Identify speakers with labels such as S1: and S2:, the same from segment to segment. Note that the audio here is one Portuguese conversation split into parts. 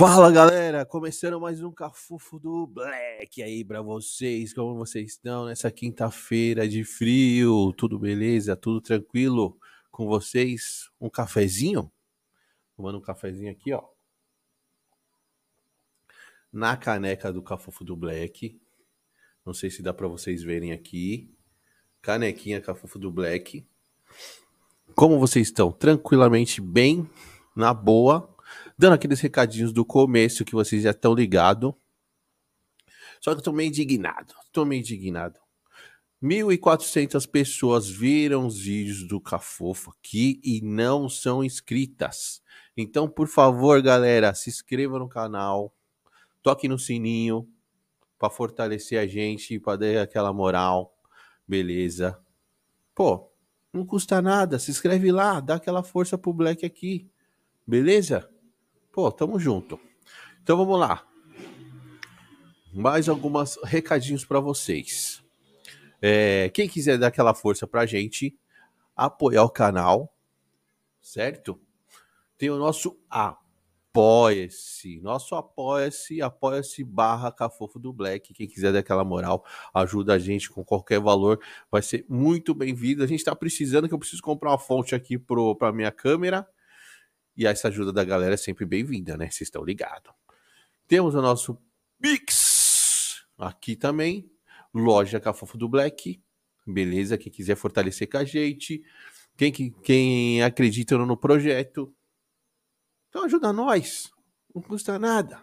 S1: Fala galera, começando mais um Cafufo do Black aí pra vocês. Como vocês estão nessa quinta-feira de frio? Tudo beleza? Tudo tranquilo com vocês? Um cafezinho? Tomando um cafezinho aqui, ó. Na caneca do Cafufo do Black. Não sei se dá pra vocês verem aqui. Canequinha Cafufo do Black. Como vocês estão? Tranquilamente bem, na boa dando aqueles recadinhos do começo que vocês já estão ligados. Só que eu tô meio indignado. Tô meio indignado. 1.400 pessoas viram os vídeos do Cafofo aqui e não são inscritas. Então, por favor, galera, se inscreva no canal, toque no sininho para fortalecer a gente, para dar aquela moral, beleza? Pô, não custa nada, se inscreve lá, dá aquela força pro Black aqui, beleza? Pô, tamo junto. Então vamos lá. Mais alguns recadinhos para vocês. É, quem quiser dar aquela força pra gente, apoiar o canal, certo? Tem o nosso Apoia-se. Nosso Apoia-se, apoia-se barra Cafofo do Black. Quem quiser dar aquela moral, ajuda a gente com qualquer valor, vai ser muito bem-vindo. A gente tá precisando, que eu preciso comprar uma fonte aqui pro, pra minha câmera e essa ajuda da galera é sempre bem-vinda, né? Vocês estão ligados. Temos o nosso Pix aqui também. Loja Cafofo do Black. Beleza? Quem quiser fortalecer com a gente. Quem, quem acredita no projeto. Então ajuda nós. Não custa nada.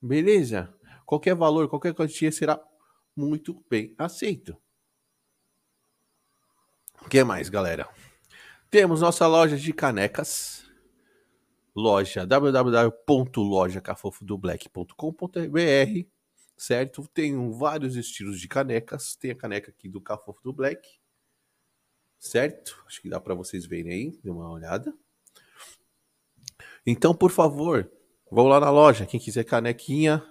S1: Beleza? Qualquer valor, qualquer quantia será muito bem aceito. O que mais, galera? Temos nossa loja de canecas loja www.lojacafofodoblack.com.br, certo? Tem vários estilos de canecas. Tem a caneca aqui do Cafofo do Black, certo? Acho que dá para vocês verem aí, dê uma olhada. Então, por favor, vão lá na loja. Quem quiser canequinha,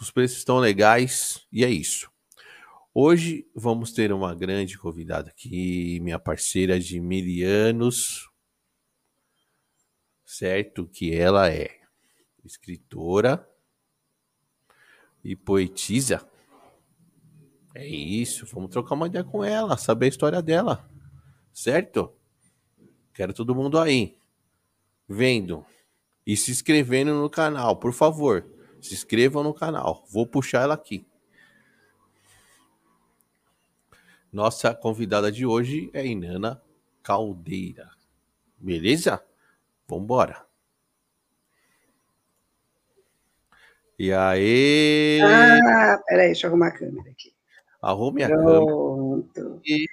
S1: os preços estão legais e é isso. Hoje vamos ter uma grande convidada aqui, minha parceira de mil anos, certo? Que ela é escritora e poetisa. É isso, vamos trocar uma ideia com ela, saber a história dela, certo? Quero todo mundo aí vendo e se inscrevendo no canal, por favor. Se inscrevam no canal. Vou puxar ela aqui. Nossa convidada de hoje é Inana Caldeira. Beleza? Vambora. E aí?
S2: Ah, peraí, deixa eu arrumar a câmera aqui.
S1: Arrume a
S2: Pronto. câmera. E...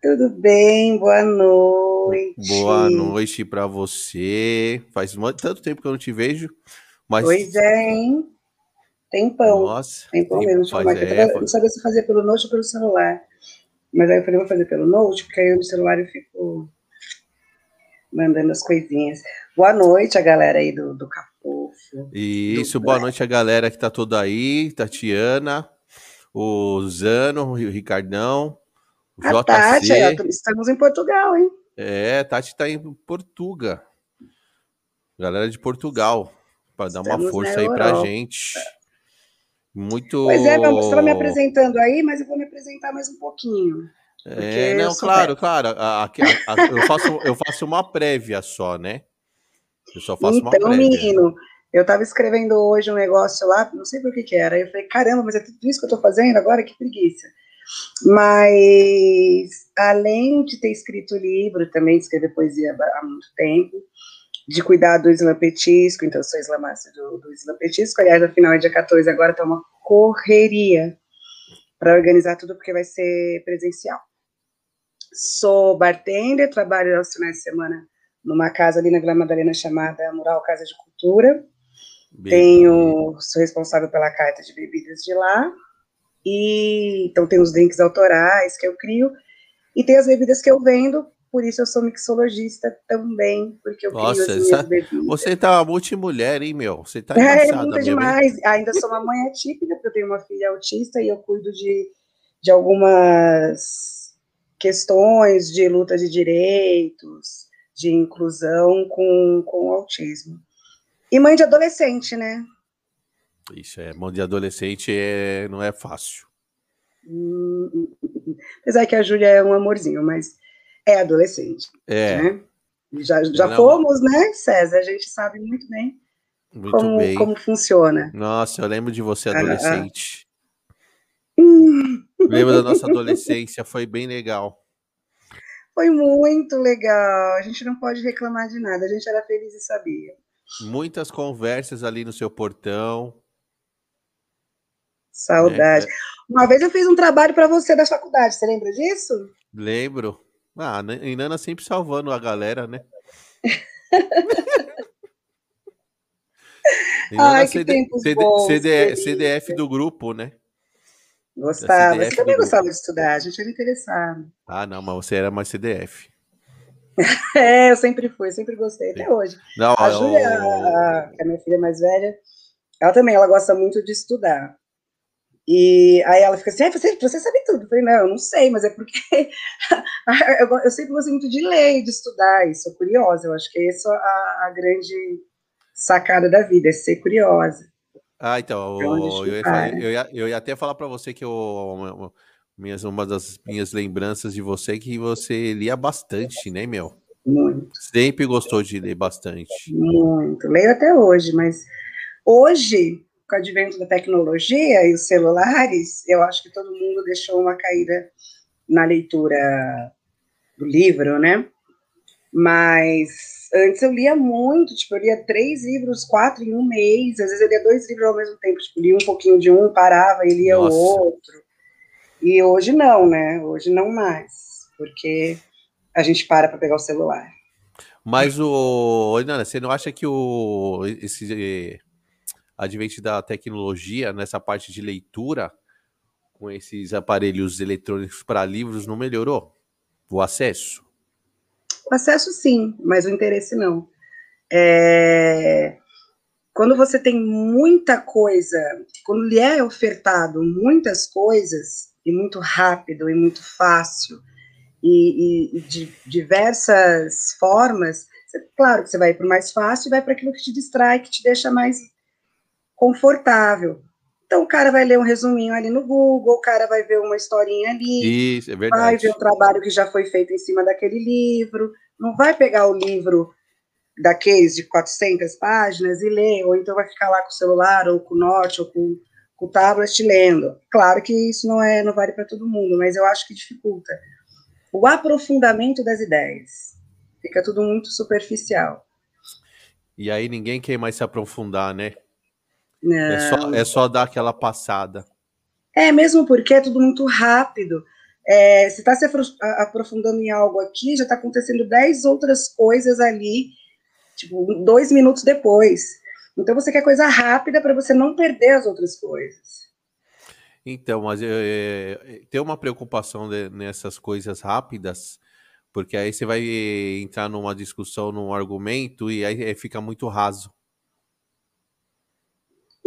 S2: Tudo bem? Boa noite.
S1: Boa noite para você. Faz tanto tempo que eu não te vejo, mas.
S2: Pois é, hein? Tempão.
S1: Nossa.
S2: Tempão mesmo. É, eu não sabia se fazer pelo note ou pelo celular. Mas aí eu falei, vou fazer pelo note, porque aí no celular eu fico mandando as coisinhas. Boa noite a galera aí do, do Capufo.
S1: Isso, do boa noite a galera que tá toda aí, Tatiana, o Zano, o Ricardão,
S2: o a JC. Tati, estamos em Portugal, hein?
S1: É, Tati tá em Portugal. Galera de Portugal, para dar uma força aí pra gente. Muito.
S2: Pois é, você estava me apresentando aí, mas eu vou me apresentar mais um pouquinho.
S1: É, não, claro, claro. A, a, a, eu, faço, eu faço uma prévia só, né?
S2: Eu só faço então, uma prévia. menino, eu tava escrevendo hoje um negócio lá, não sei por que que era. Eu falei, caramba, mas é tudo isso que eu tô fazendo agora? Que preguiça. Mas, além de ter escrito livro, também escrever poesia há muito tempo, de cuidar do Islã Petisco, então eu sou islamaster do, do Islã Petisco, aliás, afinal é dia 14, agora tá uma correria para organizar tudo, porque vai ser presencial. Sou bartender, trabalho aos finais de semana numa casa ali na Vila Madalena chamada Mural Casa de Cultura. Bem, Tenho, sou responsável pela carta de bebidas de lá. E então tem os drinks autorais que eu crio e tem as bebidas que eu vendo. Por isso eu sou mixologista também, porque eu Nossa, crio as minhas essa, bebidas.
S1: Você tá multimulher, hein, meu? Você tá
S2: É, muito demais. Ainda sou uma mãe atípica, porque eu tenho uma filha autista e eu cuido de, de algumas questões de luta de direitos, de inclusão com, com o autismo. E mãe de adolescente, né?
S1: Isso é, mãe de adolescente é, não é fácil.
S2: Hum, apesar que a Júlia é um amorzinho, mas é adolescente.
S1: É.
S2: Né? Já, já fomos, né, César? A gente sabe muito bem,
S1: Muito
S2: como,
S1: bem.
S2: como funciona.
S1: Nossa, eu lembro de você
S2: Ah, ah.
S1: adolescente.
S2: Hum,
S1: Lembro da nossa adolescência, foi bem legal.
S2: foi muito legal. A gente não pode reclamar de nada. A gente era feliz e sabia.
S1: Muitas conversas ali no seu portão.
S2: Saudade.
S1: É,
S2: Uma vez eu fiz um trabalho para você da faculdade. Você lembra disso?
S1: Lembro. Ah, Nan- e Nana sempre salvando a galera, né?
S2: Ai, que
S1: CD
S2: tempos
S1: CD
S2: bons,
S1: CD. CDF do grupo, né?
S2: Gostava. Você também
S1: do
S2: gostava de estudar. A gente era interessado.
S1: Ah, não, mas você era mais CDF.
S2: É, eu sempre fui, sempre gostei, até hoje.
S1: Não,
S2: A
S1: eu-
S2: Júlia, a- que é a minha filha mais velha, ela também, ela gosta muito de estudar. E aí ela fica assim, "Ah, você, você sabe tudo. Eu falei, não, eu não sei, mas é porque eu, eu sempre gostei muito de ler de estudar, e sou curiosa. Eu acho que essa é a, a grande sacada da vida, é ser curiosa.
S1: Ah, então,
S2: gente
S1: eu, ia, falar- eu, ia, eu ia até falar pra você que eu, minhas, uma das minhas lembranças de você é que você lia bastante, né, meu?
S2: Muito,
S1: Sempre gostou de ler bastante.
S2: muito. Leio até hoje, mas hoje, com o advento da tecnologia e os celulares, eu acho que todo mundo deixou uma caída na leitura do livro, né? Mas antes eu lia muito, tipo, eu lia três livros, quatro em um mês, às vezes eu lia dois livros ao mesmo tempo, tipo, lia um pouquinho de um, parava e lia
S1: Nossa.
S2: o outro. E hoje não, né? Hoje não mais, porque a gente para para pegar o celular.
S1: Mas o. Nana, você não acha que o esse eh, advento da tecnologia nessa parte de leitura com esses aparelhos eletrônicos para livros não melhorou o acesso?
S2: O acesso sim, mas o interesse não. É, Quando você tem muita coisa, quando lhe é ofertado muitas coisas, e muito rápido, e muito fácil, e, e- e de diversas formas, você- claro que você vai para o mais fácil e vai para aquilo que te distrai, que te deixa mais confortável. Então, o cara vai ler um resuminho ali no Google, o cara vai ver uma historinha ali,
S1: Isso, é
S2: vai ver o trabalho que já foi feito em cima daquele livro, não vai pegar o livro daqueles de 400 páginas e ler, ou então vai ficar lá com o celular, ou com o note, ou com, com o tablet lendo. Claro que isso não é, não vale para todo mundo, mas eu acho que dificulta. O aprofundamento das ideias. Fica tudo muito superficial.
S1: E aí ninguém quer mais se aprofundar, né? É só, é só dar aquela passada.
S2: É, mesmo porque é tudo muito rápido. É, se está se a- aprofundando em algo aqui, já está acontecendo dez outras coisas ali, tipo, dois minutos depois. Então você quer coisa rápida para você não perder as outras coisas.
S1: Então, mas é, tem uma preocupação de- nessas coisas rápidas, porque aí você vai entrar numa discussão, num argumento, e aí é, fica muito raso.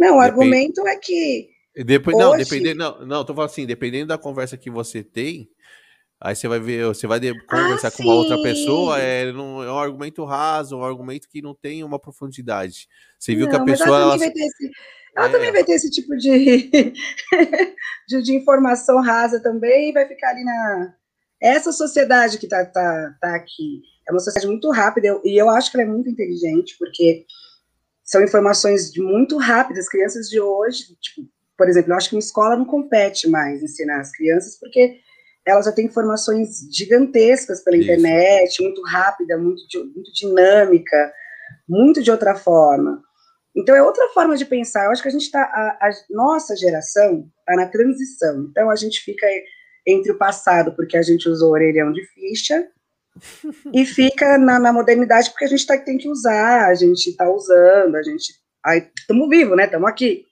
S2: Não, o
S1: Depende-
S2: argumento é que
S1: Depois, não,
S2: Hoje-
S1: dependendo, não, não, tô falando assim, dependendo da conversa que você tem, aí você vai ver, você vai de- conversar com uma outra pessoa, é, não- é um argumento raso, um argumento que não tem uma profundidade. Você viu que a
S2: Não,
S1: pessoa,
S2: ela
S1: ela,
S2: também vai ter esse, ela
S1: É.
S2: também vai ter esse tipo de, de, de informação rasa também e vai ficar ali na. Essa sociedade que tá, tá, tá aqui é uma sociedade muito rápida eu- e eu acho que ela é muito inteligente, porque são informações de muito rápidas. As crianças de hoje, tipo, por exemplo, eu acho que uma escola não compete mais ensinar as crianças, porque elas já têm informações gigantescas pela
S1: Isso.
S2: internet, muito rápida, muito, muito dinâmica, muito de outra forma. Então é outra forma de pensar. Eu acho que a gente está, a, a nossa geração está na transição. Então a gente fica entre o passado porque a gente usou orelhão de ficha e fica na, na modernidade porque a gente tá, tem que usar, a gente está usando, a gente estamos vivos, né? Estamos aqui.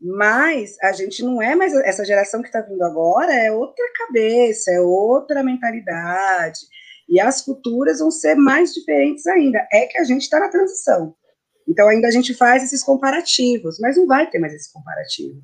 S2: Mas a gente não é mais essa geração que está vindo agora é outra cabeça, é outra mentalidade. E as futuras vão ser mais diferentes ainda. É que a gente está na transição. Então ainda a gente faz esses comparativos, mas não vai ter mais esse comparativo.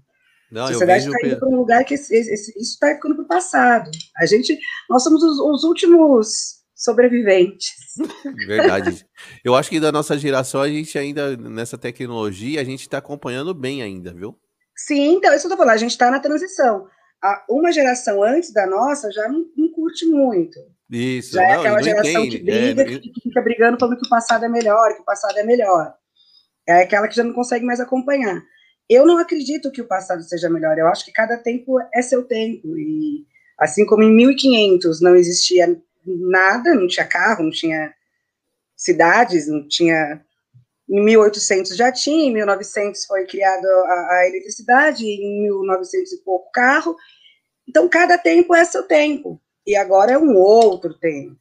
S1: Não,
S2: a sociedade está indo para um lugar que esse- esse- isso está ficando para o passado. A gente, nós somos os, os últimos sobreviventes.
S1: Verdade. Eu acho que da nossa geração, a gente ainda, nessa tecnologia, a gente está acompanhando bem ainda, viu?
S2: Sim, então, isso que eu tô falando, a gente está na transição. A, uma geração antes da nossa já não, não curte muito.
S1: Isso,
S2: já é
S1: não,
S2: aquela geração
S1: entende.
S2: que briga,
S1: É,
S2: que, que fica brigando falando que o passado é melhor, que o passado é melhor. É aquela que já não consegue mais acompanhar. Eu não acredito que o passado seja melhor. Eu acho que cada tempo é seu tempo. E assim como em 1500 não existia nada, não tinha carro, não tinha cidades, não tinha. Em 1800 já tinha, em 1900 foi criada a, eletricidade, em 1900 e pouco carro. Então cada tempo é seu tempo. E agora é um outro tempo.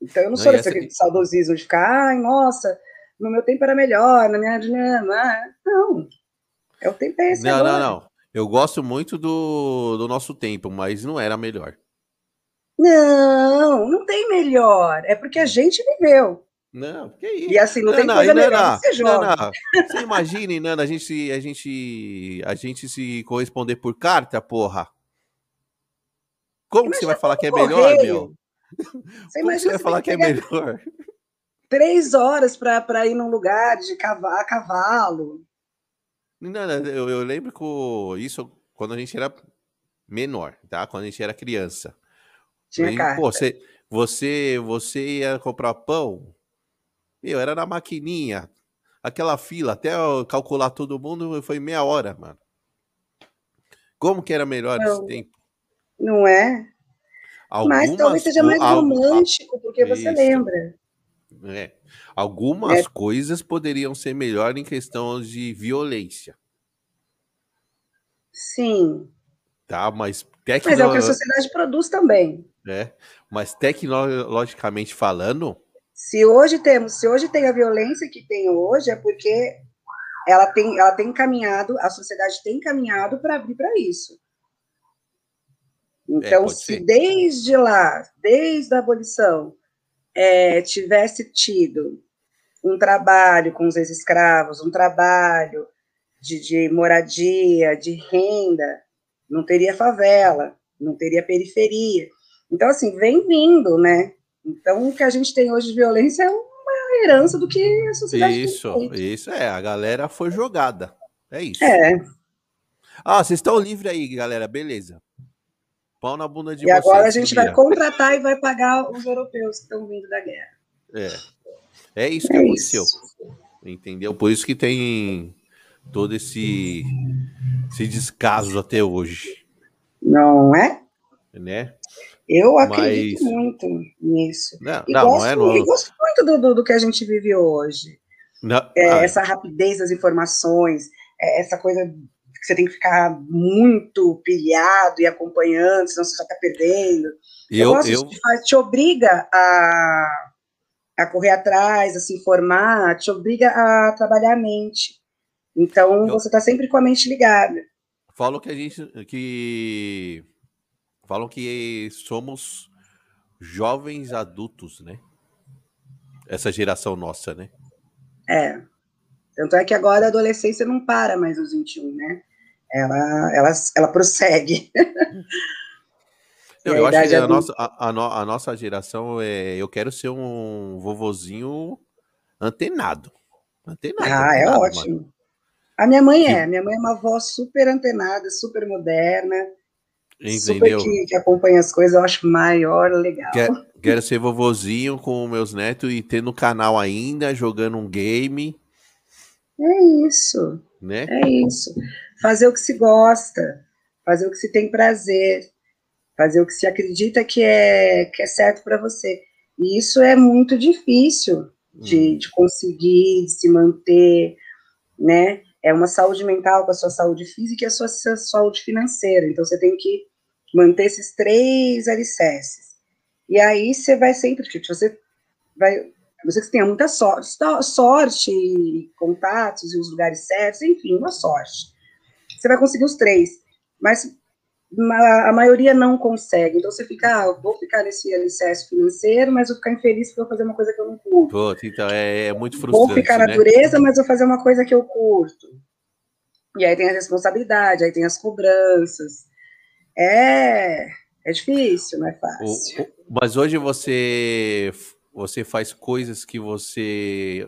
S2: Então eu não
S1: Não,
S2: sou desse
S1: essa-
S2: aquele saudosismo de ficar, ai, nossa, no meu tempo era melhor, na minha. Não, não. É o tempo é esse
S1: Não,
S2: agora.
S1: não, não. Eu gosto muito do, do nosso tempo, mas não era melhor.
S2: Não, não tem melhor. É porque a gente viveu.
S1: Não, que isso?
S2: E assim, não tem
S1: Nana,
S2: coisa
S1: e
S2: melhor
S1: Nana,
S2: que ser jovem.
S1: Nana, você imagina, Nana, a gente, se- a gente, a gente se corresponder por carta, porra? Como que você vai falar que é melhor, meu?
S2: Você
S1: que você vai falar que
S2: tem
S1: é melhor?
S2: Três horas para ir num lugar de cava- a cavalo.
S1: Nana, eu, eu lembro que o- isso quando a gente era menor, tá? Quando a gente era criança.
S2: Tinha carta.
S1: pô, você, você, você ia comprar pão, meu, era na maquininha, aquela fila, até eu calcular todo mundo, foi meia hora, mano. Como que era melhor esse
S2: Não.
S1: tempo?
S2: Não é? Mas talvez
S1: Algumas
S2: seja mais romântico, porque você
S1: Isso.
S2: lembra.
S1: É, algumas
S2: É.
S1: coisas poderiam ser melhor em questão de violência,
S2: Sim.
S1: tá? Mas,
S2: Mas é o que a
S1: tecno...
S2: sociedade produz também.
S1: é, mas tecnologicamente falando,
S2: Se hoje temos, se hoje tem a violência que tem hoje, é porque ela tem, ela tem caminhado, a sociedade tem caminhado para abrir para isso. Então,
S1: pode
S2: se
S1: ser.
S2: desde lá, desde a abolição, é, tivesse tido um trabalho com os ex-escravos, um trabalho de, de moradia, de renda, não teria favela, não teria periferia. Então, assim, vem vindo, né? Então, o que a gente tem hoje de violência é uma herança do que a sociedade
S1: isso, isso é, a galera foi jogada. É isso.
S2: É,
S1: Ah, vocês estão livres aí, galera, beleza. Pau na bunda de
S2: e
S1: vocês.
S2: agora a gente vai contratar e vai pagar os europeus que estão vindo da guerra.
S1: É. É isso que
S2: É
S1: aconteceu.
S2: isso.
S1: Entendeu? Por isso que tem todo esse, esse descaso até hoje,
S2: Não é?
S1: né?
S2: Eu acredito
S1: Mas-
S2: muito nisso.
S1: Não,
S2: E
S1: não,
S2: gosto,
S1: não é no,
S2: gosto muito do, do, do que a gente vive hoje.
S1: não,
S2: É,
S1: ah,
S2: essa rapidez das informações, é, essa coisa que você tem que ficar muito pilhado e acompanhando, senão você já está perdendo. Eu,
S1: eu, eu,
S2: faz, te obriga a, a correr atrás, a se informar, te obriga a trabalhar a mente. Então,
S1: Eu-
S2: você está sempre com a mente ligada.
S1: falo que a gente que falam que somos jovens adultos, né? Essa geração nossa, né?
S2: É. Tanto é que agora a adolescência não para mais aos 21, né? Ela, ela, ela prossegue.
S1: Eu,
S2: a
S1: eu acho que a nossa, a, a a nossa geração é. Eu quero ser um vovozinho antenado. Antenado.
S2: Ah, é
S1: antenado,
S2: ótimo.
S1: mano.
S2: A minha mãe é. Minha mãe é uma avó super antenada, super moderna,
S1: Entendeu?
S2: super que, que acompanha as coisas. Eu acho maior legal.
S1: Quero, quero ser vovozinho com meus netos e ter no canal ainda, jogando um game,
S2: É isso.
S1: né?
S2: É isso. Fazer o que se gosta, fazer o que se tem prazer, fazer o que se acredita que é, que é certo para você. E isso é muito difícil de,
S1: Hum.
S2: de conseguir, de se manter, né? É uma saúde mental com a sua saúde física e a sua, sua saúde financeira. Então você tem que manter esses três alicerces. E aí você vai sempre, tipo, você vai, a não ser que você tenha muita sorte, so- sorte, contatos e os lugares certos, enfim, uma sorte. Você vai conseguir os três, mas ma- a maioria não consegue. Então você fica, ah, vou ficar nesse alicerce financeiro, mas vou ficar infeliz porque eu vou fazer uma coisa que eu não curto.
S1: Pô, então é, é muito
S2: Vou
S1: frustrante,
S2: ficar na
S1: né?
S2: dureza, mas vou fazer uma coisa que eu curto. E aí tem a responsabilidade, aí tem as cobranças. É, É difícil, não é fácil.
S1: Mas hoje você você faz coisas que você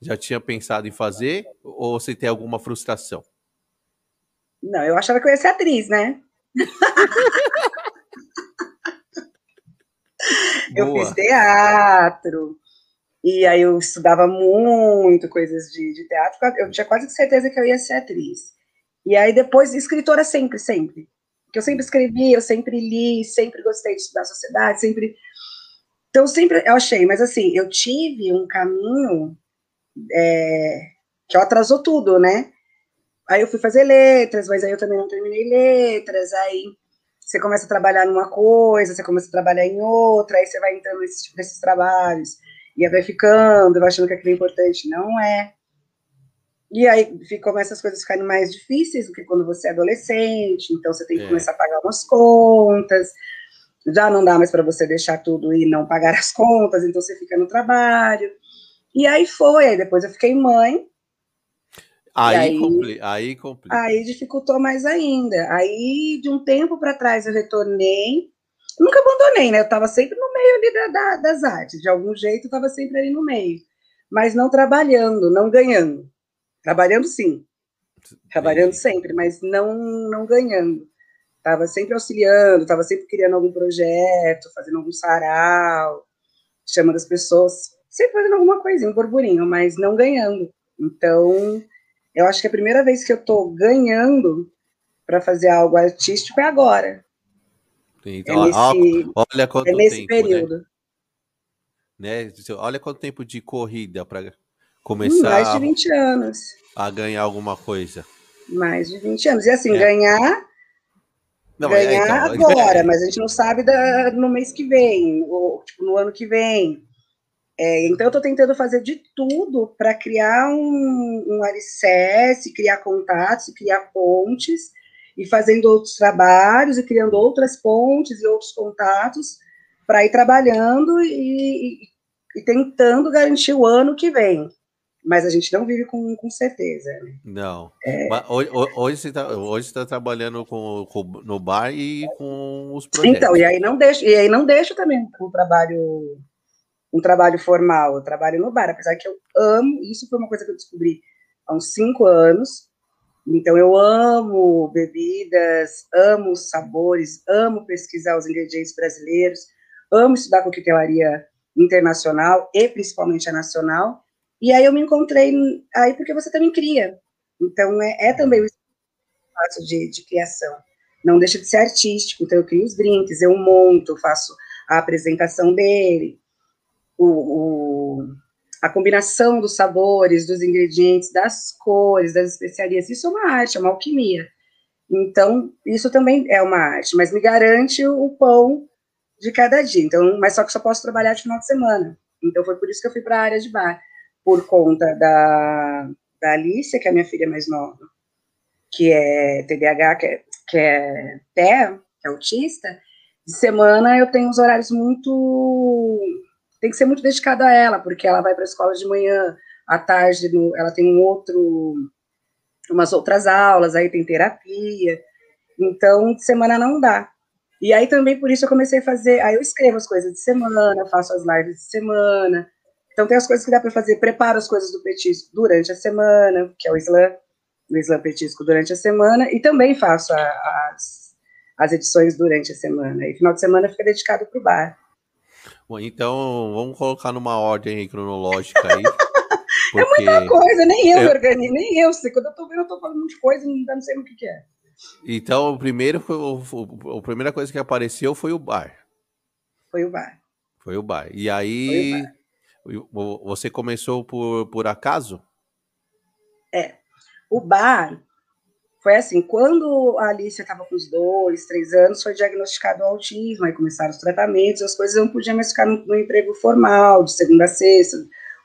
S1: já tinha pensado em fazer ou você tem alguma frustração?
S2: Não, eu achava que eu ia ser atriz, né? eu fiz teatro, e aí eu estudava muito coisas de, de teatro, eu tinha quase certeza que eu ia ser atriz. E aí depois, escritora sempre, sempre. Porque eu sempre escrevi, eu sempre li, sempre gostei de estudar sociedade, sempre. Então, sempre eu achei, mas assim, eu tive um caminho é, que atrasou tudo, né? Aí eu fui fazer letras, mas aí eu também não terminei letras, aí você começa a trabalhar numa coisa, você começa a trabalhar em outra, aí você vai entrando nesses, nesses trabalhos, e aí vai ficando, vai achando que aquilo é importante. Não é. E aí começam as coisas ficarem mais difíceis do que quando você é adolescente, então você tem que é. começar a pagar umas contas, já não dá mais para você deixar tudo e não pagar as contas, então você fica no trabalho. E aí foi, aí depois eu fiquei mãe,
S1: Aí, aí, compli aí complica.
S2: Aí dificultou mais ainda. Aí, de um tempo para trás, eu retornei. Nunca abandonei, né? Eu estava sempre no meio ali da, da, das artes. De algum jeito, eu estava sempre ali no meio. Mas não trabalhando, não ganhando. Trabalhando, sim. Trabalhando sempre, mas não, não ganhando. Estava sempre auxiliando, estava sempre criando algum projeto, fazendo algum sarau, chamando as pessoas, sempre fazendo alguma coisinha, um burburinho, mas não ganhando. Então, eu acho que a primeira vez que eu estou ganhando para fazer algo artístico é agora.
S1: Então, é nesse, olha quanto
S2: é nesse tempo, né? período.
S1: Né? né? Olha quanto tempo de corrida para começar. Hum,
S2: mais de 20 anos.
S1: A ganhar alguma coisa.
S2: Mais de 20 anos. E assim, é. ganhar. Não, é, ganhar então, agora, mas a gente não sabe da, no mês que vem, ou tipo, no ano que vem. É, então, eu estou tentando fazer de tudo para criar um, um alicerce, criar contatos, criar pontes, e fazendo outros trabalhos, e criando outras pontes e outros contatos, para ir trabalhando e, e, e, tentando garantir o ano que vem. Mas a gente não vive com, com certeza. Né?
S1: Não. É... Hoje, hoje, você está tá trabalhando com, com, no bar e com os projetos.
S2: Então, e aí não deixo, e aí não deixo também o trabalho um trabalho formal, eu trabalho no bar, apesar que eu amo, isso foi uma coisa que eu descobri há uns cinco anos, então eu amo bebidas, amo sabores, amo pesquisar os ingredientes brasileiros, amo estudar coquetelaria internacional e principalmente a nacional, e aí eu me encontrei aí porque você também cria, então é, é também o espaço de, de criação, não deixa de ser artístico, então eu crio os drinks, eu monto, faço a apresentação dele, o, o, a combinação dos sabores, dos ingredientes, das cores, das especiarias, isso é uma arte, é uma alquimia. Então, isso também é uma arte, mas me garante o pão de cada dia. Então, mas só que só posso trabalhar de final de semana. Então, foi por isso que eu fui para a área de bar, por conta da, da Alicia, que é a minha filha mais nova, que é TDAH, que é, que é TEA, que é autista. De semana eu tenho uns horários muito tem que ser muito dedicado a ela, porque ela vai para a escola de manhã, à tarde no, ela tem um outro, umas outras aulas, aí tem terapia. Então, de semana não dá. E aí também por isso eu comecei a fazer, aí eu escrevo as coisas de semana, faço as lives de semana. Então tem as coisas que dá para fazer, preparo as coisas do petisco durante a semana, que é o slam, o slam petisco durante a semana, e também faço a, as, as edições durante a semana. E final de semana fica dedicado para o bar.
S1: Então vamos colocar numa ordem cronológica aí.
S2: Porque... É muita coisa, nem eu, eu... organizo, nem eu sei. Quando eu tô vendo, eu tô falando um monte de coisa e não sei o que, que é.
S1: Então, o primeiro foi, o, o, a primeira coisa que apareceu foi o bar.
S2: Foi o bar.
S1: Foi o bar. E aí, bar. você começou por, por acaso?
S2: É. O bar foi assim, quando a Alicia estava com os dois, três anos, foi diagnosticado o autismo, aí começaram os tratamentos, as coisas não podiam mais ficar no, no, emprego formal, de segunda a sexta,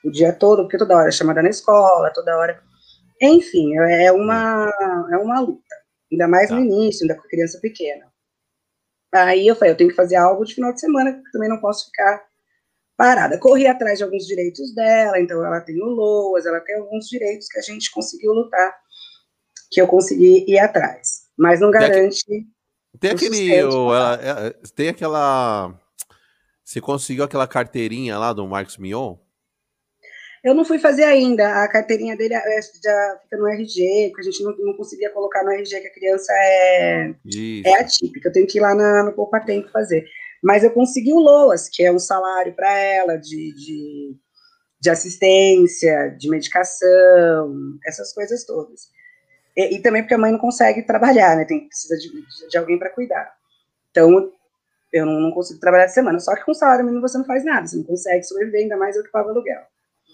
S2: o dia todo, porque toda hora é chamada na escola, toda hora... Enfim, é uma, é uma luta, ainda mais tá. no início, ainda com criança pequena. Aí eu falei, eu tenho que fazer algo de final de semana, porque também não posso ficar parada. Corri atrás de alguns direitos dela, então ela tem o LOAS, ela tem alguns direitos que a gente conseguiu lutar que eu consegui ir atrás. Mas não garante.
S1: Tem aquele. O, ela, é, tem aquela. Você conseguiu aquela carteirinha lá do Marcos Mion?
S2: Eu não fui fazer ainda. A carteirinha dele é, já fica no RG, porque a gente não, não conseguia colocar no RG que a criança é, é atípica. Eu tenho que ir lá na, no Poupa Tempo fazer. Mas eu consegui o LOAS, que é um salário para ela de, de, de, assistência, de medicação, essas coisas todas. E, e, também porque a mãe não consegue trabalhar, né? Tem, precisa de, de alguém para cuidar. Então, eu não, não, consigo trabalhar de semana. Só que com salário mínimo você não faz nada, você não consegue sobreviver, ainda mais eu que pago aluguel.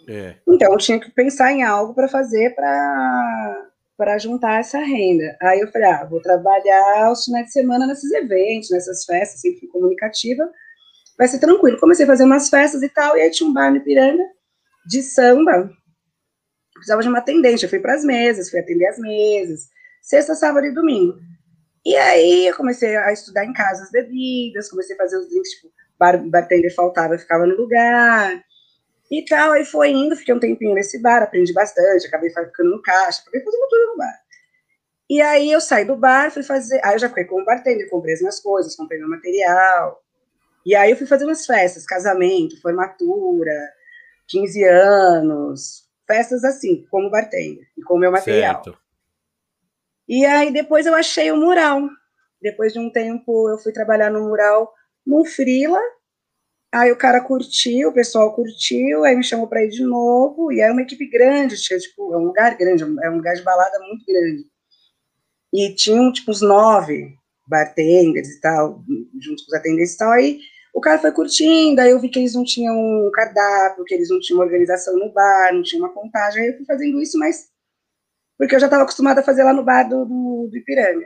S2: É. Então, eu tinha que pensar em algo para fazer para juntar essa renda. Aí eu falei, ah, vou trabalhar os finais de semana nesses eventos, nessas festas, sempre fui comunicativa, vai ser tranquilo. Comecei a fazer umas festas e tal, e aí tinha um bar no Ipiranga de samba, precisava de uma atendente, eu fui para as mesas, fui atender as mesas, sexta, sábado e domingo. E aí eu comecei a estudar em casa as bebidas, comecei a fazer os drinks, tipo, bar, bartender faltava, ficava no lugar, e tal, aí foi indo, fiquei um tempinho nesse bar, aprendi bastante, acabei ficando no caixa, acabei fazendo tudo no bar. E aí eu saí do bar, fui fazer, aí eu já fui como bartender, comprei as minhas coisas, comprei meu material, e aí eu fui fazer umas festas, casamento, formatura, 15 anos, festas assim, como bartender, e com o meu material. Certo. E aí depois eu achei o mural. Depois de um tempo eu fui trabalhar no mural no Frila, Aí o cara curtiu, o pessoal curtiu, aí me chamou para ir de novo, e era uma equipe grande, tinha, tipo, é um lugar grande, é um lugar de balada muito grande. E tinham, tipo, uns nove bartenders e tal, junto com os atendentes e tal, aí o cara foi curtindo, aí eu vi que eles não tinham um cardápio, que eles não tinham uma organização no bar, não tinha uma contagem, aí eu fui fazendo isso, mas porque eu já estava acostumada a fazer lá no bar do, do, do Ipiranga.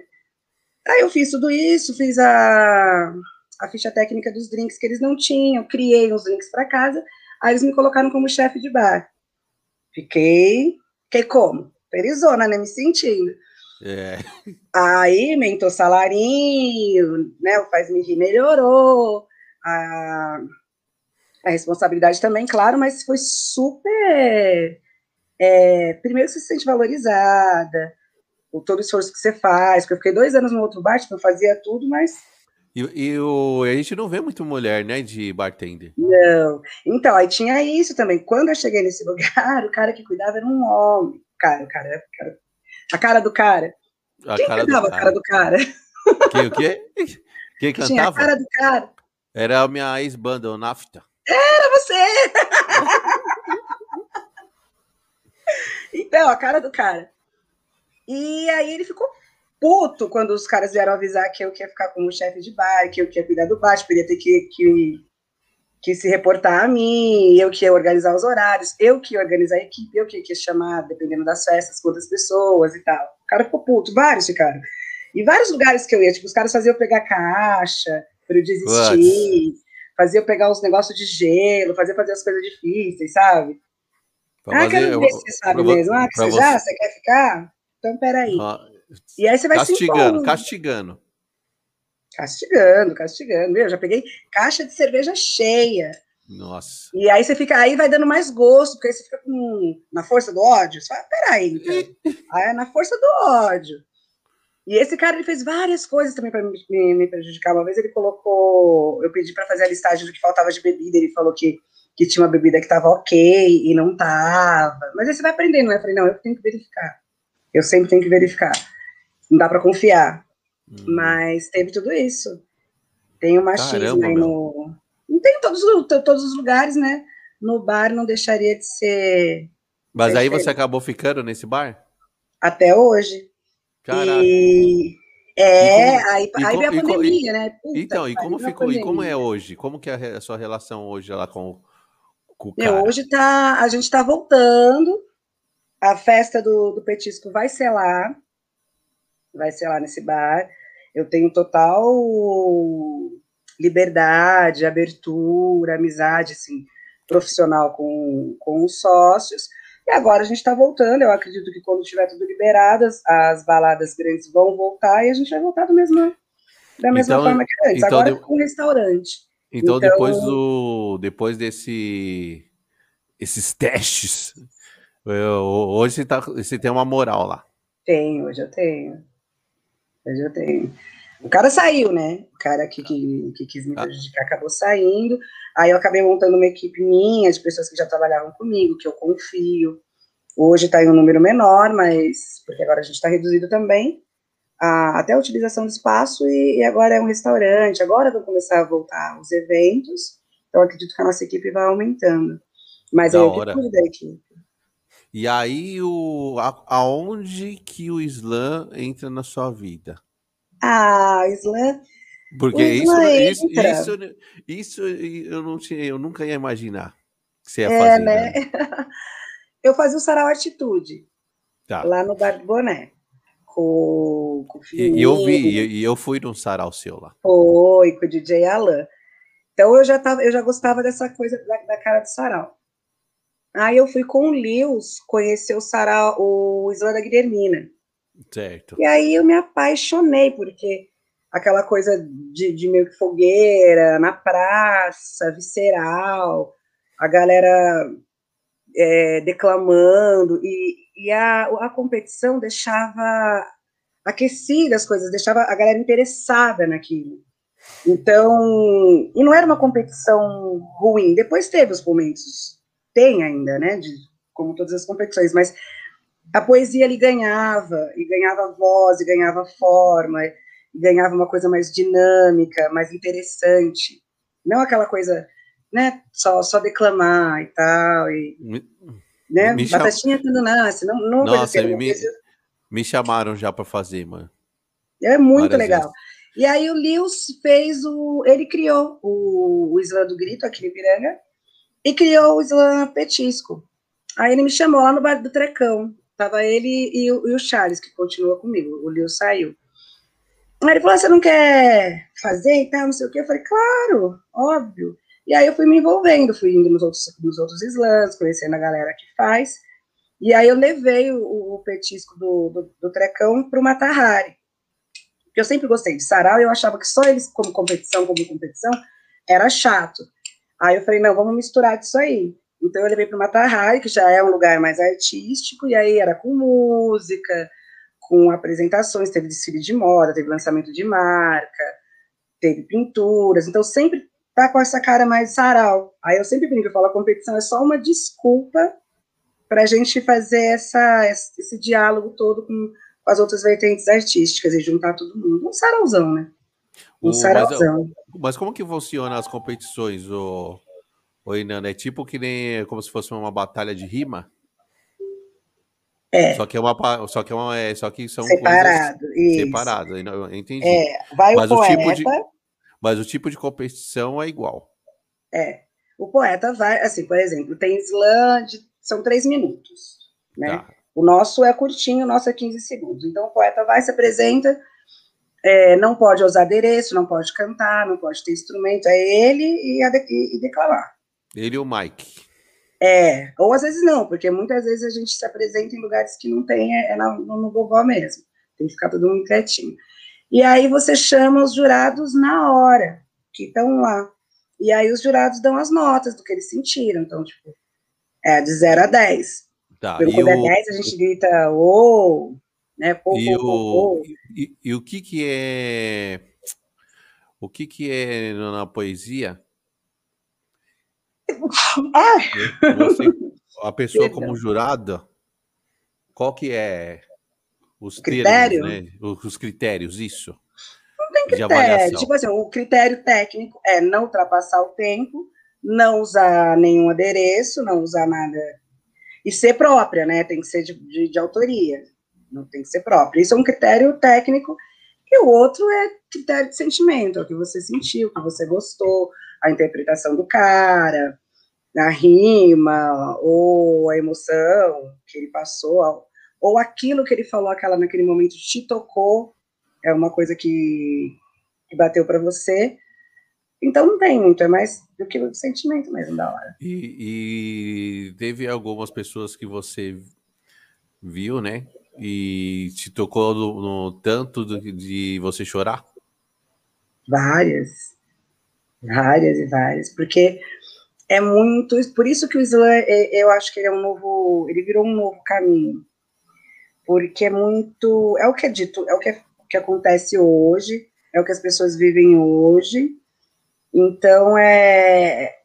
S2: Aí eu fiz tudo isso, fiz a a ficha técnica dos drinks que eles não tinham, criei uns drinks para casa, aí eles me colocaram como chefe de bar. Fiquei, fiquei como? Perizona, né, me sentindo. É. Aí, aumentou salarinho, né, o Faz Me Rir melhorou, a, a responsabilidade também, claro, mas foi super... É, primeiro você se sente valorizada, o todo o esforço que você faz, porque eu fiquei dois anos no outro bar, tipo, eu fazia tudo, mas
S1: e, e o, a gente não vê muito mulher, né, de bartender.
S2: Não. Então, aí tinha isso também. Quando eu cheguei nesse lugar, o cara que cuidava era um homem. Cara, o cara, cara a cara do cara. A Quem cara cantava a cara do cara?
S1: Quem, o quê? Quem cantava? Tinha a
S2: cara do cara.
S1: Era a minha ex-banda, o Nafta.
S2: Era você! então, a cara do cara. E aí ele ficou puto quando os caras vieram avisar que eu ia ficar como chefe de bar, que eu ia cuidar do bar, podia ter que, que, que, se reportar a mim, eu que ia organizar os horários, eu que ia organizar a equipe, eu que ia chamar, dependendo das festas, quantas pessoas e tal. O cara ficou puto, vários ficaram. E vários lugares que eu ia, tipo, os caras faziam eu pegar caixa, desistir, What? fazia eu pegar uns negócios de gelo, fazia fazer as coisas difíceis, sabe? Pra ah, fazer, quero ver se você sabe mesmo. Ah, que você, você já? Você quer ficar? Então, peraí. Ah, e aí você vai
S1: castigando, se castigando.
S2: Castigando, castigando. Meu, já peguei caixa de cerveja cheia.
S1: Nossa.
S2: E aí você fica, aí vai dando mais gosto, porque aí você fica com, na força do ódio. Você fala, peraí, então. aí é na força do ódio. E esse cara, ele fez várias coisas também para me, me, prejudicar. Uma vez ele colocou, eu pedi para fazer a listagem do que faltava de bebida, ele falou que, que tinha uma bebida que estava ok e não tava. Mas aí você vai aprendendo, né? Eu falei, não, eu tenho que verificar. Eu sempre tenho que verificar não dá para confiar. Hum. Mas teve tudo isso. Tem o machismo Caramba, aí no. Não tem em todos, todos os lugares, né? No bar não deixaria de ser.
S1: Mas aí você acabou ficando nesse bar?
S2: Até hoje. Caraca. E... É, e como, aí, aí veio a pandemia, né?
S1: Puta, então, e como ficou? E como é hoje? Como que é a sua relação hoje lá com, com o cara?
S2: hoje tá, a gente tá voltando. A festa do, do petisco vai ser lá vai ser lá nesse bar. Eu tenho total liberdade, abertura, amizade, assim, profissional com, com os sócios. E agora a gente está voltando. Eu acredito que quando tiver tudo liberado, as, as, baladas grandes vão voltar e a gente vai voltar do mesmo, da mesma então, forma que antes. Então agora de... com restaurante.
S1: Então, então, depois do depois desse esses testes, eu, hoje você, tá, você tem uma moral lá.
S2: Tenho, hoje eu tenho. Hoje eu tenho. O cara saiu, né? O cara que, que, que quis me ah. prejudicar acabou saindo. Aí eu acabei montando uma equipe minha, de pessoas que já trabalhavam comigo, que eu confio. Hoje está em um número menor, mas porque agora a gente está reduzido também, a, até a utilização do espaço, e, e, agora é um restaurante, agora vão começar a voltar os eventos, então acredito que a nossa equipe vai aumentando. Mas da é hora. eu da equipe.
S1: E aí, o, a, aonde que o Islã entra na sua vida?
S2: Ah, Islã.
S1: Porque isso, isso, isso, isso, eu, não tinha, eu nunca ia imaginar que você ia é, fazer. Né? né?
S2: eu fazia o Sarau Atitude, tá. lá no Bar do Boné. Com, com o
S1: e, e eu vi, e eu fui num sarau seu lá.
S2: Foi, com o DJ Alan. Então eu já, tava, eu já gostava dessa coisa da, da cara do sarau. Aí eu fui com o Lewis conhecer o sarau, o Islã da Guilhermina.
S1: Certo.
S2: E aí eu me apaixonei, porque aquela coisa de, de meio que fogueira, na praça, visceral, a galera é, declamando, e, e a, a competição deixava aquecida as coisas, deixava a galera interessada naquilo. Então, e não era uma competição ruim. Depois teve os momentos, tem ainda, né, de, como todas as competições, mas a poesia ali ganhava, e ganhava voz, e ganhava forma, e ganhava uma coisa mais dinâmica, mais interessante. Não aquela coisa, né, só, só declamar e tal, e, me, né, me batatinha cham... quando nasce, não, não
S1: Nossa, me, me chamaram já para fazer, mano.
S2: É muito legal. Vezes. E aí o Lewis fez o, ele criou o, o Islã do Grito aqui em Piranga, e criou o Islã Petisco. Aí ele me chamou lá no bar do Trecão, Tava ele e, e o Charles, que continua comigo. O Leo saiu. Aí ele falou: Você não quer fazer e tal, não sei o quê? Eu falei: Claro, óbvio. E aí eu fui me envolvendo, fui indo nos outros, nos outros slams, conhecendo a galera que faz. E aí eu levei o, o petisco do, do, do Trecão para o Matahari. Porque eu sempre gostei de sarau e eu achava que só eles, como competição, como competição, era chato. Aí eu falei: Não, vamos misturar isso aí. Então eu levei para o Matarrai, que já é um lugar mais artístico, e aí era com música, com apresentações, teve desfile de moda, teve lançamento de marca, teve pinturas, então sempre tá com essa cara mais sarau. Aí eu sempre brinco, eu falo, a competição é só uma desculpa para a gente fazer essa, esse diálogo todo com, as outras vertentes artísticas e juntar todo mundo. Um sarauzão, né? Um o, sarauzão.
S1: Mas, mas, como que funciona as competições? O, Oi, Nana, é tipo que nem como se fosse uma batalha de rima?
S2: É.
S1: Só que é uma só que é uma é, só que são
S2: separado,
S1: coisas separadas, entendi.
S2: É, vai mas o, poeta, tipo
S1: de, mas o tipo de competição é igual.
S2: É. O poeta vai, assim, por exemplo, tem slam de, são três minutos, né? Tá. O nosso é curtinho, o nosso é 15 segundos. Então o poeta vai, se apresenta, é, não pode usar adereço, não pode cantar, não pode ter instrumento, é ele e, a, e, e declamar.
S1: Ele e o Mike.
S2: É, ou às vezes não, porque muitas vezes a gente se apresenta em lugares que não tem, é, é no, no gogó mesmo. Tem que ficar todo mundo quietinho. E aí você chama os jurados na hora, que estão lá. E aí os jurados dão as notas do que eles sentiram. Então, tipo, é de 0 a 10.
S1: Tá,
S2: Quando é 10, a gente grita, ô, oh, né, pô,
S1: e, pô, o, pô, e, e, o que que é... O que que é na poesia você, a pessoa como jurada, qual que é os critério? termos, né? Os critérios, isso.
S2: Não tem critério. Tipo assim, o critério técnico é não ultrapassar o tempo, não usar nenhum adereço, não usar nada. E ser própria, né? Tem que ser de, de, de autoria. Não tem que ser própria. Isso é um critério técnico. E o outro é critério de sentimento, é o que você sentiu, o que você gostou, a interpretação do cara, a rima, ou a emoção que ele passou, ou aquilo que ele falou aquela naquele momento te tocou, é uma coisa que, que bateu para você. Então não tem muito, é mais do que o sentimento mesmo da hora.
S1: E, e teve algumas pessoas que você viu, né? E te tocou no, no tanto de, de você chorar?
S2: Várias. Várias e várias. Porque é muito. Por isso que o Islã, é, eu acho que ele é um novo. Ele virou um novo caminho. Porque é muito. É o que é dito, é o que, é, que acontece hoje. é o que as pessoas vivem hoje. Então, é,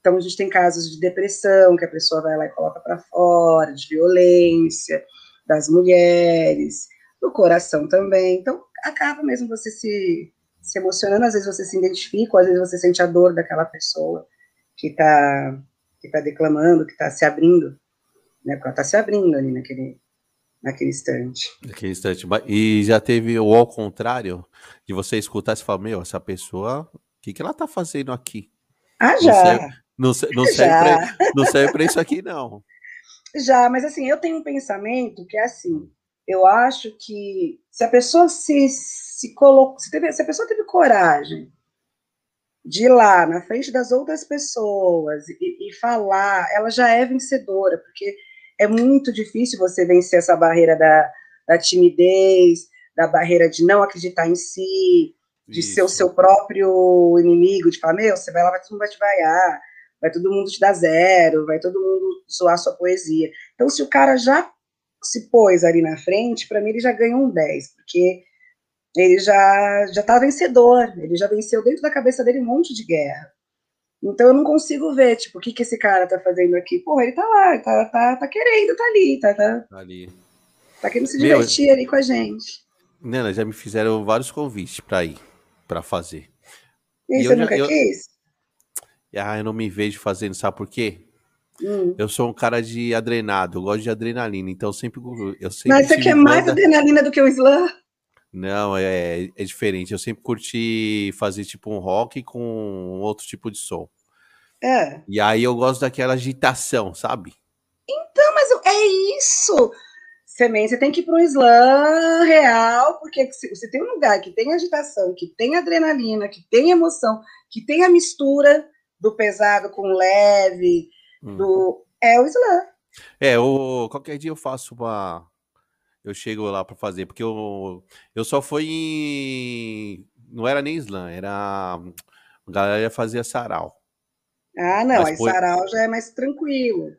S2: então a gente tem casos de depressão, que a pessoa vai lá e coloca para fora, de violência, das mulheres, do coração também. Então, acaba mesmo você se, se emocionando, às vezes você se identifica, às vezes você sente a dor daquela pessoa que está que tá declamando, que está se abrindo, né? Porque ela está se abrindo ali naquele, naquele instante.
S1: Naquele instante. E já teve o ao contrário, de você escutar e falar, meu, essa pessoa, o que, que ela está fazendo aqui?
S2: Ah, já.
S1: Não serve, não, não serve, não serve pra isso aqui, não.
S2: Já, mas assim, eu tenho um pensamento que é assim, eu acho que se a pessoa se, se colocou, se, teve, se a pessoa teve coragem de ir lá na frente das outras pessoas e, e, falar, ela já é vencedora, porque é muito difícil você vencer essa barreira da, da timidez, da barreira de não acreditar em si, de Isso. ser o seu próprio inimigo, de falar, meu, você vai lá, vai todo mundo vai te vaiar, vai todo mundo te dar zero, vai todo mundo zoar sua poesia. Então, se o cara já se pôs ali na frente, para mim ele já ganhou um 10, porque ele já já tá vencedor, ele já venceu dentro da cabeça dele um monte de guerra. Então eu não consigo ver, tipo, o que que esse cara tá fazendo aqui? Pô, ele tá lá, tá, tá, tá querendo, tá ali, tá, tá,
S1: tá ali.
S2: Tá querendo se divertir Meu, ali com a gente.
S1: Nena, já me fizeram vários convites para ir, para fazer.
S2: E, e você eu, nunca eu, quis?
S1: Ah, eu não me vejo fazendo, sabe por quê? Hum. Eu sou um cara de adrenado, eu gosto de adrenalina, então eu sempre. Eu sempre
S2: Mas você quer mais adrenalina do que o slam?
S1: Não, é, é diferente. Eu sempre curti fazer tipo um rock com outro tipo de som.
S2: É.
S1: E aí eu gosto daquela agitação, sabe?
S2: Então, mas é isso. Também você tem que ir para um slam real, porque você tem um lugar que tem agitação, que tem adrenalina, que tem emoção, que tem a mistura do pesado com leve, hum. Do é o slam.
S1: É, o, qualquer dia eu faço uma. Eu chego lá para fazer, porque eu, eu só fui em. Não era nem slam, era. A galera fazia sarau.
S2: Ah, não, Mas aí foi... sarau já é mais tranquilo.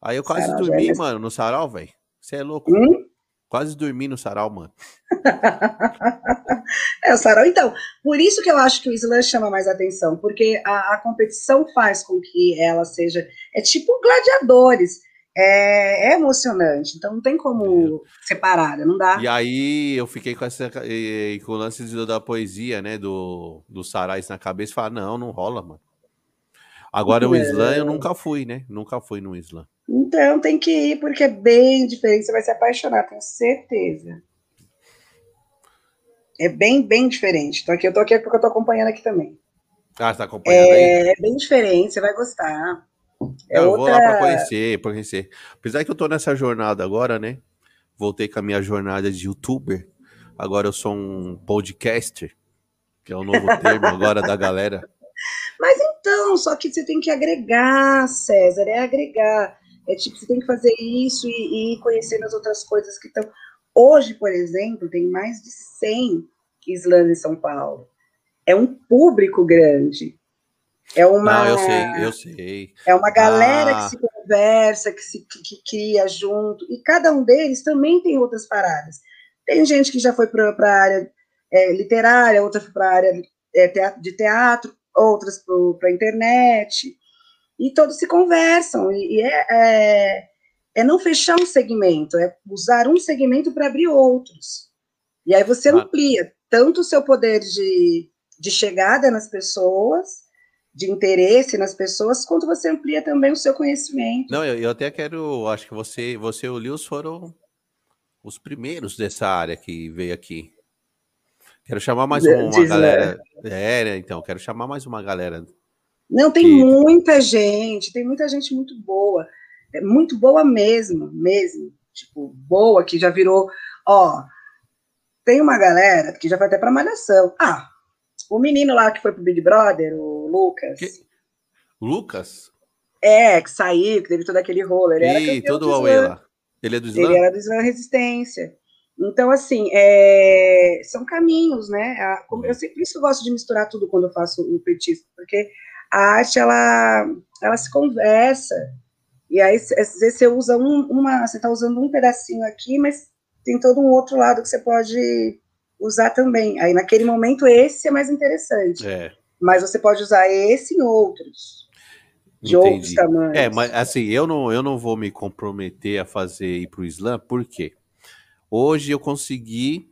S1: Aí eu quase sarau é dormi, é mais... mano, no sarau, velho. Você é louco. Hum? Quase dormi no sarau, mano.
S2: é, o sarau. Então, por isso que eu acho que o slam chama mais atenção, porque a, a competição faz com que ela seja. É tipo gladiadores. É, é, emocionante, então não tem como é. separar, não dá.
S1: E aí eu fiquei com, essa, com o lance da poesia, né, do, do Sarais na cabeça, e falei, não, não rola, mano. Agora o slam eu nunca fui, né, nunca fui no slam.
S2: Então tem que ir, porque é bem diferente, você vai se apaixonar, tenho certeza. É bem, bem diferente. Então aqui eu tô aqui porque eu tô acompanhando aqui também.
S1: Ah, você tá acompanhando é,
S2: aí? É bem diferente, você vai gostar.
S1: É eu outra... vou lá para conhecer, para conhecer. Apesar que eu tô nessa jornada agora, né? Voltei com a minha jornada de youtuber. Agora eu sou um podcaster, que é o novo termo agora da galera.
S2: Mas então, só que você tem que agregar, César, é agregar. É tipo, você tem que fazer isso e, e ir conhecendo as outras coisas que estão. Hoje, por exemplo, tem mais de 100 slams em São Paulo. É um público grande. É uma.
S1: Não, eu sei, eu sei.
S2: É uma galera ah. que se conversa, que se que, que cria junto. E cada um deles também tem outras paradas. Tem gente que já foi para a área é, literária, outra foi para a área é, de teatro, outras para a internet e todos se conversam, e, é, é, é, não fechar um segmento, é usar um segmento para abrir outros. E aí você amplia tanto o seu poder de, de chegada nas pessoas, de interesse nas pessoas, quanto você amplia também o seu conhecimento.
S1: Não, eu, eu até quero, acho que você, você e o Lewis foram os primeiros dessa área que veio aqui. Quero chamar mais uma, uma galera. É, então, quero chamar mais uma galera
S2: não, tem que... muita gente, tem muita gente muito boa, é muito boa mesmo, mesmo, tipo, boa, que já virou, ó, tem uma galera que já foi até pra malhação. Ah, o menino lá que foi pro Big Brother, o Lucas. Que?
S1: Lucas?
S2: É, que saiu, que teve todo aquele rolo. Ele era
S1: todo o lá. Ele é do Islã?
S2: Ele era do Islã Resistência. Então, assim, é, são caminhos, né? Eu sempre isso eu gosto de misturar tudo quando eu faço o petisco, porque a arte ela, ela se conversa. E aí, às vezes, você usa um, uma, você está usando um pedacinho aqui, mas tem todo um outro lado que você pode usar também. Aí naquele momento esse é mais interessante.
S1: É.
S2: Mas você pode usar esse em outros. De
S1: Entendi.
S2: outros tamanhos.
S1: É, mas assim, eu não, eu não vou me comprometer a fazer ir pro Islã, por quê? Hoje eu consegui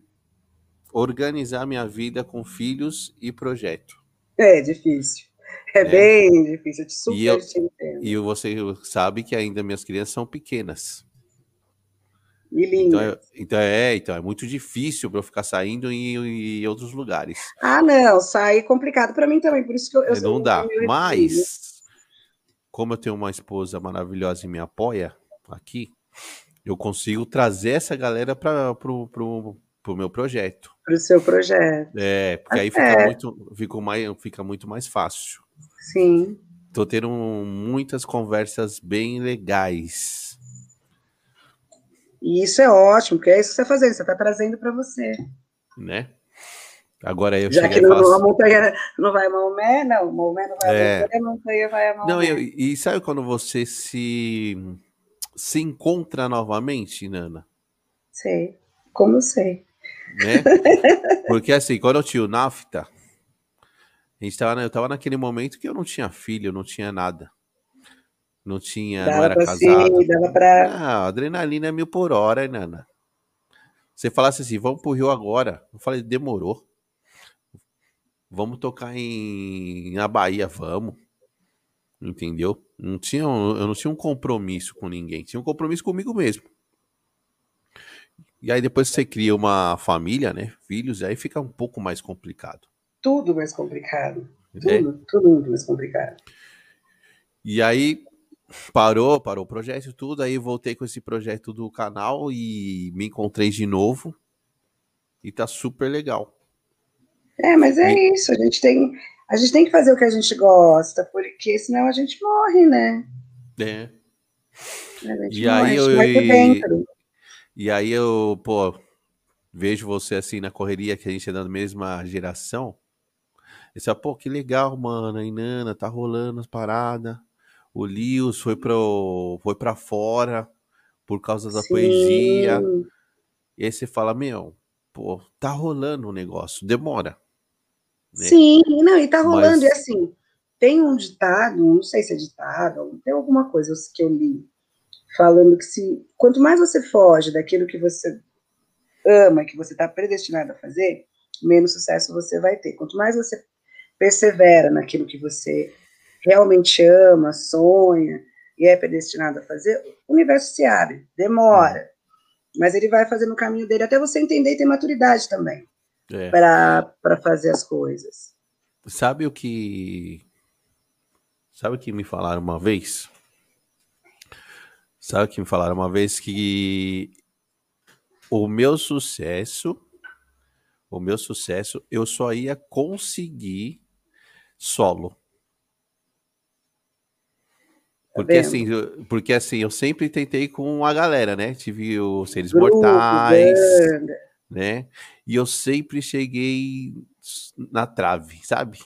S1: organizar minha vida com filhos e projeto.
S2: É difícil. É,
S1: É.
S2: bem difícil. Eu te super
S1: E eu-
S2: te entendo.
S1: E você sabe que ainda minhas crianças são pequenas.
S2: E
S1: Então
S2: lindo.
S1: é, então é, então é muito difícil para eu ficar saindo em, em outros lugares.
S2: Ah, não, sai complicado para mim também, por isso que eu, eu
S1: É, não dá. Mas, como eu tenho uma esposa maravilhosa e me apoia aqui, eu consigo trazer essa galera para pro, pro, pro meu projeto.
S2: Pro seu projeto.
S1: É, porque aí fica
S2: É.
S1: muito, fica, mais, fica muito mais fácil.
S2: Sim.
S1: Tô tendo muitas conversas bem legais.
S2: E isso é ótimo, porque é isso que você está fazendo, você está trazendo para você.
S1: né? Agora eu
S2: Já que não, não, a montanha não vai a Maomé, não. Maomé não vai
S1: É.
S2: a montanha, a montanha vai a Maomé.
S1: Não, eu- e sabe quando você se se encontra novamente, Nana?
S2: Sei. Como sei.
S1: Né? Porque assim, quando eu tinha o Nafta, a gente tava, eu tava naquele momento que eu não tinha filho, eu não tinha nada. Não tinha, não
S2: Dava
S1: era
S2: para
S1: casado.
S2: dava para.
S1: Ah, adrenalina é mil por hora, hein, Nana? Você falasse assim, vamos pro Rio agora. Eu falei, demorou. Vamos tocar em na Bahia, vamos. Entendeu? Não tinha, eu não tinha um compromisso com ninguém, tinha um compromisso comigo mesmo. E aí depois você cria uma família, né, filhos, aí fica um pouco mais complicado,
S2: Tudo mais complicado.
S1: né?
S2: Tudo, tudo mais complicado.
S1: E aí parou, parou o projeto e tudo, aí voltei com esse projeto do canal e me encontrei de novo. E tá super legal.
S2: É, mas é isso, a gente tem. A gente tem que fazer o que a gente gosta, porque senão a gente morre, né?
S1: É.
S2: A gente
S1: E
S2: morre,
S1: aí eu-
S2: dentro.
S1: E aí eu, pô, vejo você assim na correria que a gente é da mesma geração. E você, fala, pô, que legal, mano. A Inana tá rolando as paradas. O Lios foi, pro, foi pra fora por causa da
S2: Sim.
S1: poesia. E aí você fala, meu, pô, tá rolando o negócio. Demora. né?
S2: Sim, não, e tá rolando,
S1: Mas-
S2: e assim, tem um ditado, não sei se é ditado, tem alguma coisa que eu li, falando que se quanto mais você foge daquilo que você ama, que você está predestinado a fazer, menos sucesso você vai ter. Quanto mais você persevera naquilo que você realmente ama, sonha e é predestinado a fazer, o universo se abre, demora, mas ele vai fazendo o caminho dele até você entender e ter maturidade também
S1: É.
S2: para fazer as coisas.
S1: Sabe o que. Sabe o que me falaram uma vez? Sabe o que me falaram uma vez que o meu sucesso, o meu sucesso, eu só ia conseguir solo. Porque
S2: vendo?
S1: assim, eu- porque assim, eu sempre tentei com a galera, né? Tive os seres
S2: Grupo,
S1: mortais,
S2: banda.
S1: né? E eu sempre cheguei na trave, sabe?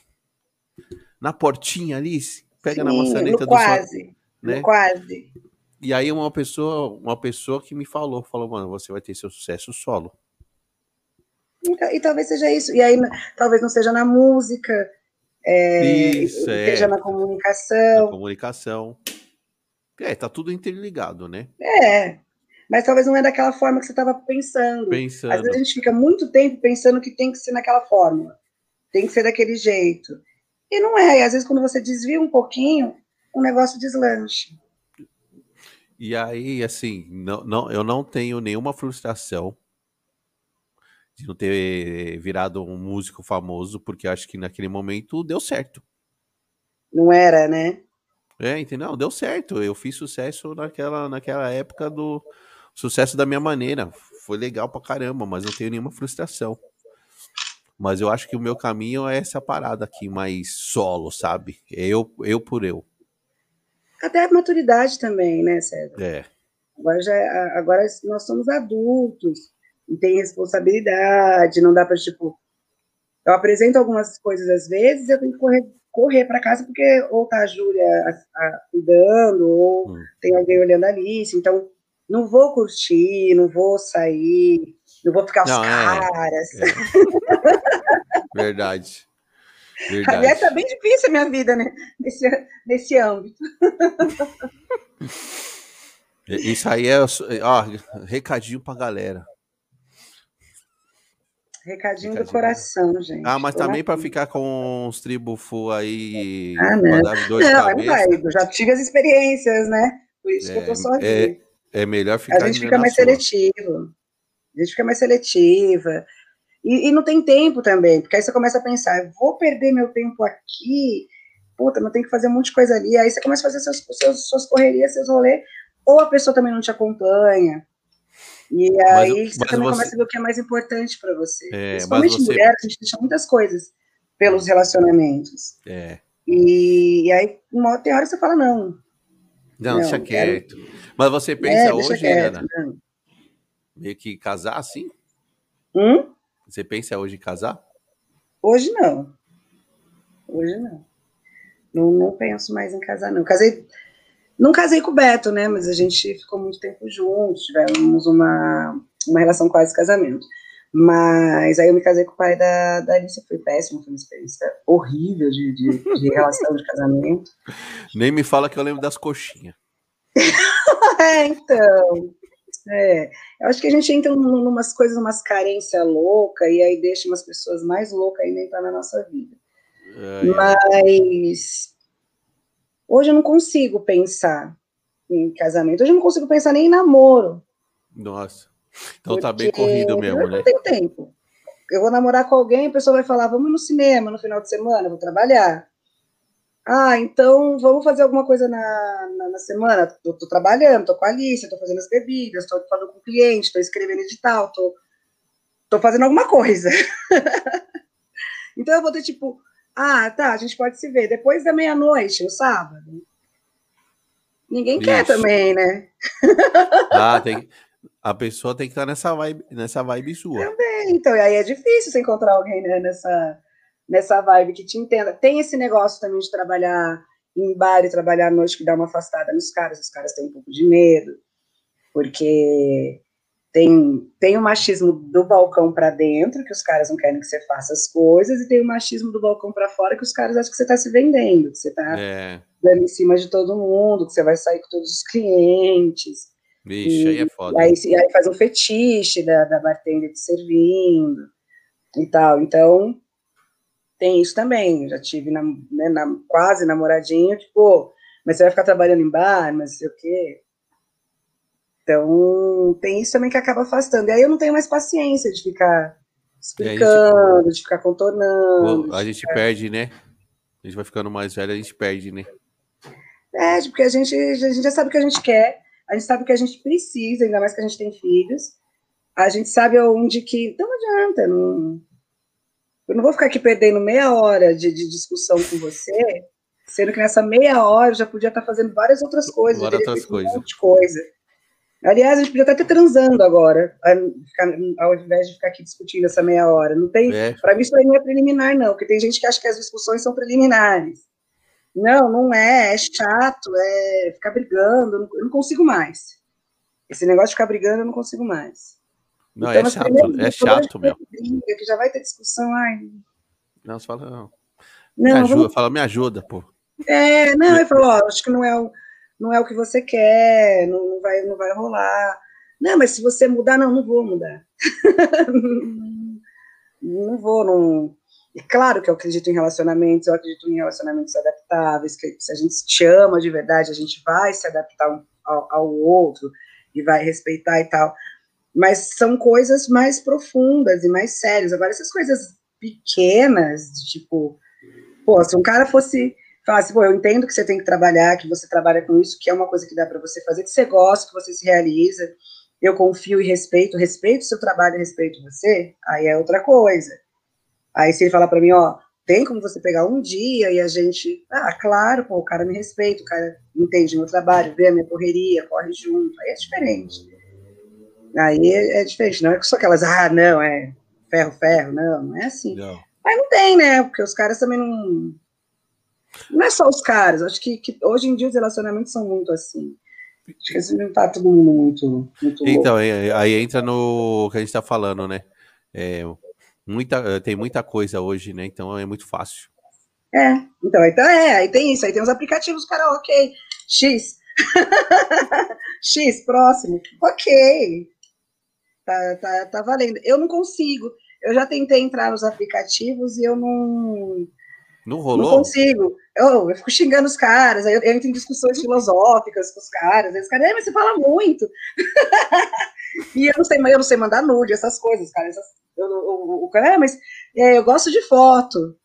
S1: Na portinha ali, pega na
S2: Sim,
S1: maçaneta
S2: no
S1: do
S2: quase,
S1: né?
S2: no quase.
S1: E aí uma pessoa, uma pessoa que me falou, falou, mano, você vai ter seu sucesso solo.
S2: E, ta- e talvez seja isso. E aí, na- talvez não seja na música, é,
S1: Isso, é.
S2: seja na
S1: Na
S2: comunicação.
S1: comunicação. É, tá tudo interligado, né?
S2: É, mas talvez não é daquela forma que você estava pensando. Às
S1: Pensando.
S2: vezes a gente fica muito tempo pensando que tem que ser naquela fórmula, tem que ser daquele jeito. E não é. E às vezes, quando você desvia um pouquinho, o negócio deslancha.
S1: E aí, assim, não, não, eu não tenho nenhuma frustração de não ter virado um músico famoso, porque acho que naquele momento deu certo.
S2: Não era, né?
S1: É, entendeu? Deu certo. Eu fiz sucesso naquela, naquela época do sucesso da minha maneira. Foi legal pra caramba, mas não tenho nenhuma frustração. Mas eu acho que o meu caminho é essa parada aqui, mais solo, sabe? É Eu, eu por eu.
S2: Até a maturidade também, né, César?
S1: É.
S2: Agora, já, agora nós somos adultos e tem responsabilidade, não dá para, tipo. Eu apresento algumas coisas às vezes, eu tenho que correr, correr para casa, porque ou tá a Júlia cuidando, ou
S1: Hum.
S2: tem alguém olhando a lista, então não vou curtir, não vou sair, Não vou ficar os não, é. caras. É, é.
S1: Verdade. Verdade.
S2: Aliás, tá bem difícil a minha vida, né? Nesse, nesse âmbito.
S1: Isso aí é, ó, recadinho pra galera.
S2: Recadinho, recadinho do coração, gente.
S1: Ah, mas também para ficar com os tribufu aí.
S2: Ah, não. Não, não vai. Eu já tive as experiências, né? Por isso é, que eu tô só aqui.
S1: É, é melhor ficar.
S2: A gente fica mais sua. seletivo. A gente fica mais seletiva. E, e, não tem tempo também, porque aí você começa a pensar, vou perder meu tempo aqui, puta, não tem que fazer um monte de coisa ali. Aí você começa a fazer seus, seus, suas correrias, seus rolês, ou a pessoa também não te acompanha. E aí mas, você mas também você... começa a ver o que é mais importante para você. É, Principalmente você... mulher, a gente deixa muitas coisas pelos relacionamentos.
S1: É.
S2: E, e aí, uma, tem hora que você fala, não.
S1: Não, não deixa quieto. Mas você pensa é, hoje, quieto, Ana, meio que casar assim?
S2: Hum?
S1: Você pensa hoje em casar?
S2: Hoje não. Hoje não. Não, não penso mais em casar, não. Casei. Não casei com o Beto, né? Mas a gente ficou muito tempo juntos, tivemos uma, uma relação quase casamento. Mas aí eu me casei com o pai da, da Alice, foi péssimo, foi uma experiência horrível de, de, de relação de casamento.
S1: Nem me fala que eu lembro das coxinhas.
S2: é, então. É, eu acho que a gente entra em umas coisas, umas carências loucas, e aí deixa umas pessoas mais loucas ainda entrar na nossa vida. É, Mas hoje eu não consigo pensar em casamento, hoje eu não consigo pensar nem em namoro.
S1: Nossa, então tá bem corrido mesmo,
S2: eu
S1: né?
S2: Não tenho tempo. Eu vou namorar com alguém, a pessoa vai falar, vamos no cinema no final de semana, vou trabalhar. Ah, então vamos fazer alguma coisa na, na, na semana? Tô, tô, trabalhando, tô com a Alice, tô fazendo as bebidas, tô falando com o cliente, tô escrevendo edital, tô, tô fazendo alguma coisa. então eu vou ter tipo, ah, tá, a gente pode se ver depois da meia-noite, no sábado. Ninguém Isso. quer também, né?
S1: ah, tem, a pessoa tem que estar nessa vibe, nessa vibe sua.
S2: Também, então, e aí é difícil você encontrar alguém né, nessa nessa vibe que te entenda. Tem esse negócio também de trabalhar em bar e trabalhar à noite que dá uma afastada nos caras, os caras têm um pouco de medo, porque tem, tem o machismo do balcão para dentro, que os caras não querem que você faça as coisas, e tem o machismo do balcão para fora, que os caras acham que você está se vendendo, que você está é. dando em cima de todo mundo, que você vai sair com todos os clientes.
S1: Vixe, e, aí é foda.
S2: Aí, aí faz um fetiche da, da bartender te servindo e tal. Então, tem isso também. Já tive na, né, na, quase namoradinho, tipo, mas você vai ficar trabalhando em bar, mas sei o quê. Então, tem isso também que acaba afastando. E aí eu não tenho mais paciência de ficar explicando, gente, de ficar contornando.
S1: A gente ficar... perde, né? A gente vai ficando mais velho, a gente perde, né?
S2: É, porque a gente, a gente já sabe o que a gente quer, a gente sabe o que a gente precisa, ainda mais que a gente tem filhos. A gente sabe onde que. Então não adianta, não, eu não vou ficar aqui perdendo meia hora de, de discussão com você, sendo que nessa meia hora eu já podia estar fazendo várias outras coisas,
S1: várias outras coisas.
S2: um monte de coisa. Aliás, a gente podia até estar transando agora, ao invés de ficar aqui discutindo essa meia hora. Não tem, é. para mim isso aí não é preliminar não, porque tem gente que acha que as discussões são preliminares. Não, não é, é chato, é ficar brigando, eu não consigo mais. Esse negócio de ficar brigando eu não consigo mais.
S1: Não, então, é chato, é chato, meu.
S2: Briga, que já vai ter discussão, ai.
S1: Não, você fala, não. não me ajuda, vamos... fala, me ajuda, pô.
S2: É, não, ele falou, ó, acho que não é o, não é o que você quer, não, não, vai, não vai rolar. Não, mas se você mudar, não, não vou mudar. não vou, não. E claro que eu acredito em relacionamentos, eu acredito em relacionamentos adaptáveis, que se a gente se ama de verdade, a gente vai se adaptar ao, ao outro e vai respeitar e tal mas são coisas mais profundas e mais sérias. Agora, essas coisas pequenas, tipo, pô, se um cara fosse falar assim, pô, eu entendo que você tem que trabalhar, que você trabalha com isso, que é uma coisa que dá para você fazer, que você gosta, que você se realiza, eu confio e respeito, respeito o seu trabalho respeito você, aí é outra coisa. Aí se ele falar para mim, ó, tem como você pegar um dia e a gente, ah, claro, pô, o cara me respeita, o cara entende meu trabalho, vê a minha correria, corre junto, aí é diferente. Aí é, é, diferente, não é só aquelas, ah, não, é ferro, ferro, não, não é assim. Não. Mas não tem, né? Porque os caras também não. Não é só os caras, acho que, que hoje em dia os relacionamentos são muito assim. Acho que isso não tá todo mundo muito. muito
S1: então, aí, aí entra no que a gente tá falando, né? É, muita, tem muita coisa hoje, né? Então é muito fácil.
S2: É, então, então é, aí tem isso, aí tem os aplicativos, cara, ok, X. X, próximo, ok. Tá, tá, tá valendo. Eu não consigo. Eu já tentei entrar nos aplicativos e eu não.
S1: Não rolou?
S2: Não consigo. Eu, eu fico xingando os caras, aí eu, eu entro em discussões filosóficas com os caras, aí os caras, mas você fala muito. e eu não sei, eu não sei mandar nude, essas coisas, cara. Essas, eu, o cara, é, mas é, eu gosto de foto.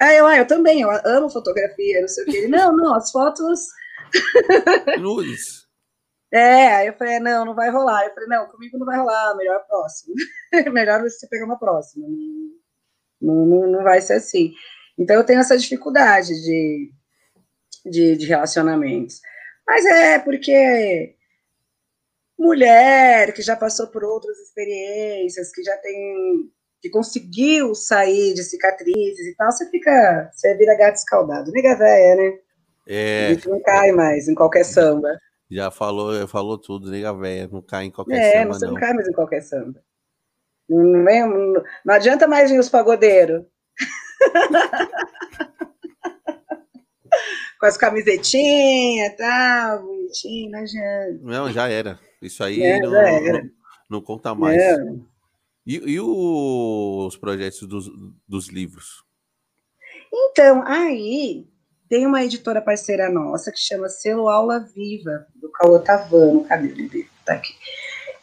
S2: Aí eu, ah, eu também, eu amo fotografia, não sei o que. não, não, as fotos.
S1: Nudes.
S2: É, aí eu falei, não, não vai rolar. Eu falei, não, comigo não vai rolar, melhor próximo. melhor você pegar uma próxima. Não, não, não vai ser assim. Então eu tenho essa dificuldade de, de, de relacionamentos. Mas é porque mulher que já passou por outras experiências, que já tem que conseguiu sair de cicatrizes e tal, você fica, você vira gato escaldado. Nega véia, né?
S1: É.
S2: A gente não cai mais em qualquer samba.
S1: Já falou, falou tudo, nega véia, não cai em qualquer é, samba.
S2: É, você não. não cai mais em qualquer samba. Não, não, não adianta mais vir os pagodeiros. Com as camisetinhas e tal, bonitinho, não adianta.
S1: Não, já era. Isso aí é, não, não, não, conta mais. É. E, e, os projetos dos, dos livros?
S2: Então, aí tem uma editora parceira nossa que chama Selo Aula Viva, do Cauã Tavano, cadê ele? Tá aqui.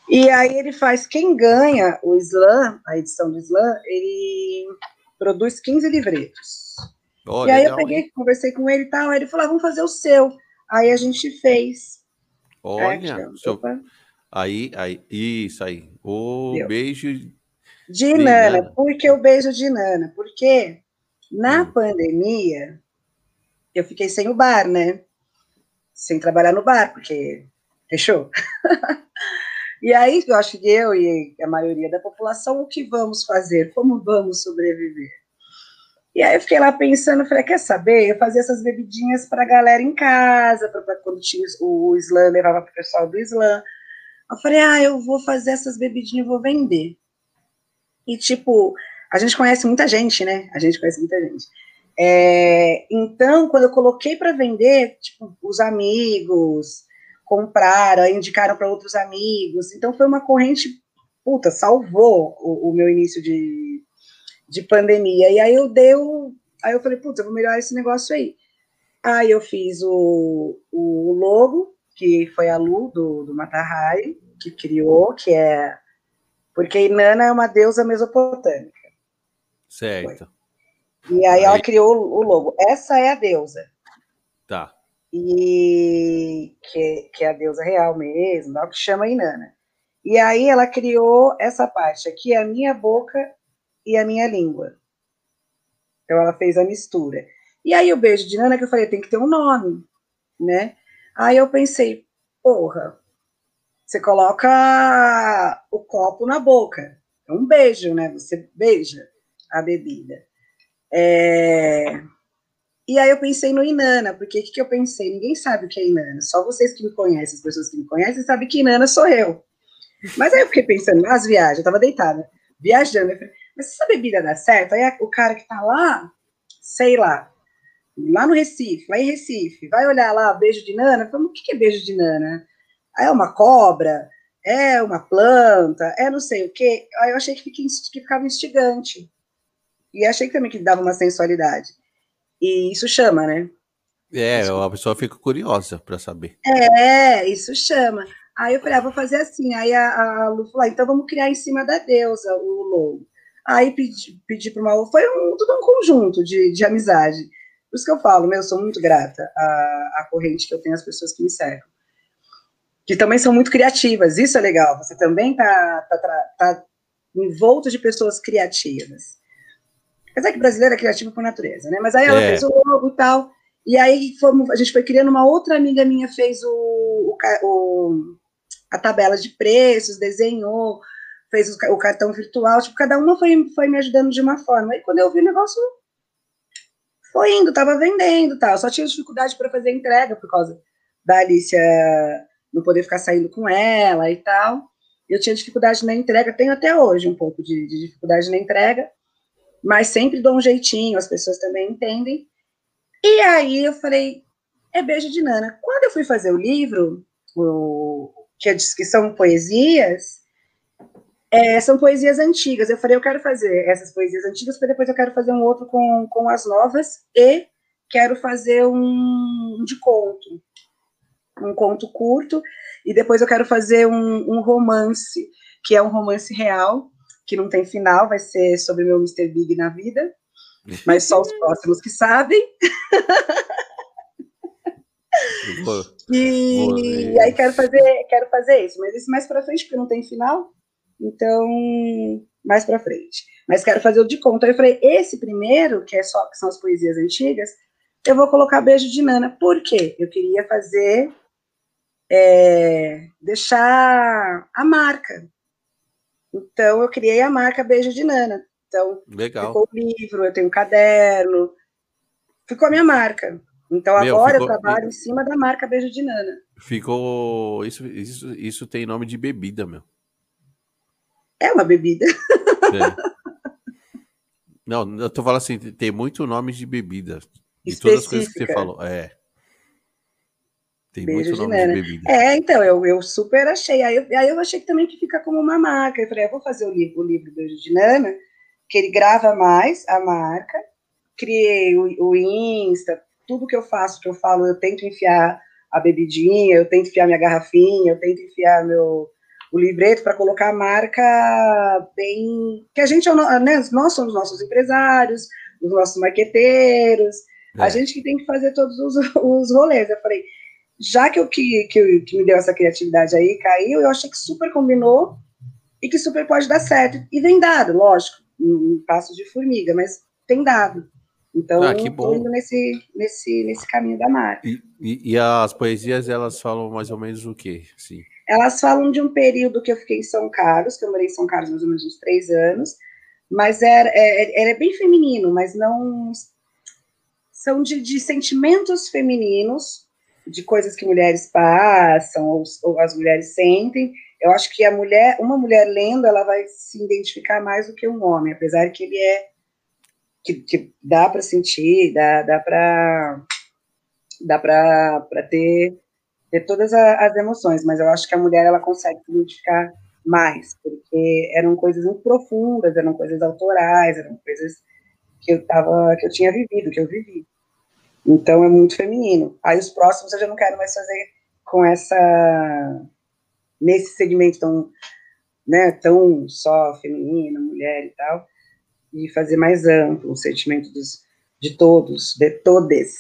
S2: E aí ele faz, quem ganha o Slam, a edição do Slam, ele produz 15 livretos. Oh, e aí legal, eu peguei, hein? conversei com ele e tal, aí ele falou, ah, vamos fazer o seu. Aí a gente fez.
S1: Olha, é, seu... aí, aí, isso aí. O Deu. beijo
S2: de, de Nana. Nana. Por que o beijo de Nana? Porque na hum. pandemia eu fiquei sem o bar, né? Sem trabalhar no bar, porque fechou. e aí eu acho que eu e a maioria da população, o que vamos fazer? Como vamos sobreviver? E aí eu fiquei lá pensando, falei, quer saber? Eu fazia essas bebidinhas para a galera em casa, para quando tinha o slam, levava para o pessoal do slam. Eu falei, ah, eu vou fazer essas bebidinhas e vou vender. E, tipo, a gente conhece muita gente, né? A gente conhece muita gente. É, então, quando eu coloquei para vender, tipo, os amigos compraram, indicaram para outros amigos. Então, foi uma corrente, puta, salvou o, o meu início de, de pandemia. E aí eu dei o, Aí eu falei, putz, eu vou melhorar esse negócio aí. Aí eu fiz o, o logo, que foi a Lu, do, do Matahari, que criou, que é... Porque Inanna é uma deusa mesopotâmica.
S1: Certo.
S2: Foi. E aí, aí, ela criou o logo. Essa é a deusa.
S1: Tá.
S2: E que, que é a deusa real mesmo, é que chama Inanna. E aí ela criou essa parte aqui, a minha boca e a minha língua. Então ela fez a mistura. E aí o beijo de Nana que eu falei, tem que ter um nome, né? Aí eu pensei, porra, você coloca o copo na boca. É um beijo, né? Você beija a bebida. É... E aí eu pensei no Inana, porque o que, que eu pensei? Ninguém sabe o que é Inana, só vocês que me conhecem, as pessoas que me conhecem, sabem que Inana sou eu. Mas aí eu fiquei pensando nas viagens, eu tava deitada, viajando, eu falei, mas se essa bebida dá certo, aí o cara que tá lá, sei lá, lá no Recife, lá em Recife, vai olhar lá, beijo de nana, fala, o que é beijo de nana? É uma cobra? É uma planta? É não sei o quê? Aí eu achei que, que ficava instigante. E achei também que dava uma sensualidade. E isso chama, né?
S1: É, a pessoa fica curiosa para saber.
S2: É, isso chama. Aí eu falei, ah, vou fazer assim. Aí a, a Lu falou, ah, então vamos criar em cima da deusa o logo. Aí pedi, pedi para uma foi um, tudo um conjunto de, de amizade. Por isso que eu falo, meu, eu sou muito grata à, à corrente que eu tenho, às pessoas que me cercam. Que também são muito criativas, isso é legal. Você também está tá, tá, tá envolto de pessoas criativas. Apesar que brasileira é criativa por natureza, né? Mas aí ela é. fez o logo e tal. E aí fomos, a gente foi criando, uma outra amiga minha fez o, o, o a tabela de preços, desenhou, fez o, cartão virtual, tipo, cada uma foi, foi me ajudando de uma forma. E quando eu vi o negócio, foi indo, tava vendendo tal. Só tinha dificuldade para fazer entrega por causa da Alicia não poder ficar saindo com ela e tal. Eu tinha dificuldade na entrega, tenho até hoje um pouco de, de dificuldade na entrega, mas sempre dou um jeitinho, as pessoas também entendem. E aí eu falei, é beijo de Nana. Quando eu fui fazer o livro, o, que, é, que são poesias, é, são poesias antigas. Eu falei, eu quero fazer essas poesias antigas, porque depois eu quero fazer um outro com, com as novas e quero fazer um, de conto, um conto curto, e depois eu quero fazer um, um romance, que é um romance real, que não tem final, vai ser sobre meu Mr. Big na vida, mas só os próximos que sabem. E, vou aí quero fazer, quero fazer isso, mas isso mais para frente, porque não tem final, então mais para frente. Mas quero fazer o de conta. Aí eu falei, esse primeiro, que é só que são as poesias antigas, eu vou colocar beijo de Nana. Por quê? Eu queria fazer é, deixar a marca. Então eu criei a marca Beijo de Nana. Então
S1: Legal.
S2: ficou o livro, eu tenho um caderno, ficou a minha marca. Então Meu, agora ficou... eu trabalho em cima da marca Beijo de Nana.
S1: Ficou. Isso, isso, isso tem nome de bebida, meu.
S2: É uma bebida. É.
S1: Não, eu tô falando assim, tem muito nome de bebida. De todas as coisas que você falou. É.
S2: Tem Beijo muito nome de, de bebida. É, então, eu, eu super achei. Aí eu, aí eu achei que também que fica como uma marca. Eu falei, eu vou fazer o livro, o livro Beijo de Nana, que ele grava mais a marca. Criei o, o Insta, tudo que eu faço, que eu falo, eu tento enfiar a bebidinha, eu tento enfiar minha garrafinha, eu tento enfiar meu o livreto para colocar a marca bem que a gente é né, nós somos nossos empresários, os nossos marqueteiros, é. a gente que tem que fazer todos os, os rolês. Eu falei, já que eu que, que, que me deu essa criatividade aí, caiu, eu achei que super combinou e que super pode dar certo. E vem dado, lógico, um passo de formiga, mas tem dado. Então, ah, que bom. indo nesse, nesse, nesse caminho da marca.
S1: E, e, e, as poesias, elas falam mais ou menos o quê? Sim.
S2: Elas falam de um período que eu fiquei em São Carlos, que eu morei em São Carlos mais ou menos uns três anos, mas era, é, era, é bem feminino, mas não... São de, de sentimentos femininos, de coisas que mulheres passam, ou, ou as mulheres sentem, eu acho que a mulher, uma mulher lendo, ela vai se identificar mais do que um homem, apesar que ele é que, que dá para sentir, dá, dá para dá para ter, ter todas as emoções, mas eu acho que a mulher ela consegue se identificar mais, porque eram coisas muito profundas, eram coisas autorais, eram coisas que eu tava, que eu tinha vivido, que eu vivi. Então é muito feminino. Aí os próximos eu já não quero mais fazer com essa nesse segmento tão, né, tão só feminino, mulher e tal e fazer mais amplo o sentimento dos, de todos, de todes.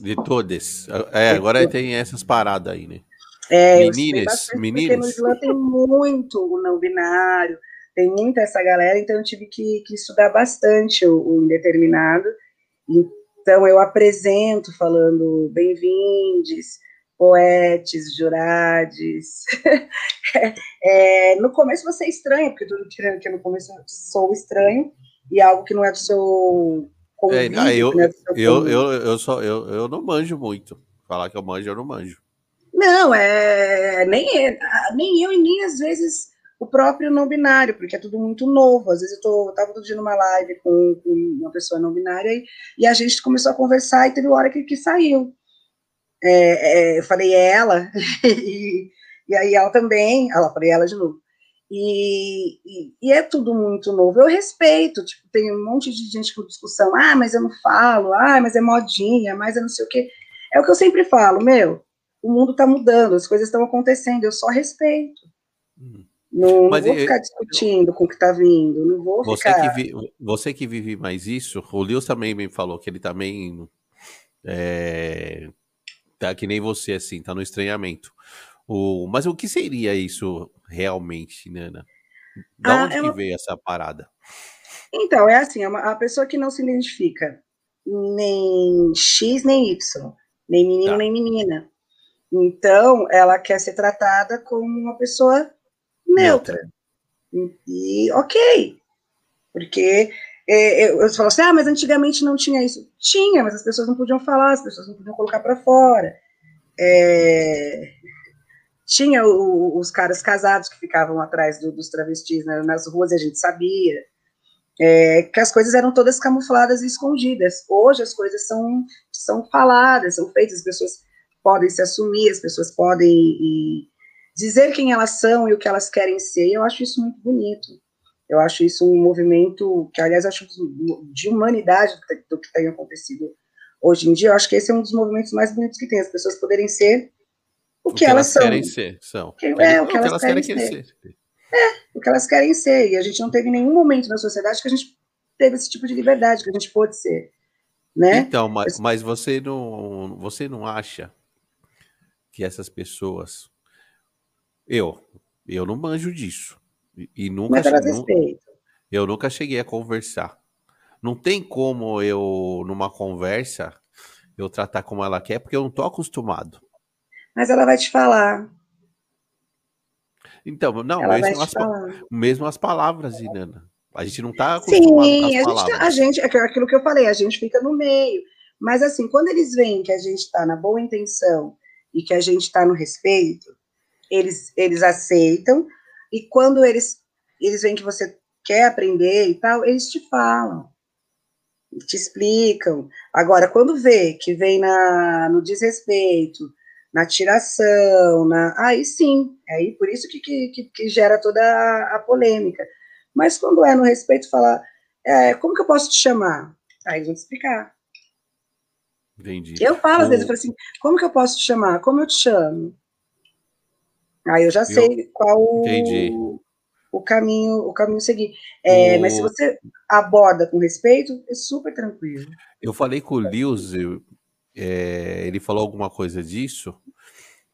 S1: De todes. É, agora tem essas paradas aí, né?
S2: É, meninas, meninas. Porque no Islã tem muito o não binário, tem muita essa galera, então eu tive que, que estudar bastante o, o indeterminado. Então eu apresento falando bem-vindes, poetes, jurades. é, no começo você é estranha, porque tudo que no começo eu sou estranho, e algo que não é do seu
S1: convívio, é, eu, né, eu, eu, eu, só, eu, eu não manjo muito. Falar que eu manjo, eu não manjo.
S2: Não, é nem, é, nem eu e nem às vezes o próprio não binário, porque é tudo muito novo. Às vezes eu, tô, eu tava todo dia numa live com, com uma pessoa não binária e, e, a gente começou a conversar e teve uma hora que, que saiu. É, é, eu falei ela, e, e aí ela também, ela falei ela de novo. E, e, e, é tudo muito novo. Eu respeito, tipo, tem um monte de gente com discussão, ah, mas eu não falo, ah, mas é modinha, mas é não sei o quê. É o que eu sempre falo, meu, o mundo está mudando, as coisas estão acontecendo, eu só respeito. Hum. Não, não, vou ficar discutindo com o que está vindo, não vou
S1: você
S2: ficar...
S1: Que vi, você que vive mais isso, o Lewis também me falou que ele também é, tá que nem você, assim, tá no estranhamento. O, mas o que seria isso realmente, Nana? Da ah, onde que veio essa parada?
S2: Então, é assim, é uma, a pessoa que não se identifica nem X nem Y, nem menino tá. nem menina. Então, ela quer ser tratada como uma pessoa neutra. neutra. E, e ok. Porque é, eu, eu falo assim, ah, mas antigamente não tinha isso. Tinha, mas as pessoas não podiam falar, as pessoas não podiam colocar para fora. é, tinha o, os caras casados que ficavam atrás do, dos travestis né, nas ruas e a gente sabia é, que as coisas eram todas camufladas e escondidas. Hoje as coisas são, são faladas, são feitas, as pessoas podem se assumir, as pessoas podem e, dizer quem elas são e o que elas querem ser. Eu acho isso muito bonito. Eu acho isso um movimento que, aliás, acho de humanidade do que tem acontecido hoje em dia. Eu acho que esse é um dos movimentos mais bonitos que tem, as pessoas poderem ser o, o que, elas, elas, querem
S1: ser. São.
S2: Que, é, o que, elas, elas querem, querem ser. ser. É, o que elas querem ser. E a gente não teve nenhum momento na sociedade que a gente teve esse tipo de liberdade, que a gente pôde ser. Né?
S1: Então, mas, mas você, não, você não acha que essas pessoas. Eu, eu não manjo disso. E, e nunca, nunca eu nunca cheguei a conversar. Não tem como eu, numa conversa, eu tratar como ela quer, porque eu não tô acostumado.
S2: Mas ela vai te falar.
S1: Então, não, mesmo as, mesmo as, palavras, Inana. A gente não está acostumado Sim, com as
S2: a
S1: palavras.
S2: Gente, tá, a gente, é aquilo que eu falei, a gente fica no meio. Mas assim, quando eles veem que a gente está na boa intenção e que a gente está no respeito, eles, eles aceitam. E quando eles, eles veem que você quer aprender e tal, eles te falam, te explicam. Agora, quando vê que vem na, no desrespeito, na tiração, na, aí sim, aí por isso que, que, que gera toda a, a, polêmica. Mas quando é no respeito, falar, é, como que eu posso te chamar? Aí eles vão te explicar.
S1: Entendi.
S2: Eu falo, às vezes, eu falo assim, como que eu posso te chamar? Como eu te chamo? Aí eu já sei qual o, o, caminho o caminho seguir. É, o... Mas se você aborda com respeito, é super tranquilo.
S1: Eu falei com o Lewis, é, ele falou alguma coisa disso,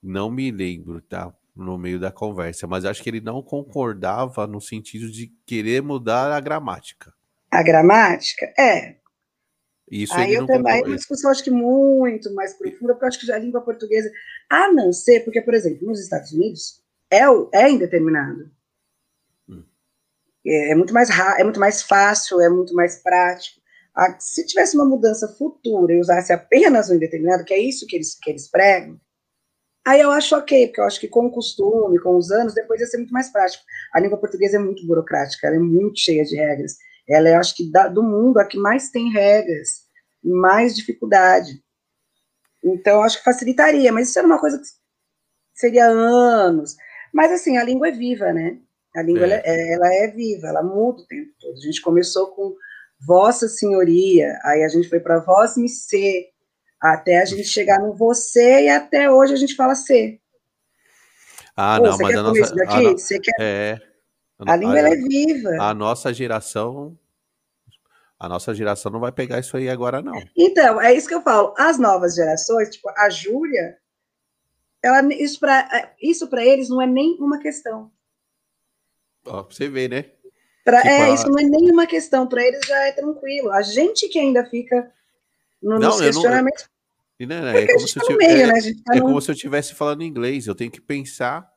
S1: não me lembro, tá? No meio da conversa, mas acho que ele não concordava no sentido de querer mudar a gramática.
S2: A gramática? É.
S1: Isso
S2: aí eu também, é uma discussão acho que muito mais profunda, porque eu acho que já a língua portuguesa, a não ser, porque, por exemplo, nos Estados Unidos, é, é indeterminado. Hum. É, é, muito mais é muito mais fácil, é muito mais prático. se tivesse uma mudança futura e usasse apenas o indeterminado, que é isso que eles, que eles pregam, Aí eu acho ok, porque eu acho que com o costume, com os anos, depois ia ser muito mais prático. A língua portuguesa é muito burocrática, ela é muito cheia de regras. Ela é, acho que, da, do mundo, a que mais tem regras, mais dificuldade. Então, acho que facilitaria, mas isso era uma coisa que seria anos. Mas, assim, a língua é viva, né? A língua, é. Ela, ela é viva, ela muda o tempo todo. A gente começou com Vossa Senhoria, aí a gente foi para Vós Me Ser, até a gente chegar no você e até hoje a gente fala ser.
S1: Ah, Pô, não, mas a nossa. Daqui? A, você
S2: quer... É. A, a língua a, é viva.
S1: A nossa geração. A nossa geração não vai pegar isso aí agora, não.
S2: Então, é isso que eu falo. As novas gerações, tipo, a Júlia, ela, isso para isso eles não é nem uma questão.
S1: Ó, você vê, né?
S2: Pra, tipo, é, isso não é nem uma questão. Para eles já é tranquilo. A gente que ainda fica no, não, nos questionamentos.
S1: Não, não, é, como se eu tá meio, né? tá é no... como se eu estivesse falando inglês. Eu tenho que pensar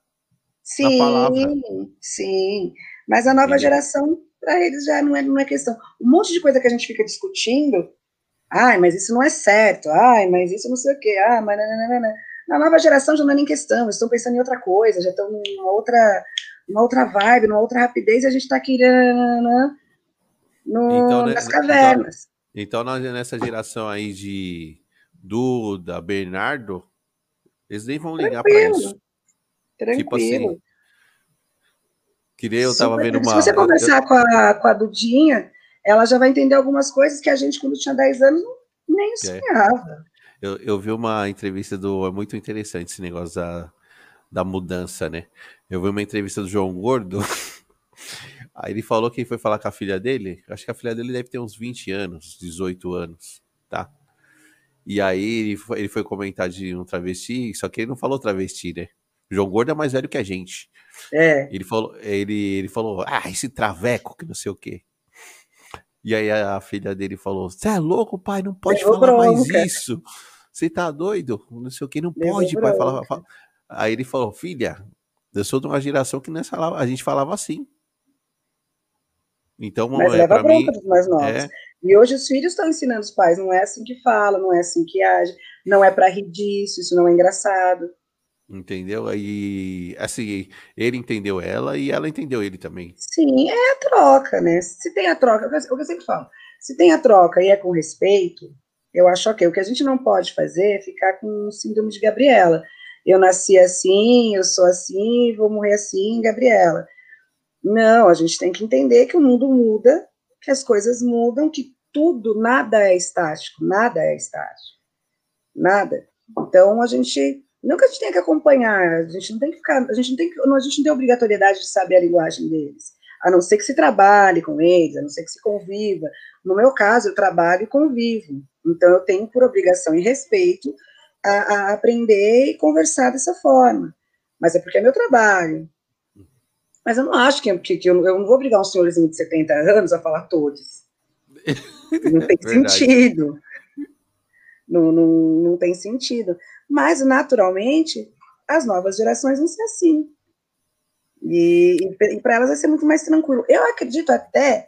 S2: sim, na palavra. Sim, mas a nova Entendeu? geração, para eles já não é, não é questão. Um monte de coisa que a gente fica discutindo. Ai, mas isso não é certo. Ai, mas isso não sei o quê. Ah, mas nananana. Na nova geração já não é nem questão. Eles estão pensando em outra coisa. Já estão numa outra, numa outra vibe, numa outra rapidez. E a gente está aqui nananana, no, então, né, nas então, cavernas.
S1: Então, nessa geração aí de Duda, Bernardo, eles nem vão ligar para isso.
S2: Tranquilo. Tipo assim.
S1: Queria, eu tava Super, vendo uma.
S2: Se você conversar com, a, com a Dudinha, ela já vai entender algumas coisas que a gente, quando tinha 10 anos, nem é. sonhava.
S1: Eu, eu vi uma entrevista do. É muito interessante esse negócio da, da mudança, né? Eu vi uma entrevista do João Gordo. Aí ele falou que foi falar com a filha dele. Acho que a filha dele deve ter uns 20 anos, 18 anos, tá? E aí ele foi, ele foi comentar de um travesti, só que ele não falou travesti, né? O João Gordo é mais velho que a gente.
S2: É.
S1: Ele falou, ele, ele falou, ah, esse traveco que não sei o quê. E aí a filha dele falou: Você é louco, pai? Não pode falar bronca. mais isso. Você tá doido? Não sei o que, não pode, pai. Falar, falar. Aí ele falou: Filha, eu sou de uma geração que nessa a gente falava assim. Então,
S2: Mas é, leva bronca mim, dos mais novos. É... E hoje os filhos estão ensinando os pais, não é assim que fala, não é assim que age. não é para rir disso, isso não é engraçado.
S1: Entendeu? E assim, ele entendeu ela e ela entendeu ele também.
S2: Sim, é a troca, né? Se tem a troca, o que eu sempre falo, se tem a troca e é com respeito, eu acho ok. O que a gente não pode fazer é ficar com o síndrome de Gabriela. Eu nasci assim, eu sou assim, vou morrer assim, Gabriela. Não, a gente tem que entender que o mundo muda, que as coisas mudam, que tudo, nada é estático, nada é estático. Nada. Então a gente não que a gente tenha que acompanhar, a gente não tem que ficar, a gente não tem a gente não tem obrigatoriedade de saber a linguagem deles, a não ser que se trabalhe com eles, a não ser que se conviva. No meu caso, eu trabalho e convivo, então eu tenho por obrigação e respeito a, a aprender e conversar dessa forma. Mas é porque é meu trabalho. Mas eu não acho que, que, que eu, eu, não vou obrigar um senhorzinho de 70 anos a falar todos. Não tem sentido. Não, não, não tem sentido. Mas, naturalmente, as novas gerações vão ser assim. E, e, para elas vai ser muito mais tranquilo. Eu acredito até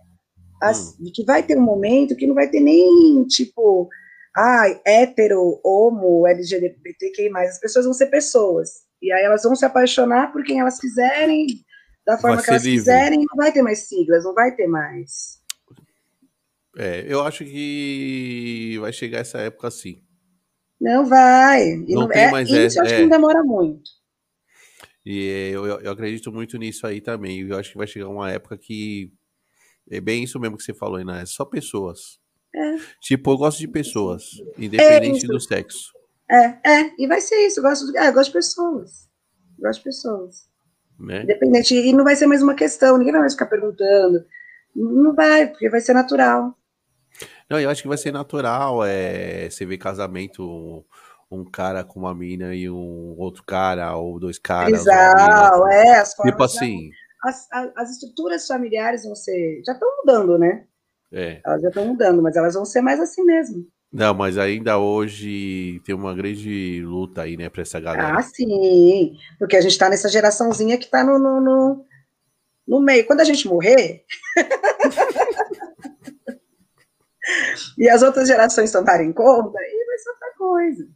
S2: as, hum. que vai ter um momento que não vai ter nem, tipo, ah, hétero, homo, LGBTQI+, as pessoas vão ser pessoas. E aí elas vão se apaixonar por quem elas quiserem, da forma que elas livre. quiserem, não vai ter mais siglas, não vai ter mais.
S1: É, eu acho que vai chegar essa época assim.
S2: Não vai. E não, não tem é, mais isso, é, acho é. que não demora muito.
S1: E eu, eu, acredito muito nisso aí também. Eu acho que vai chegar uma época que é bem isso mesmo que você falou, né? É só pessoas. É. Tipo, eu gosto de pessoas, independente é do sexo.
S2: É, é, e vai ser isso. Eu gosto, de, é, eu gosto de pessoas. Eu gosto de pessoas. Né? Independente. E não vai ser mais uma questão, ninguém vai mais ficar perguntando. Não vai, porque vai ser natural.
S1: Não, eu acho que vai ser natural. É, você vê casamento, um cara com uma mina e um outro cara, ou dois caras.
S2: Exato, é. As
S1: tipo assim.
S2: As, as, as, estruturas familiares vão ser. Já estão mudando, né?
S1: É.
S2: Elas já estão mudando, mas elas vão ser mais assim mesmo.
S1: Não, mas ainda hoje tem uma grande luta aí, né, para essa galera.
S2: Ah, sim. Porque a gente está nessa geraçãozinha que está no, no, no, no meio. Quando a gente morrer. e as outras gerações tomarem conta, aí vai ser outra coisa.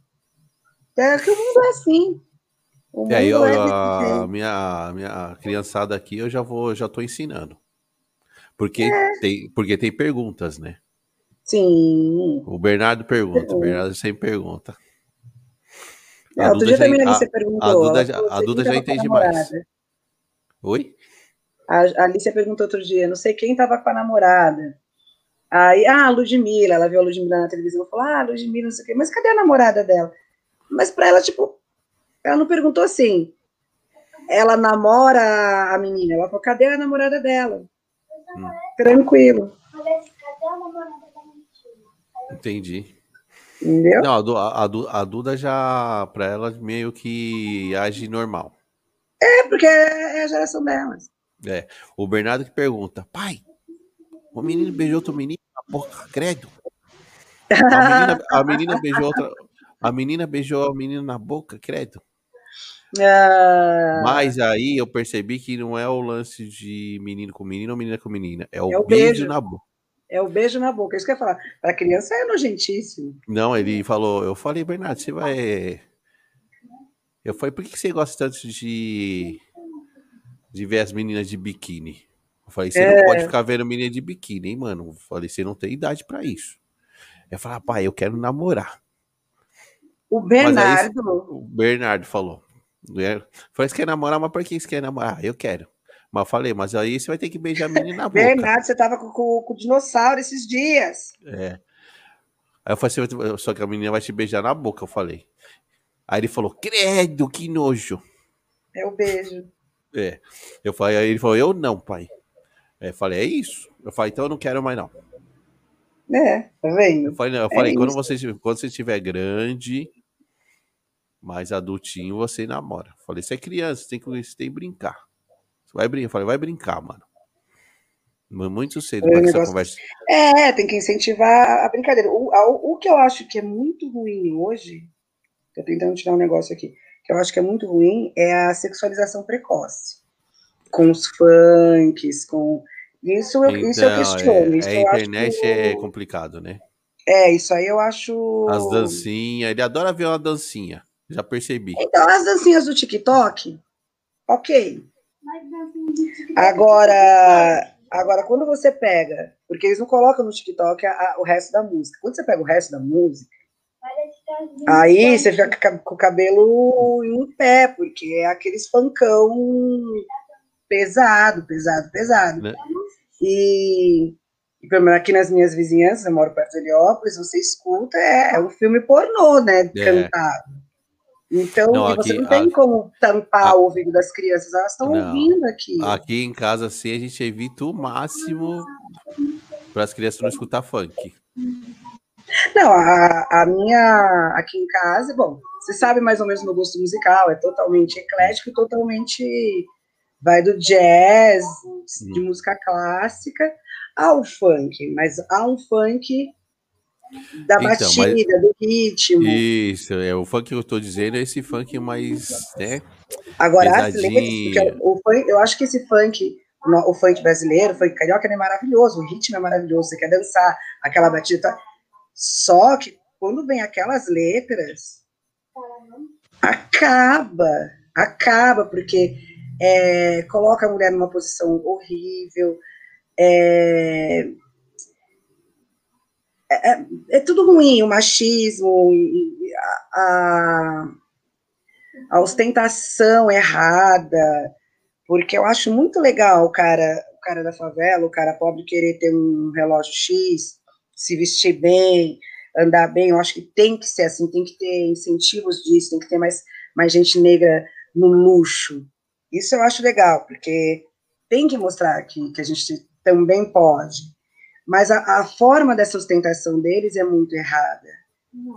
S2: É que o mundo é assim.
S1: O mundo é, eu, é a minha, minha criançada aqui eu já vou, já tô ensinando. Porque, é. tem, porque tem perguntas, né?
S2: Sim.
S1: O Bernardo pergunta, o Bernardo sempre pergunta.
S2: A outro dia também a Alice perguntou. A
S1: Duda, já, a Duda já entende mais. Oi?
S2: A Alicia perguntou outro dia, não sei quem tava com a namorada. Aí, ah, a Ludmilla, ela viu a Ludmilla na televisão e falou, ah, Ludmilla, não sei o quê, mas cadê a namorada dela? Mas para ela, tipo, ela não perguntou assim, ela namora a menina, ela falou, cadê a namorada dela? Hum. Tranquilo.
S1: Entendi.
S2: Entendeu?
S1: Não, a, a, a Duda já, para ela, meio que age normal.
S2: É, porque é a geração delas.
S1: É. O Bernardo que pergunta, pai, o menino beijou outro menino na boca, credo. A menina, a menina beijou outra. A menina beijou a menina na boca, credo.
S2: Ah.
S1: Mas aí eu percebi que não é o lance de menino com menino ou menina com menina. É o, é o beijo, beijo, na boca.
S2: É o beijo na boca. É isso que eu ia falar. Para criança é nojentíssimo.
S1: Não, ele falou. Eu falei, Bernardo, você vai. Eu falei, por que você gosta tanto de de ver as meninas de biquíni. Eu falei, você é. não pode ficar vendo menina de biquíni, hein, mano? Eu falei, você não tem idade para isso. Eu falei, pai, eu quero namorar.
S2: O Bernardo. Aí,
S1: o Bernardo falou. Eu falei, você quer namorar, mas por que você quer namorar? Eu quero. Mas eu falei, mas aí você vai ter que beijar a menina na boca.
S2: Bernardo, você tava com, com, com o dinossauro esses dias.
S1: É. Aí eu falei, só que a menina vai te beijar na boca, eu falei. Aí ele falou, credo, que nojo.
S2: É o beijo.
S1: É. Eu falei, aí ele falou, eu não, pai. É, eu falei, é isso. Eu falei, então eu não quero mais, não.
S2: É, tá vendo?
S1: Eu falei, não, eu é falei quando, você, quando você estiver grande, mais adultinho, você namora. Eu falei, você é criança, você tem que, você tem que brincar. Você vai brincar. Eu falei, vai brincar, mano. Muito cedo é, para essa conversa.
S2: É, tem que incentivar a brincadeira. O, o, o que eu acho que é muito ruim hoje, tô tentando tirar um negócio aqui que eu acho que é muito ruim, é a sexualização precoce. Com os funks, com. Isso eu, então, isso eu questiono.
S1: É,
S2: isso
S1: a internet que... é complicado, né?
S2: É, isso aí eu acho.
S1: As dancinhas. Ele adora ver uma dancinha. Já percebi.
S2: Então, as dancinhas do TikTok, ok. Agora, agora, quando você pega, porque eles não colocam no TikTok a, a, o resto da música. Quando você pega o resto da música, aí você fica com o cabelo em pé, porque é aqueles pancão pesado, pesado, pesado. Né? E, pelo menos aqui nas minhas vizinhanças, eu moro perto de Heliópolis, você escuta, é, é um filme pornô, né? É. Cantado. Então, não, aqui, você não tem a, como tampar a, o ouvido das crianças, elas estão ouvindo aqui.
S1: Aqui em casa, assim, a gente evita o máximo para as crianças não escutar funk.
S2: Não, a, a minha aqui em casa, bom, você sabe mais ou menos meu gosto musical, é totalmente eclético e totalmente vai do jazz, de hum. música clássica, ao funk, mas há um funk da então, batida, mas... do ritmo.
S1: Isso, é o funk que eu estou dizendo é esse funk mais, né?
S2: Agora, o funk, eu acho que esse funk, o funk brasileiro, o funk carioca é maravilhoso, o ritmo é maravilhoso, você quer dançar aquela batida. Só que quando vem aquelas letras, acaba, acaba, porque é, coloca a mulher numa posição horrível, é, é, é, é tudo ruim, o machismo, a, a, ostentação errada, porque eu acho muito legal o cara, o cara da favela, o cara pobre querer ter um relógio X, se vestir bem, andar bem, eu acho que tem que ser assim, tem que ter incentivos disso, tem que ter mais, mais gente negra no luxo. Isso eu acho legal, porque tem que mostrar que, que a gente também pode. Mas a, a forma dessa ostentação deles é muito errada.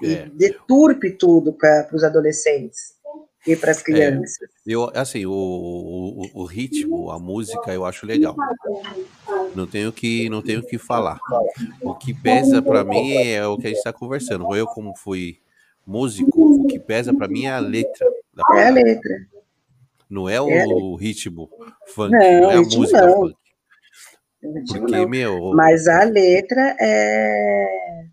S2: É. E deturpe tudo para os adolescentes e para as é. crianças. É,
S1: eu, assim, o, o, o, ritmo, a música, eu acho legal. Não tenho que, não tenho que falar. O que pesa para mim é o que a gente está conversando. Eu, como fui músico, o que pesa para mim é a letra.
S2: é a letra.
S1: Não é o é ritmo funk, não, não é a música não. funk.
S2: Porque, meu. Mas a letra é.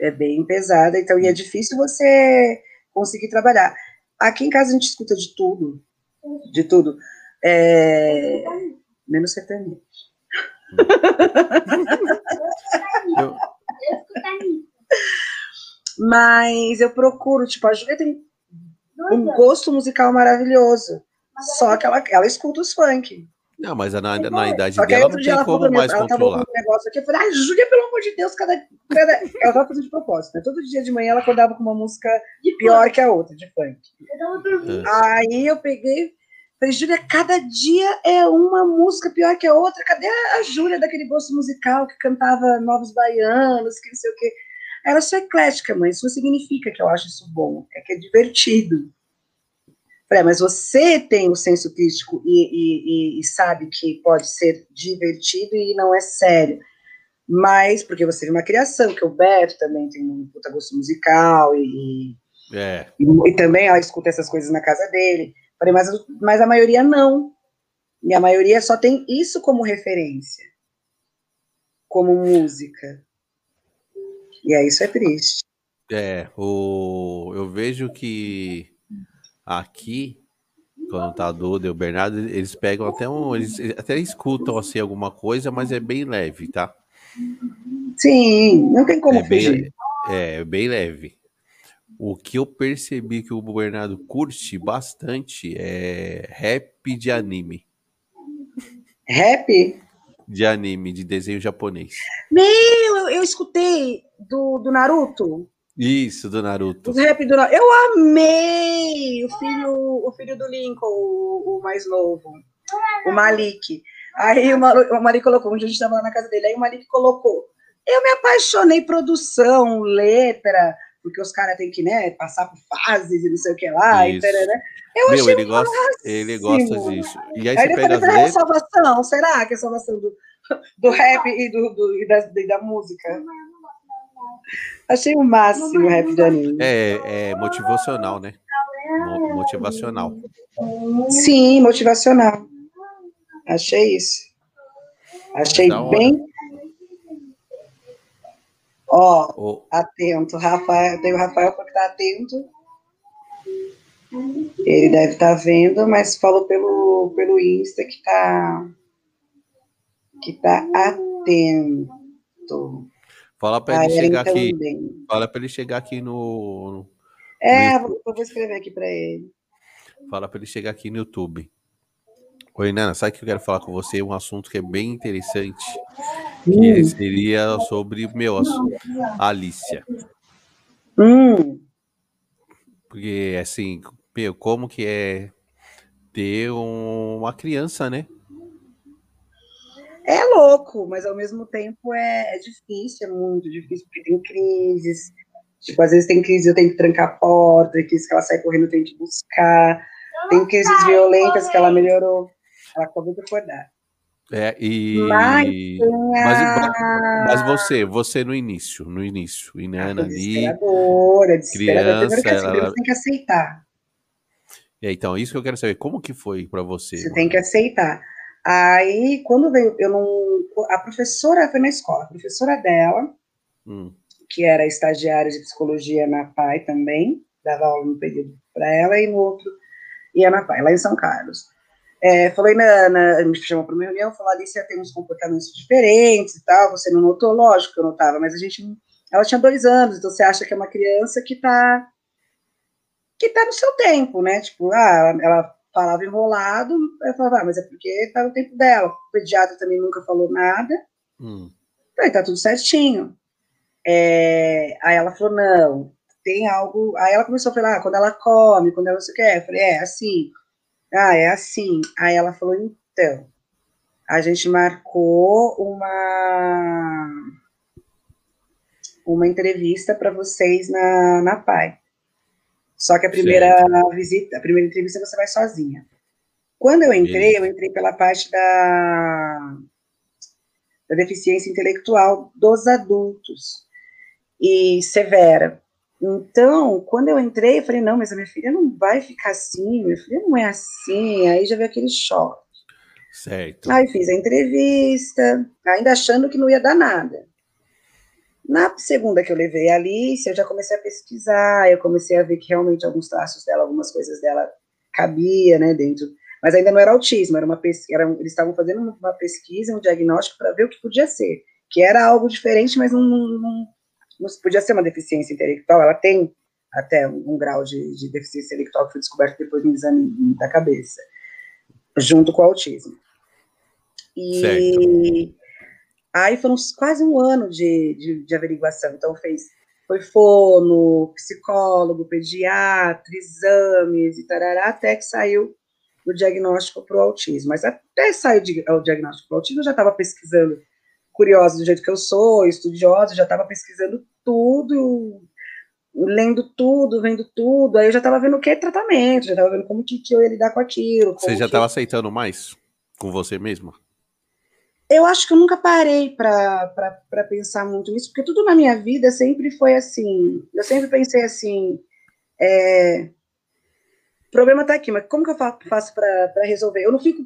S2: É bem pesada, então, e é difícil você conseguir trabalhar. Aqui em casa a gente escuta de tudo, de tudo. É... Menos sertanejo. Eu... Mas eu procuro, tipo, a Júlia tem um gosto musical maravilhoso. Só que ela, ela escuta os funk.
S1: Não, mas na, na idade dela não tem como mais ela controlar.
S2: Um negócio aqui, eu falei, ai, Júlia, pelo amor de Deus, cada, cada... ela tava fazendo de propósito, né? Todo dia de manhã ela acordava com uma música pior que a outra, de funk. É. Aí eu peguei, falei, Júlia, cada dia é uma música pior que a outra. Cadê a Júlia daquele gosto musical que cantava Novos Baianos, que não sei o quê? Ela sou eclética, mãe, isso não significa que eu acho isso bom, é que é divertido. Falei, mas você tem o senso crítico e, e, e, sabe que pode ser divertido e não é sério. Mas, porque você tem uma criação, que o Beto também tem um puta gosto musical e, é. e, e, também ela escuta essas coisas na casa dele. Falei, mas, mas a maioria não. E a maioria só tem isso como referência, como música. E aí isso é triste.
S1: É, o, eu vejo que Aqui, quando tá Duda e o Bernardo, eles pegam até um. Eles até escutam assim alguma coisa, mas é bem leve, tá?
S2: Sim, não tem como
S1: é
S2: fugir.
S1: Bem, é, bem leve. O que eu percebi que o Bernardo curte bastante é rap de anime.
S2: Rap?
S1: De anime, de desenho japonês.
S2: Meu, eu, eu escutei do, do Naruto.
S1: Isso, do Naruto.
S2: Os rap do Naruto. Eu amei o filho, o filho do Lincoln, o, o mais novo, o Malik. Aí o, o Malik colocou, onde a gente estava lá na casa dele, aí o Malik colocou. Eu me apaixonei produção, letra, porque os caras têm que né, passar por fases e não sei o que lá. E né?
S1: Eu Meu, achei ele gosta, ele gosta disso. E aí, aí você pega as letras...
S2: é salvação, será que é salvação do, do rap e, do, do, e, da, e da música? Achei o máximo o rap de anime.
S1: É, é motivacional, né? Motivacional.
S2: Sim, motivacional. Achei isso. Achei bem. Ó, oh. atento, Rafael, tem o Rafael porque tá atento. Ele deve estar tá vendo, mas falou pelo, pelo Insta que tá que tá atento.
S1: Fala para ele chegar aqui. Fala para ele chegar aqui no. no
S2: é, no eu vou escrever aqui para ele.
S1: Fala para ele chegar aqui no YouTube. Oi, Nana, sabe que eu quero falar com você? Um assunto que é bem interessante. Que hum. seria sobre, meu, a Alicia.
S2: Hum.
S1: Porque, assim, meu, como que é ter um, uma criança, né?
S2: É louco, mas ao mesmo tempo é, é, difícil, é muito difícil, porque tem crises. Tipo, às vezes tem crise, eu tenho que trancar a porta, tem crise que ela sai correndo, eu tenho que buscar. Tem crises violentas que ela melhorou. Ela acabou de acordar.
S1: É, e. Mas, mas, mas, você, você no início, no início, e Nana ali.
S2: Desesperadora, desesperadora. Criança, ela... você tem que aceitar.
S1: É, então, isso que eu quero saber, como que foi para você?
S2: Você mano? tem que aceitar. Aí, quando veio, eu não. A professora foi na escola, a professora dela, hum. que era estagiária de psicologia na PAI também, dava aula no período para ela, e no outro ia na PAI, lá em São Carlos. É, falei na, na, me chamou para uma reunião, falou, Alicia tem uns comportamentos diferentes e tal, você não notou? Lógico que eu notava, mas a gente, ela tinha dois anos, então você acha que é uma criança que está que tá no seu tempo, né, tipo, ah, ela falava enrolado, eu falava, ah, mas é porque tá no tempo dela. O pediatra também nunca falou nada. Hum. Aí tá tudo certinho. É, aí ela falou, não, tem algo. Aí ela começou a falar, ah, quando ela come, quando ela não sei o que. Eu falei, é assim. Ah, é assim. Aí ela falou, então, a gente marcou uma uma entrevista para vocês na, na PAI. Só que a primeira certo. visita, a primeira entrevista você vai sozinha. Quando eu entrei, eu entrei pela parte da, da deficiência intelectual dos adultos e severa. Então, quando eu entrei, eu falei, não, mas a minha filha não vai ficar assim, minha filha não é assim, aí já veio aquele choque.
S1: Certo.
S2: Aí fiz a entrevista, ainda achando que não ia dar nada. Na segunda que eu levei a Alice, eu já comecei a pesquisar, eu comecei a ver que realmente alguns traços dela, algumas coisas dela cabia, né, dentro, mas ainda não era autismo, era uma pesquisa, eles estavam fazendo uma pesquisa, um diagnóstico para ver o que podia ser, que era algo diferente, mas não, não, não, não podia ser uma deficiência intelectual, ela tem até um, um grau de, de, deficiência intelectual que foi descoberto depois do exame da cabeça, junto com o autismo. E certo. Aí foram quase um ano de, de, de averiguação. Então, fez, foi fono, psicólogo, pediatra, exames e tarará, até que saiu o diagnóstico para o autismo. Mas até sair o diagnóstico para o autismo, eu já estava pesquisando, curiosa do jeito que eu sou, estudiosa, já estava pesquisando tudo, lendo tudo, vendo tudo. Aí eu já estava vendo o que é tratamento, já estava vendo como que, que eu ia lidar com aquilo.
S1: Você já estava que... aceitando mais com você mesma?
S2: Eu acho que eu nunca parei para pensar muito nisso, porque tudo na minha vida sempre foi assim. Eu sempre pensei assim: é, o problema está aqui, mas como que eu faço para resolver? Eu não fico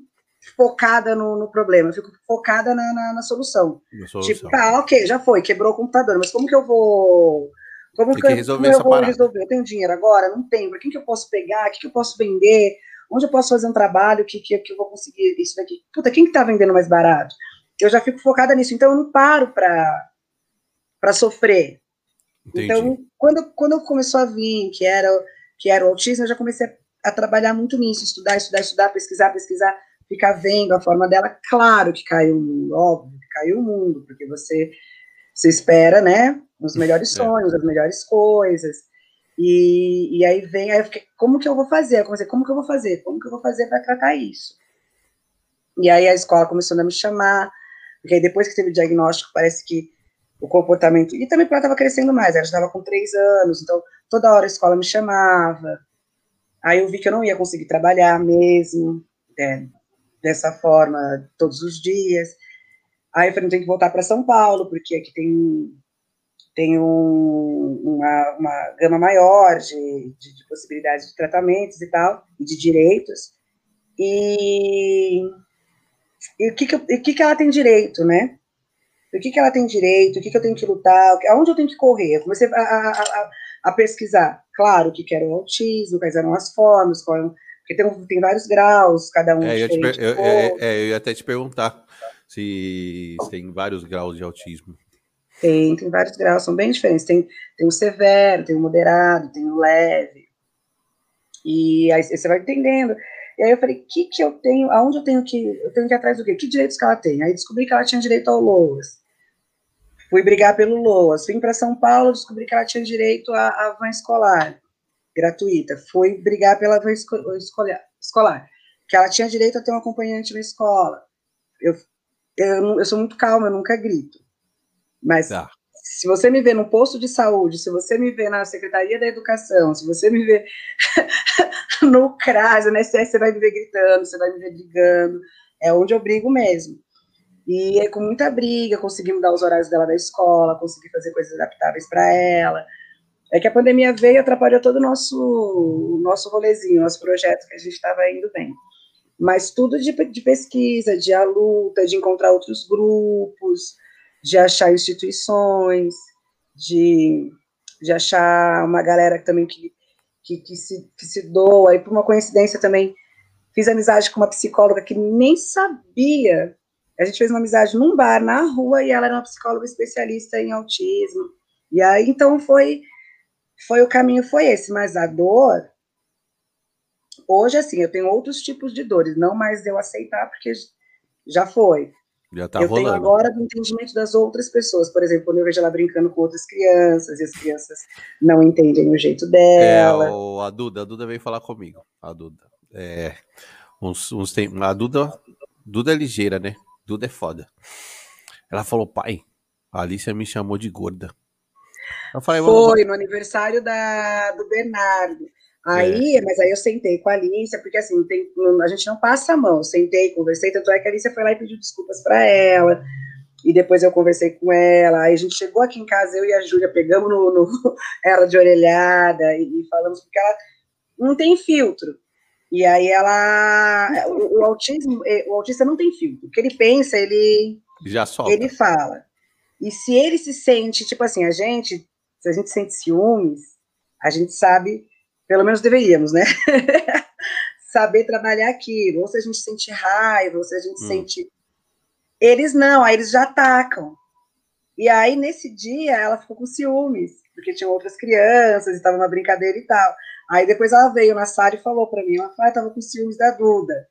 S2: focada no, no, problema, eu fico focada na, na, na solução. solução. Tipo, tá, ok, já foi, quebrou o computador, mas como que eu vou. Como que, que, resolver como eu vou parada. resolver? Eu tenho dinheiro agora? Não tenho. Para quem que eu posso pegar? O que, que eu posso vender? Onde eu posso fazer um trabalho que, que, que eu vou conseguir isso daqui? Puta, quem que tá vendendo mais barato? Eu já fico focada nisso, então eu não paro para sofrer. Entendi. Então, quando, quando começou a vir que era, que era o autismo, eu já comecei a, a trabalhar muito nisso, estudar, estudar, estudar, pesquisar, pesquisar, ficar vendo a forma dela. Claro que caiu o mundo, óbvio que caiu o mundo, porque você, você espera, né, os melhores é. sonhos, as melhores coisas. E, e aí vem, aí eu fiquei, como que eu vou fazer? Eu comecei, como que eu vou fazer? Como que eu vou fazer para tratar isso? E aí a escola começou a me chamar, porque aí depois que teve o diagnóstico, parece que o comportamento. E também porque ela estava crescendo mais, ela já estava com três anos, então toda hora a escola me chamava. Aí eu vi que eu não ia conseguir trabalhar mesmo, é, dessa forma, todos os dias. Aí eu falei, tem que voltar para São Paulo, porque aqui tem tem um, uma, uma, gama maior de, de, de, possibilidades de tratamentos e tal, e de direitos. E, e o que, que, que, que ela tem direito, né? o que, que ela tem direito, o que, que eu tenho que lutar, aonde eu tenho que correr. Eu comecei a, a, a, a pesquisar, claro, o que, que era o autismo, quais eram as formas, qual, porque tem, tem vários graus, cada um
S1: é, eu, eu, é, é, eu, ia até te perguntar se tem vários graus de autismo.
S2: Tem, tem vários graus, são bem diferentes. Tem, tem o severo, tem o moderado, tem o leve. E aí você vai entendendo. E aí eu falei, que que eu tenho, aonde eu tenho que, eu tenho que ir atrás do quê? Que direitos que ela tem? Aí descobri que ela tinha direito ao LOAS. Fui brigar pelo LOAS. Vim para São Paulo, descobri que ela tinha direito à, à van escolar, gratuita. Fui brigar pela van esco escolar, escolar, que ela tinha direito a ter um acompanhante na escola. Eu, eu, eu sou muito calma, eu nunca grito. Mas tá. se você me vê no posto de saúde, se você me vê na Secretaria da Educação, se você me vê no CRAS, no INSS, você vai me ver gritando, você vai me ver brigando. É onde eu brigo mesmo. E com muita briga, consegui mudar os horários dela da escola, consegui fazer coisas adaptáveis para ela. É que a pandemia veio e atrapalhou todo o nosso, o nosso rolezinho, nosso projeto que a gente estava indo bem. Mas tudo de, de pesquisa, de a luta, de encontrar outros grupos, de achar instituições, de, de achar uma galera também que, que, que, se, que se doa. E por uma coincidência também, fiz amizade com uma psicóloga que nem sabia. A gente fez uma amizade num bar na rua e ela era uma psicóloga especialista em autismo. E aí então foi foi o caminho foi esse, mas a dor hoje assim, eu tenho outros tipos de dores, não mais eu aceitar porque já foi.
S1: Já tá
S2: eu
S1: rolando.
S2: tenho agora o entendimento das outras pessoas. Por exemplo, quando eu vejo ela brincando com outras crianças e as crianças não entendem o jeito dela. É,
S1: o, a Duda, a Duda veio falar comigo. A Duda. É, uns, uns tem, a Duda, Duda é ligeira, né? Duda é foda. Ela falou, pai, a Alicia me chamou de gorda.
S2: Eu falei, Foi no aniversário da, do Bernardo. Aí, é. mas aí eu sentei com a Alicia, porque assim, tem, a gente não passa a mão. Sentei, conversei, tanto é que a Alicia foi lá e pediu desculpas para ela. E depois eu conversei com ela. Aí a gente chegou aqui em casa, eu e a Júlia pegamos no, no ela de orelhada e, e, falamos, porque ela não tem filtro. E aí ela. O, o, autismo, é, o autista não tem filtro. O que ele pensa, ele.
S1: Já solta.
S2: Ele fala. E se ele se sente, tipo assim, a gente, se a gente sente ciúmes, a gente sabe pelo menos deveríamos, né? Saber trabalhar aquilo. Ou se a gente sente raiva, ou se a gente hum. sente. Eles não, aí eles já atacam. E aí, nesse dia, ela ficou com ciúmes, porque tinha outras crianças, e estava uma brincadeira e tal. Aí depois ela veio na sala e falou para mim, ela falou, ah, tava com ciúmes da Duda.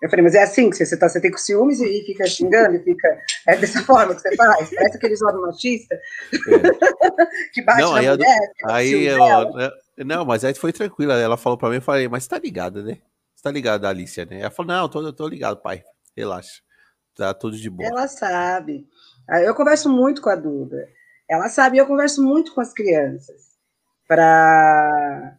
S2: Eu falei, mas é assim que você, tá, você tem com ciúmes e, fica xingando, e fica. É dessa forma que você faz? Parece aqueles homens machistas é. que bate Não, na
S1: aí
S2: mulher.
S1: Aí, eu, não, mas aí foi tranquila. Ela falou pra mim, eu falei, mas tá ligada, né? Você tá ligada, Alicia, né? Ela falou, não, tô, tô ligado, pai. Relaxa. Tá tudo de boa.
S2: Ela sabe. Eu converso muito com a Duda. Ela sabe, eu converso muito com as crianças. Pra,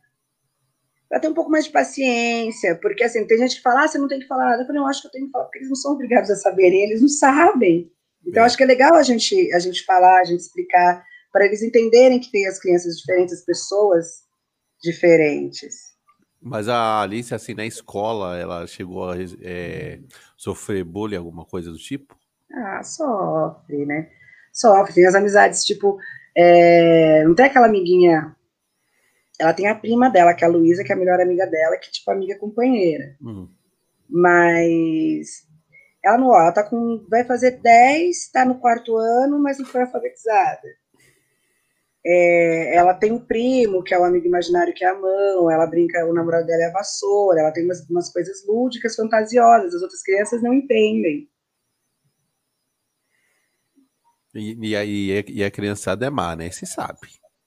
S2: pra ter um pouco mais de paciência. Porque, assim, tem gente que fala, ah, você não tem que falar nada. Eu falei, eu acho que eu tenho que falar, porque eles não são obrigados a saberem, eles não sabem. Então, é. acho que é legal a gente, a gente falar, a gente explicar, para eles entenderem que tem as crianças diferentes, as pessoas diferentes.
S1: Mas a Alice, assim, na escola, ela chegou a é, sofrer bullying, alguma coisa do tipo?
S2: Ah, sofre, né? Sofre. Tem as amizades, tipo, é, não tem aquela amiguinha. Ela tem a prima dela, que é a Luísa, que é a melhor amiga dela, que é tipo amiga companheira. Uhum. Mas ela não, ela tá com. Vai fazer 10, tá no quarto ano, mas não foi alfabetizada. É, ela tem um primo, que é o amigo imaginário, que é a mão, ela brinca, o namorado dela é a vassoura, ela tem umas, umas coisas lúdicas, fantasiosas, as outras crianças não entendem.
S1: E, e, aí, e a criançada é má, né? Você sabe.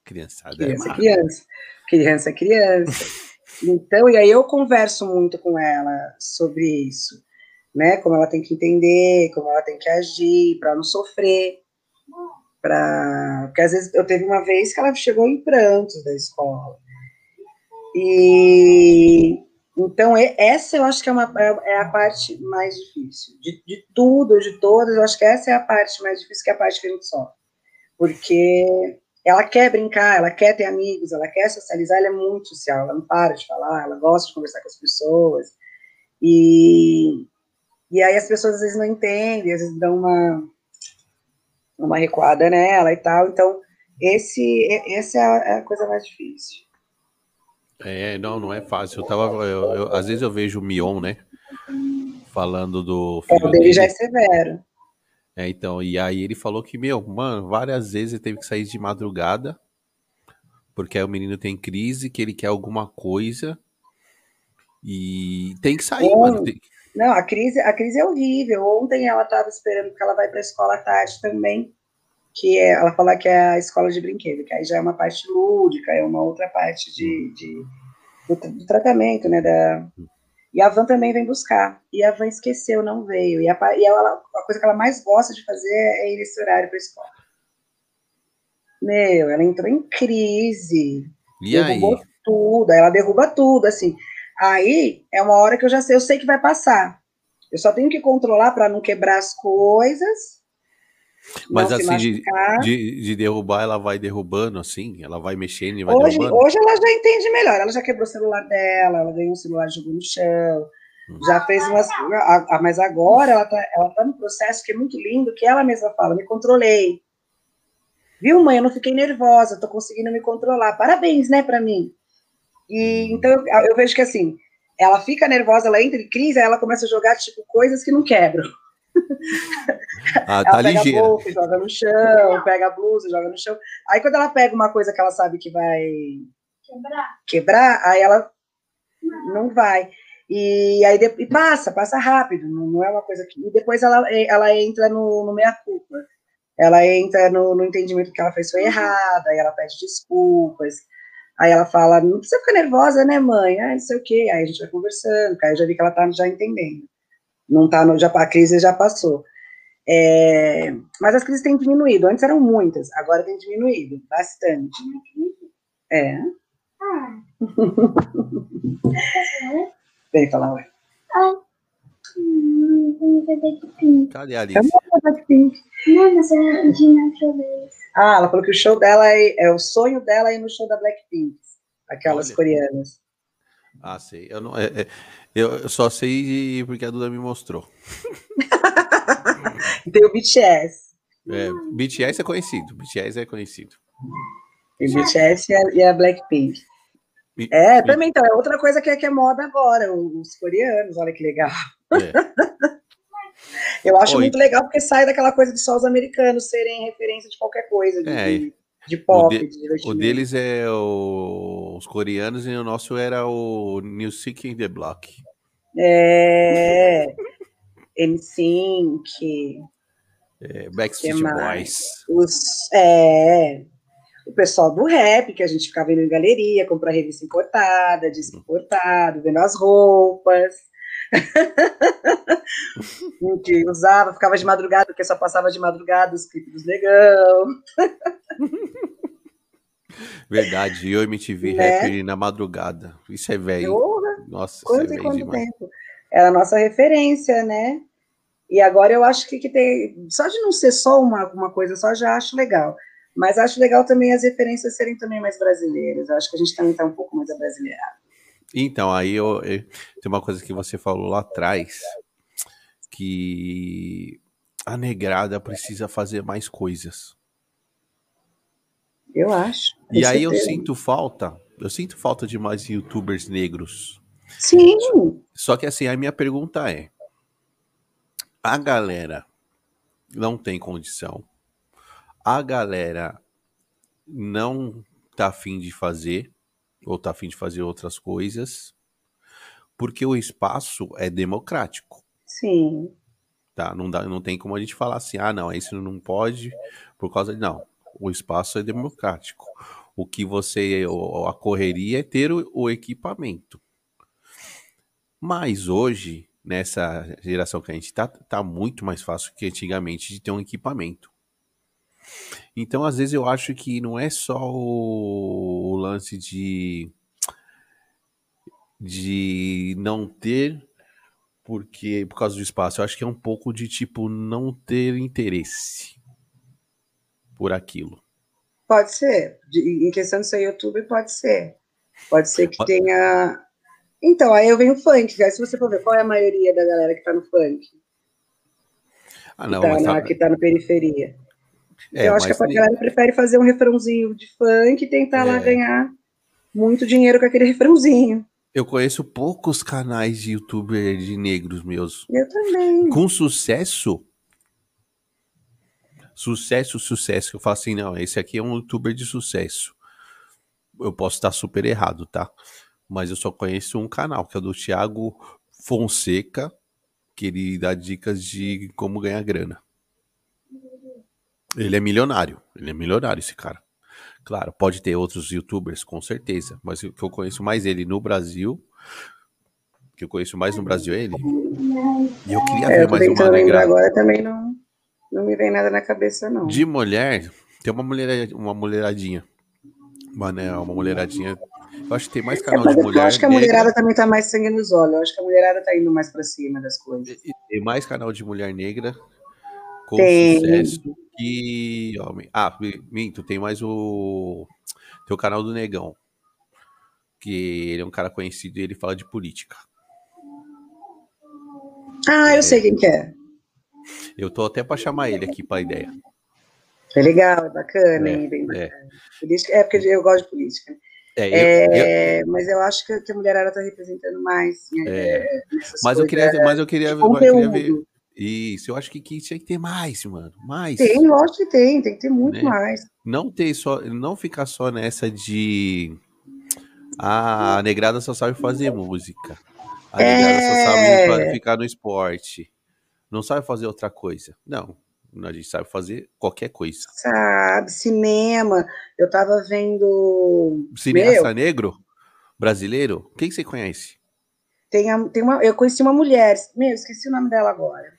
S1: Criançada
S2: é
S1: criança
S2: é má. Criança, criança é criança. então, e aí eu converso muito com ela sobre isso, né? Como ela tem que entender, como ela tem que agir para não sofrer para porque às vezes eu teve uma vez que ela chegou em prantos da escola. E então essa eu acho que é, uma, é, é a parte mais difícil. De, de tudo de todas eu acho que essa é a parte mais difícil que é a parte que a gente sofre. Porque ela quer brincar ela quer ter amigos ela quer socializar ela é muito social ela não para de falar ela gosta de conversar com as pessoas. E e aí as pessoas às vezes não entendem às vezes dão uma uma recuada nela e tal. Então, esse, essa é a coisa mais difícil.
S1: É, não, não é fácil. Eu tava, eu, eu, às vezes eu vejo o Mion, né? Falando do
S2: filho é, o dele, dele já é severo.
S1: É, então, e aí ele falou que, meu, mano, várias vezes ele teve que sair de madrugada, porque aí o menino tem crise, que ele quer alguma coisa, e tem que sair, mano. Tem...
S2: Não, a crise, a crise é horrível. Ontem ela estava esperando que ela vai para a escola à tarde também, que é, ela fala que é a escola de brinquedo, que aí já é uma parte lúdica, é uma outra parte de, de do, do, tratamento, né, da, e a Van também vem buscar. E a Van esqueceu, não veio. E, a, e ela, a coisa que ela mais gosta de fazer é ir nesse horário para a escola. Meu, ela entrou em crise.
S1: E derrubou aí?
S2: tudo. Ela derruba tudo, assim. Aí é uma hora que eu já sei, eu sei que vai passar. Eu só tenho que controlar para não quebrar as coisas.
S1: Mas assim, de, de, de, derrubar, ela vai derrubando assim, ela vai mexendo e vai
S2: hoje,
S1: derrubando.
S2: Hoje ela já entende melhor, ela já quebrou o celular dela, ela ganhou um celular jogou no chão, hum. já fez umas. A, a, mas agora ela tá, ela tá no processo que é muito lindo, que ela mesma fala, me controlei. Viu, mãe? Eu não fiquei nervosa, tô conseguindo me controlar. Parabéns, né, para mim. E então eu, vejo que assim, ela fica nervosa, ela entra em crise, aí ela começa a jogar tipo coisas que não quebram.
S1: Ah, ela tá
S2: pega
S1: ligeira.
S2: a bolsa, joga no chão, pega a blusa, joga no chão. Aí quando ela pega uma coisa que ela sabe que vai
S3: quebrar,
S2: quebrar aí ela não, não vai. E aí e passa, passa rápido, não, não, é uma coisa que. E depois ela, ela entra no, no meia-culpa. Ela entra no, no entendimento que ela fez foi errada, aí ela pede desculpas. Aí ela fala, não precisa ficar nervosa, né, mãe? Ah, não sei o quê. Aí a gente vai conversando, aí eu já vi que ela tá já entendendo. Não tá no, já, a crise já passou. É, mas as crises têm diminuído. Antes eram muitas, agora tem diminuído bastante. É. Ah. Vem falar, ué. Ah.
S1: Cadê a Alice?
S3: Não, mas eu não show deles.
S2: Ah, ela falou que o show dela é, é o sonho dela ir no show da Blackpink, aquelas Olha. coreanas.
S1: Ah, sei. Eu, não, é, é, eu só sei porque a Duda me mostrou.
S2: Tem o BTS.
S1: É, BTS é conhecido. BTS é conhecido.
S2: Tem BTS e a, e a Blackpink. E, é, e... também então, é outra coisa que é, que é moda agora, os coreanos, olha que legal. É. Eu acho Oi. muito legal porque sai daquela coisa de só os americanos serem referência de qualquer coisa, de, é. de, de pop,
S1: o, de,
S2: de
S1: o deles é o, os coreanos e o nosso era o New Sick in the Block.
S2: É. M5.
S1: É, Backstreet Boys.
S2: Os, é, o pessoal do rap, que a gente ficava indo em galeria, comprar revista importada, disco importado, vendo as roupas. que usava, ficava de madrugada, porque só passava de madrugada os clipes dos negão.
S1: Verdade, eu MTV né? Rap na madrugada. Isso é velho. Nossa,
S2: quanto isso é velho demais. Tempo? Era a nossa referência, né? E agora eu acho que, que tem. Só de não ser só uma, uma coisa só, já acho legal. Mas acho legal também as referências serem também mais brasileiras. Eu acho que a gente também está um pouco mais abrasileirado.
S1: Então, aí eu, eu, tem uma coisa que você falou lá atrás, que a negrada precisa fazer mais coisas.
S2: Eu acho.
S1: E aí eu sinto falta, eu sinto falta de mais youtubers negros.
S2: Sim.
S1: Só que assim, a minha pergunta é: a galera não tem condição, a galera não tá afim de fazer, ou tá afim de fazer outras coisas, porque o espaço é democrático.
S2: Sim.
S1: Tá? Não, dá, não tem como a gente falar assim, ah, não, isso não pode, por causa de. Não, o espaço é democrático. O que você. A correria é ter o, o equipamento. Mas hoje, nessa geração que a gente tá, tá muito mais fácil que antigamente de ter um equipamento. Então, às vezes, eu acho que não é só o, o lance de, de não ter porque por causa do espaço. Eu acho que é um pouco de tipo não ter interesse por aquilo.
S2: Pode ser. De, em questão de ser YouTube, pode ser. Pode ser que tenha. Então, aí eu venho o funk. Aí se você for ver qual é a maioria da galera que tá no funk.
S1: Ah, não,
S2: que tá, na, tá... que tá na periferia.
S1: É,
S2: eu acho que a
S1: tem-
S2: galera prefere fazer um refrãozinho de funk e tentar lá
S1: É.
S2: ganhar muito dinheiro com aquele refrãozinho.
S1: eu conheço poucos canais de youtuber de negros meus.
S2: Eu também.
S1: Com sucesso. Sucesso, sucesso. Eu falo assim, não, esse aqui é um youtuber de sucesso. Eu posso estar super errado, tá? Mas eu só conheço um canal, que é o do Thiago Fonseca, que ele dá dicas de como ganhar grana. Ele é milionário. Ele é milionário, esse cara. Claro, pode ter outros youtubers, com certeza. Mas o que eu conheço mais ele no Brasil. O que eu conheço mais no Brasil é ele. E eu queria
S2: É,
S1: ver
S2: eu
S1: mais uma negrada.
S2: agora também não, não me vem nada na cabeça, não.
S1: De mulher, tem uma, mulher, uma mulheradinha. Uma, né, uma mulheradinha. Eu acho que tem mais
S2: É,
S1: canal
S2: mas
S1: de
S2: eu
S1: mulher.
S2: acho que a
S1: negra,
S2: mulherada também tá mais sangue nos olhos. Eu acho que a mulherada tá indo mais pra cima das coisas.
S1: e- Tem mais canal de mulher negra com
S2: Tem.
S1: sucesso homem. Ah, mi- minto, tem mais o. Tem o canal do Negão. Que ele é um cara conhecido e ele fala de política.
S2: Ah, eu sei quem que é.
S1: Eu tô até pra chamar ele aqui pra ideia.
S2: É legal, é bacana,
S1: É,
S2: hein? Bem
S1: é.
S2: bacana. Política, é porque eu gosto de política.
S1: É, eu- eu-
S2: É, mas eu acho que, a mulherada tá representando mais. né,
S1: É.
S2: nessas
S1: mas eu queria, mas eu queria,
S2: de
S1: eu queria ver. Isso, eu acho que, que tinha que ter mais, mano. Mais.
S2: Tem, lógico que tem, tem que ter muito
S1: Né?
S2: mais.
S1: não ter só, não ficar só nessa de ah, a negrada só sabe fazer música. A negrada só
S2: É.
S1: sabe ficar no esporte. Não sabe fazer outra coisa. Não, a gente sabe fazer qualquer coisa.
S2: Sabe, cinema. Eu tava vendo.
S1: Cineasta
S2: Meu.
S1: negro brasileiro, quem você conhece?
S2: Tem, a- tem uma, eu conheci uma mulher, meu, esqueci o nome dela agora.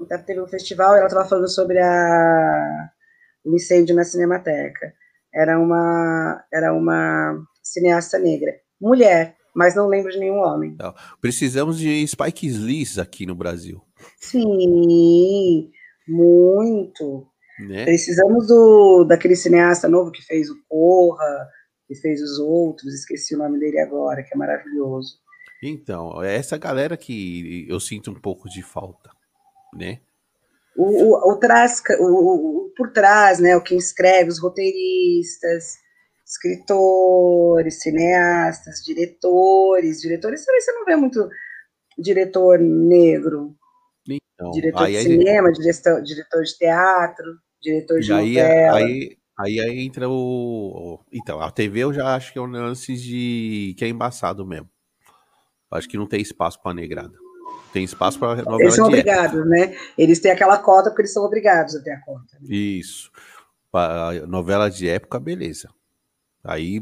S2: Então, Teve um festival e ela estava falando sobre a, o incêndio na Cinemateca. Era uma, era uma cineasta negra. Mulher, mas não lembro de nenhum homem.
S1: Precisamos de Spike Lee aqui no Brasil,
S2: Sim, muito.
S1: né?
S2: Precisamos do, daquele cineasta novo que fez o Corra, que fez os outros, esqueci o nome dele agora, que é maravilhoso.
S1: Então, é essa galera que eu sinto um pouco de falta, né?
S2: o, o, o, trás, o, o, por trás, né, o que escreve, os roteiristas, escritores, cineastas, diretores, diretores também você não vê muito diretor negro,
S1: Então,
S2: diretor
S1: aí,
S2: de
S1: aí-
S2: cinema, diretor, diretor de teatro, diretor de
S1: aí,
S2: novela.
S1: aí, aí, aí entra o. Então, a TV eu já acho que é um lance de. que é embaçado mesmo. Acho que não tem espaço pra negrada. Tem espaço pra novela
S2: Eles são obrigados, né? Eles têm aquela cota porque eles são obrigados a ter a cota. né?
S1: Isso. Novela de época, beleza. Aí.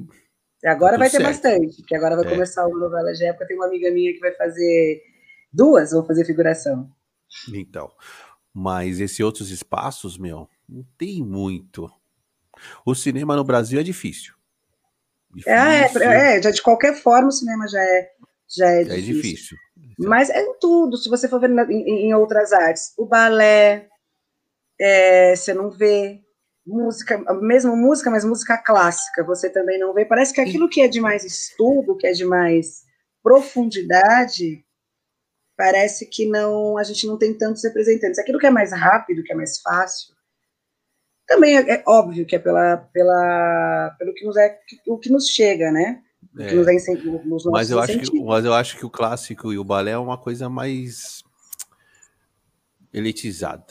S2: E agora
S1: Tá
S2: vai ter
S1: certo.
S2: bastante, porque agora vai
S1: É.
S2: começar uma novela de época. Tem uma amiga minha que vai fazer duas, vou fazer figuração.
S1: Então. Mas esses outros espaços, meu, não tem muito. O cinema no Brasil é difícil.
S2: É,
S1: Difícil.
S2: é, já de qualquer forma o cinema já é, já é
S1: É
S2: difícil.
S1: difícil.
S2: Mas é em tudo, se você for ver em outras artes. O balé, é, você não vê. Música, mesmo música, mas música clássica, você também não vê. Parece que aquilo que é de mais estudo, que é de mais profundidade, parece que não, a gente não tem tantos representantes. Aquilo que é mais rápido, que é mais fácil, também é, é óbvio que é pela, pela, pelo que nos é, o que nos chega, né? O que
S1: É.
S2: nos é nos
S1: Mas eu, acho que, mas eu acho que o clássico e o balé é uma coisa mais elitizada.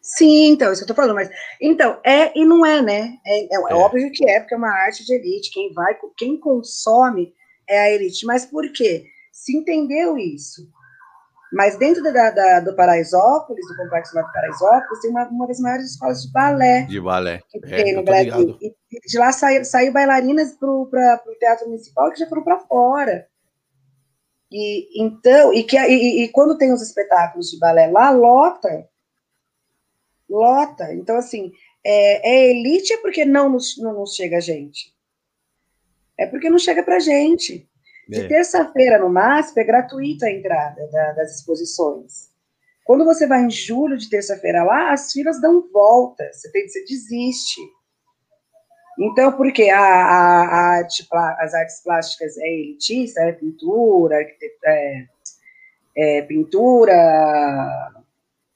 S2: Sim, então, isso que eu tô falando, mas então, é e não é, né? É, é- é
S1: É.
S2: óbvio que é, porque é uma arte de elite. Quem vai, quem consome é a elite. Mas por quê? Se entendeu isso. Mas dentro da, da- do Paraisópolis, do Complexo do Paraisópolis, tem uma, uma das maiores escolas de balé
S1: De balé.
S2: que
S1: É,
S2: tem
S1: eu
S2: no Brasil. E e de lá saiu, saiu bailarinas para o Teatro Municipal que já foram para fora. E então, e, que, e, e quando tem os espetáculos de balé lá, lota. Lota. Então, assim, é, é elite é porque não nos, não nos chega a gente. É porque não chega pra gente. De
S1: É.
S2: terça-feira, no MASP, é gratuita a entrada da- das exposições. Quando você vai em julho de terça-feira lá, as filas dão volta, você, tem, você desiste. Então, porque a, a- a arte as artes plásticas é elitista, é pintura, é, é pintura,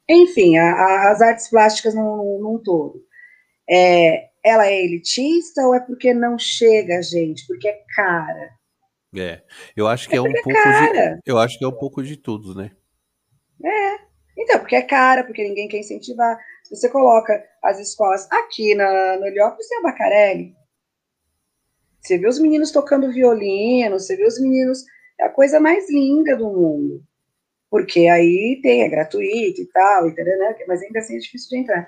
S2: enfim, a- as artes plásticas num, num todo. É, ela é elitista ou é porque não chega gente, porque é cara?
S1: É, eu acho que é,
S2: É
S1: um
S2: é
S1: pouco de, eu acho que é um pouco de tudo, né?
S2: É, então, porque é cara, porque ninguém quer incentivar. Se você coloca as escolas aqui na, no Heliópolis, tem a Bacarelli. Você vê os meninos tocando violino, você vê os meninos. É a coisa mais linda do mundo. Porque aí tem, é gratuito e tal, entendeu? né? Mas ainda assim é difícil de entrar.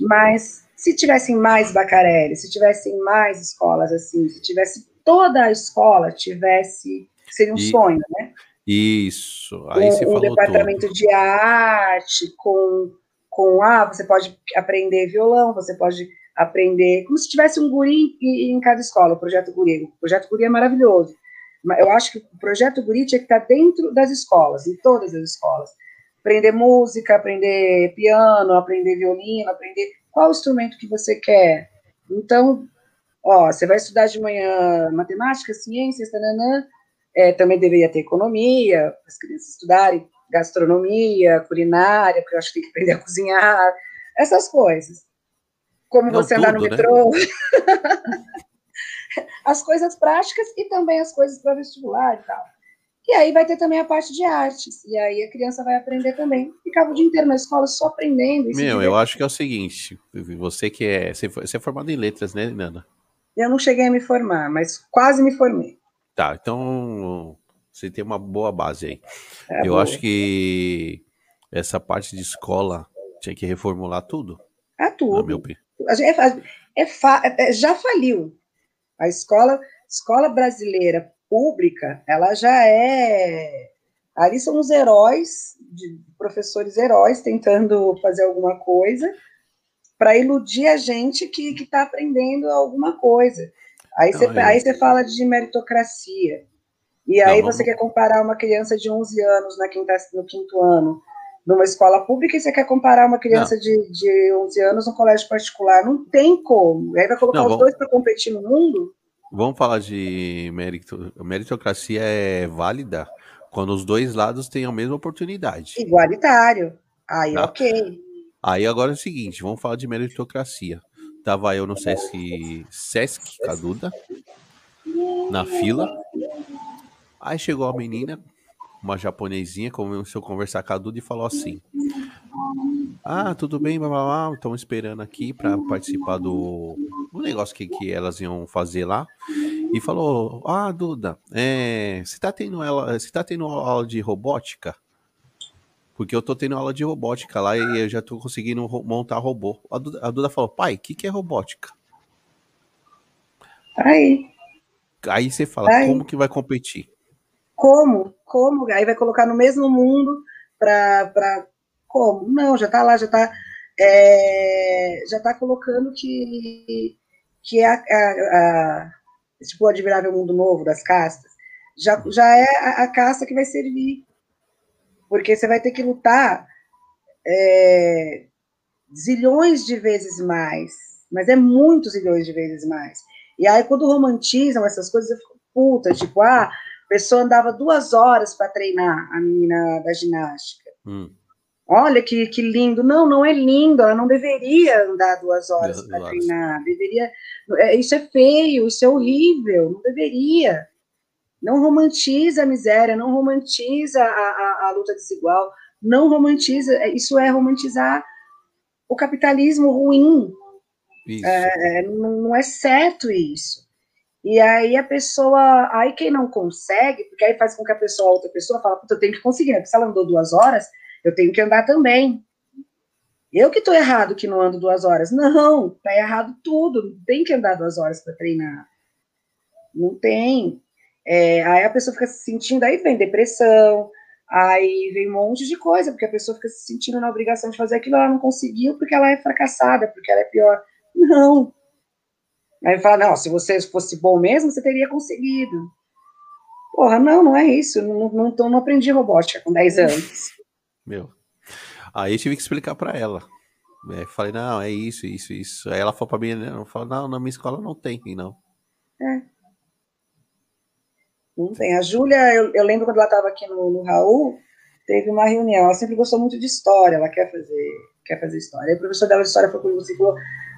S2: Mas se tivessem mais Bacarelli, se tivessem mais escolas assim, se tivesse toda a escola tivesse. Seria um
S1: E-
S2: sonho, né?
S1: Isso. Aí você
S2: com um
S1: falou
S2: departamento
S1: tudo.
S2: de arte, com, com ah, você pode aprender violão, você pode aprender, como se tivesse um guri em, em cada escola, o projeto guri. O projeto guri é maravilhoso. Mas eu acho que o projeto guri tinha que estar dentro das escolas, em todas as escolas. Aprender música, aprender piano, aprender violino, aprender qual instrumento que você quer. Então, ó, você vai estudar de manhã matemática, ciências, tananã, é, também deveria ter economia, para as crianças estudarem, gastronomia, culinária, porque eu acho que tem que aprender a cozinhar, essas coisas. Como
S1: Não,
S2: você andar no
S1: né?
S2: metrô. as coisas práticas e também as coisas para vestibular e tal. E aí vai ter também a parte de artes, e aí a criança vai aprender também. Ficava o dia inteiro na escola só aprendendo.
S1: Meu, eu acho que é o seguinte, você que é, você é formado em letras, né, Nana?
S2: Eu não cheguei a me formar, mas quase me formei.
S1: Tá, então você tem uma boa base aí.
S2: É,
S1: Eu
S2: boa.
S1: acho que essa parte de escola tinha que reformular tudo,
S2: É tudo. gente- é- é é- já faliu. A escola, escola brasileira pública, ela já é. Ali são os heróis, de professores heróis, tentando fazer alguma coisa para iludir a gente que está aprendendo alguma coisa. Aí
S1: Não,
S2: você
S1: é-
S2: aí você fala de meritocracia. E aí
S1: Não,
S2: você
S1: vamos-
S2: quer comparar uma criança de 11 anos na quinta, no quinto ano numa escola pública e você quer comparar uma criança de, de 11 anos no colégio particular. Não tem como. Aí vai colocar
S1: Não,
S2: os
S1: vamos-
S2: dois para competir no mundo?
S1: Vamos falar de meritocracia é válida quando os dois lados têm a mesma oportunidade.
S2: Igualitário. Aí, ok.
S1: Aí agora é o seguinte, vamos falar de meritocracia. Tava eu no Sesc, Sesc Caduda, na fila. Aí chegou a menina, uma japonesinha, começou a conversar com a Duda e falou assim: Ah, tudo bem, blá, estamos esperando aqui para participar do, do negócio que, que elas iam fazer lá. E falou: Ah, Duda, é, você tá tendo ela, você tá tendo aula de robótica? Porque eu tô tendo aula de robótica lá e eu já tô conseguindo montar robô. A Duda, a Duda falou: Pai, o que, que é robótica?
S2: Aí.
S1: Aí você fala:
S2: Aí.
S1: Como que vai competir?
S2: Como? Como? Aí vai colocar no mesmo mundo para. Como? Não, já está lá, já está. já está colocando que, que é a, a- a- tipo o admirável mundo novo das castas. Já, já é a, a casta que vai servir. Porque você vai ter que lutar é, zilhões de vezes mais. Mas é muitos zilhões de vezes mais. E aí, quando romantizam essas coisas, eu fico puta, tipo, ah, a pessoa andava duas horas para treinar, a menina da ginástica.
S1: Hum,
S2: Olha que, que lindo. Não, não é lindo, ela não deveria andar duas horas para treinar. Deveria. é, Isso é feio, isso é horrível, não deveria. Não romantiza a miséria, não romantiza a, a, a luta desigual, não romantiza. é, Isso é romantizar o capitalismo ruim.
S1: isso.
S2: É, não, é certo isso. E aí a pessoa, aí quem não consegue, porque aí faz com que a pessoa, a outra pessoa, fala, puta, eu tenho que conseguir? Porque se ela andou duas horas, eu tenho que andar também. Eu que estou errado que não ando duas horas. Não, tá errado tudo. Não tem que andar duas horas para treinar. Não tem. É, aí a pessoa fica se sentindo, aí vem depressão, aí vem um monte de coisa, porque a pessoa fica se sentindo na obrigação de fazer aquilo, ela não conseguiu porque ela é fracassada, porque ela é pior. Não. Aí fala, não, se você fosse bom mesmo, você teria conseguido. Porra, não, não é isso. Não, não, tô- não aprendi robótica com 10 anos.
S1: Meu. Aí eu tive que explicar pra ela. É, falei, não, é isso, isso, isso. Aí ela falou pra mim, não, falou, não, na minha escola não tem, não.
S2: Não tem. A Júlia, eu, eu lembro quando ela estava aqui no, no Raul, teve uma reunião. Ela sempre gostou muito de história, ela quer fazer, quer fazer história. Aí o professor dela de história foi comigo e falou: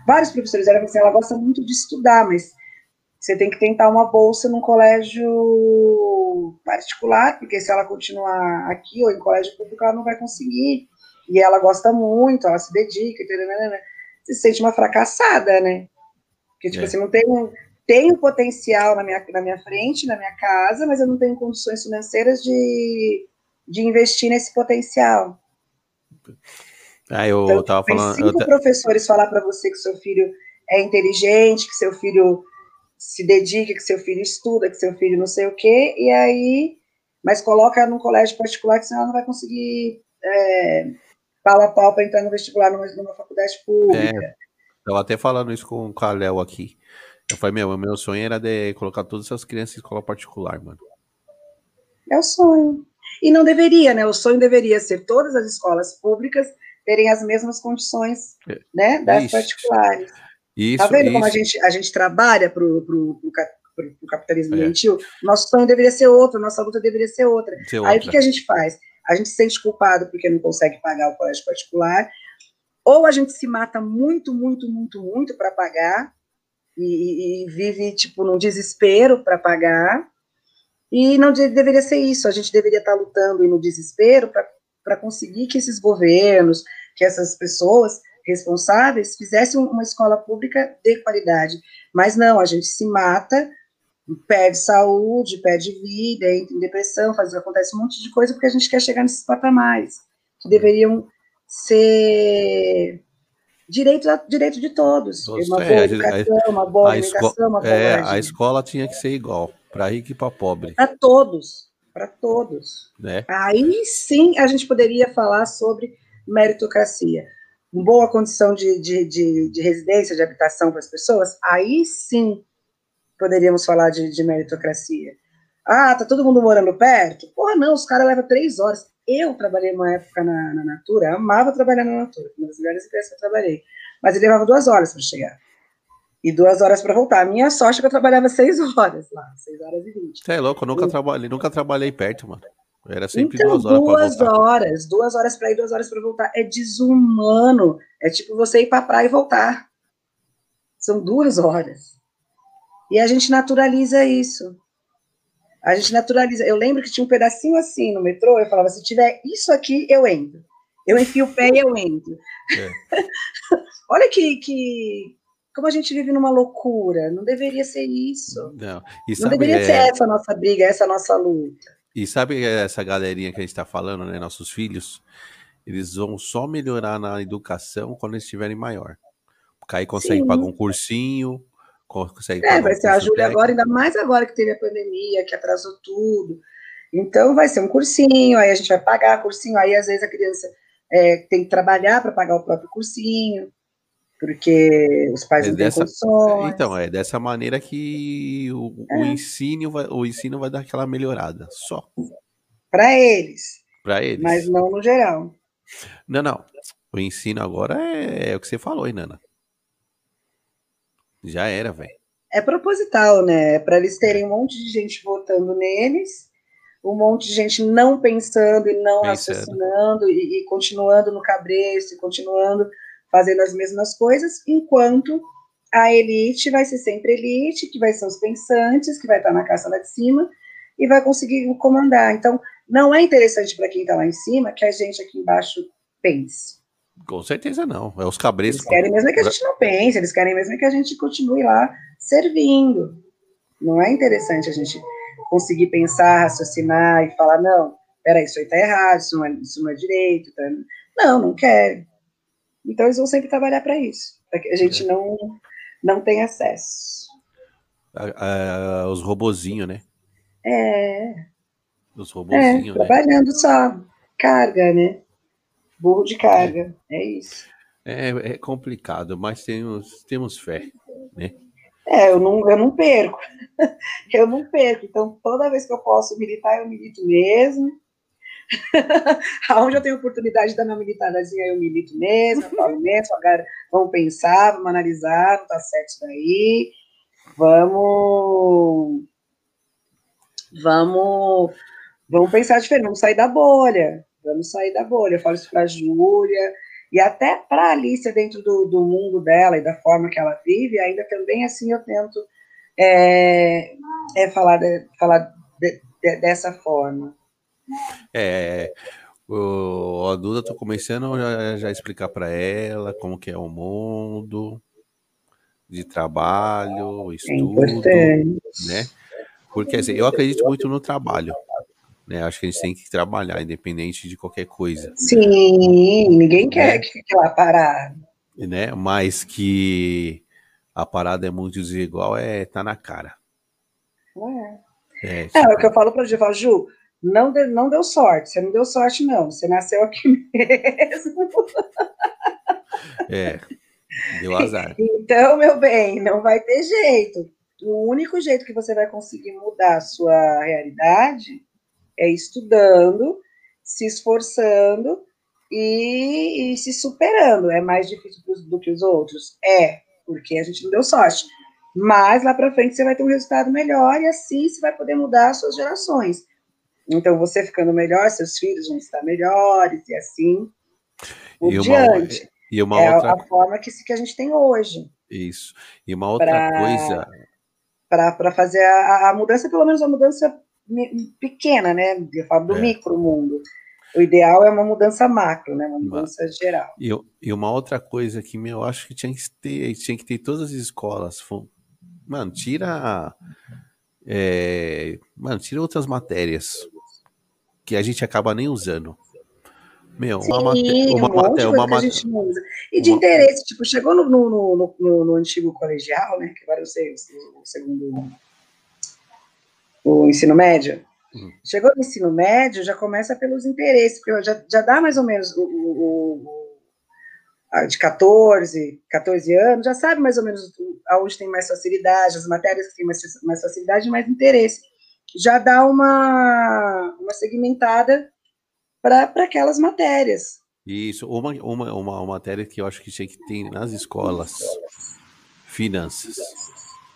S2: vários professores, ela, assim, ela gosta muito de estudar, mas você tem que tentar uma bolsa num colégio particular, porque se ela continuar aqui ou em colégio público, ela não vai conseguir. E ela gosta muito, ela se dedica? Você se sente uma fracassada, né? Porque, tipo é. assim, não tem um, tenho potencial na minha, na minha frente, na minha casa, mas eu não tenho condições financeiras de, de investir nesse potencial.
S1: Ah, eu então, tava falando.
S2: Cinco
S1: eu...
S2: professores falar para você que seu filho é inteligente, que seu filho se dedica, que seu filho estuda, que seu filho não sei o quê, e aí, mas coloca num colégio particular, que senão ela não vai conseguir é, pau a pau para entrar no vestibular numa, numa faculdade pública. É,
S1: eu até falando isso com o Kalel aqui. Eu falei, meu, meu sonho era de colocar todas essas crianças em escola particular, mano.
S2: É o sonho. E não deveria, né? O sonho deveria ser todas as escolas públicas terem as mesmas condições, é, né, das isso. particulares. Isso, tá vendo isso. como a gente, a gente trabalha para o capitalismo é. doentio? Nosso sonho deveria ser outro, nossa luta deveria ser outra. Ser Aí o que, que a gente faz? A gente se sente culpado porque não consegue pagar o colégio particular, ou a gente se mata muito, muito, muito, muito para pagar, e, e, vive, tipo, num desespero para pagar, e não de, deveria ser isso, a gente deveria estar tá lutando e no desespero para conseguir que esses governos, que essas pessoas responsáveis fizessem uma escola pública de qualidade. Mas não, a gente se mata, perde saúde, perde vida, entra em depressão, faz, acontece um monte de coisa porque a gente quer chegar nesses patamares que deveriam ser direito, direito de todos. todos uma boa educação, a, uma boa alimentação, uma boa
S1: é, A escola tinha que ser igual, para rico e para pobre.
S2: Para todos, para todos. É. Aí sim a gente poderia falar sobre meritocracia. Boa condição de, de, de, de residência, de habitação para as pessoas, aí sim poderíamos falar de, de meritocracia. Ah, tá todo mundo morando perto? Porra, não, os caras levam três horas. Eu trabalhei uma época na, na Natura, amava trabalhar na Natura, uma das melhores empresas que eu trabalhei. Mas ele levava duas horas para chegar. E duas horas para voltar. A minha sorte é que eu trabalhava seis horas lá, seis horas e vinte.
S1: Você é louco, eu nunca, trabalhei, nunca trabalhei perto, mano. Era sempre
S2: então,
S1: duas horas
S2: Duas horas, duas horas para ir, duas horas para voltar. É desumano. É tipo você ir para a praia e voltar. São duas horas. E a gente naturaliza isso. A gente naturaliza. Eu lembro que tinha um pedacinho assim no metrô, eu falava, se tiver isso aqui, eu entro. Eu enfio o pé e eu entro. É. Olha que, que. Como a gente vive numa loucura. Não deveria ser isso.
S1: Não,
S2: sabe, não deveria é... ser essa a nossa briga, essa a nossa luta.
S1: E sabe essa galerinha que a gente está falando, né? Nossos filhos, eles vão só melhorar na educação quando eles estiverem maior. Porque aí consegue Sim. pagar um cursinho, consegue
S2: É, vai ser a Júlia agora, ainda mais agora que teve a pandemia, que atrasou tudo. Então vai ser um cursinho, aí a gente vai pagar cursinho, aí às vezes a criança é, tem que trabalhar para pagar o próprio cursinho, porque os pais é não dessa, têm condições.
S1: Então, é dessa maneira que o, é. o, ensino, vai, o ensino vai dar aquela melhorada, só.
S2: Para eles.
S1: Para eles.
S2: Mas não no geral.
S1: Não, não. O ensino agora é, é o que você falou, hein, Nana? Já era, velho.
S2: É proposital, né? É para eles terem um monte de gente votando neles, um monte de gente não pensando e não pensando. raciocinando e, e, continuando no cabresto, e continuando fazendo as mesmas coisas, enquanto a elite vai ser sempre elite, que vai ser os pensantes, que vai estar na caça lá de cima e vai conseguir comandar. Então, não é interessante para quem está lá em cima que a gente aqui embaixo pense.
S1: Com certeza não. É os cabreços.
S2: Eles querem mesmo que a gente não pense, eles querem mesmo que a gente continue lá servindo. Não é interessante a gente conseguir pensar, raciocinar e falar, não, peraí, isso aí tá errado, isso não é, isso não é direito. Tá... Não, não querem. Então eles vão sempre trabalhar para isso, para que a gente é. não, não tenha acesso.
S1: os robozinhos, né?
S2: É.
S1: Os robozinhos,
S2: é, trabalhando né? só. Carga, né? Burro de carga, é, é isso.
S1: É, é, complicado, mas temos, temos fé, né?
S2: É, eu não, eu não perco. eu não perco. Então, toda vez que eu posso militar, eu milito mesmo. Aonde eu tenho oportunidade de dar minha militadazinha, eu milito mesmo, eu falo mesmo, agora vamos pensar, vamos analisar, não tá certo isso daí. Vamos. Vamos. Vamos pensar diferente, vamos sair da bolha. Vamos sair da bolha. Eu falo isso para a Júlia E até para a Alicia, dentro do, do, mundo dela e da forma que ela vive, ainda também assim eu tento é, é falar, de, falar de, de, dessa forma.
S1: É, o, a Duda, tô começando já, já explicar para ela como que é o mundo de trabalho, é estudo, é né? Porque assim, eu acredito muito no trabalho. Né? Acho que a gente tem que trabalhar, independente de qualquer coisa.
S2: Sim, ninguém quer né? que fique lá parado.
S1: Né? Mas que a parada é muito desigual, é tá na cara.
S2: É, é, tipo... é o que eu falo para o Ju, não, de, não deu sorte, você não deu sorte, não. Você nasceu aqui mesmo.
S1: É, deu azar.
S2: Então, meu bem, não vai ter jeito. O único jeito que você vai conseguir mudar a sua realidade é estudando, se esforçando e, e se superando. É mais difícil do que os outros? É, porque a gente não deu sorte. Mas lá para frente você vai ter um resultado melhor e assim você vai poder mudar as suas gerações. Então, você ficando melhor, seus filhos vão estar melhores e assim por e diante. Uma, e uma é outra... a forma que, que a gente tem hoje.
S1: Isso. E uma outra pra, coisa.
S2: Para fazer a, a, mudança, pelo menos a mudança pequena, né? Eu falo do é. micro mundo. O ideal é uma mudança macro, né? Uma mudança geral.
S1: E, e uma outra coisa que eu acho que tinha que ter, tinha que ter todas as escolas. Mano, tira. É, mano, tira outras matérias que a gente acaba nem usando. Meu,
S2: Sim, uma matéria. Uma, um matéria, uma matéria. E de uma... interesse, tipo, chegou no, no, no, no, antigo colegial, né? Que agora eu sei, o segundo. O ensino médio. Uhum. Chegou no ensino médio, já começa pelos interesses, porque já, já dá mais ou menos o, o, o, de 14, 14 anos, já sabe mais ou menos aonde tem mais facilidade, as matérias que tem mais, mais facilidade e mais interesse já dá uma, uma segmentada para aquelas matérias.
S1: Isso, uma, uma, uma, uma matéria que eu acho que tinha que ter nas escolas, finanças.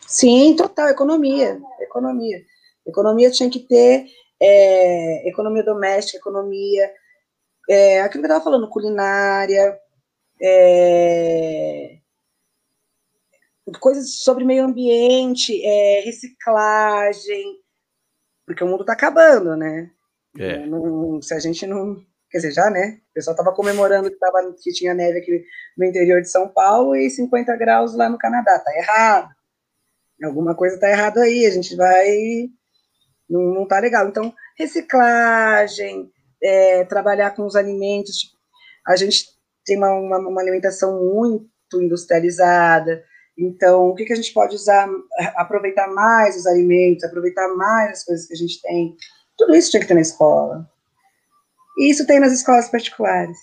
S2: Sim, total, economia, economia. Economia tinha que ter é, economia doméstica, economia, é, aquilo que eu estava falando, culinária, é, coisas sobre meio ambiente, é, reciclagem, porque o mundo está acabando, né? É. Não, se a gente não. Quer dizer, já, né? O pessoal estava comemorando que, tava, que tinha neve aqui no interior de São Paulo e 50 graus lá no Canadá. Tá errado. Alguma coisa tá errado aí. A gente vai. Não, não tá legal. Então, reciclagem, é, trabalhar com os alimentos. A gente tem uma, uma, uma alimentação muito industrializada. Então, o que, que a gente pode usar, aproveitar mais os alimentos, aproveitar mais as coisas que a gente tem. Tudo isso tinha que ter na escola. E isso tem nas escolas particulares.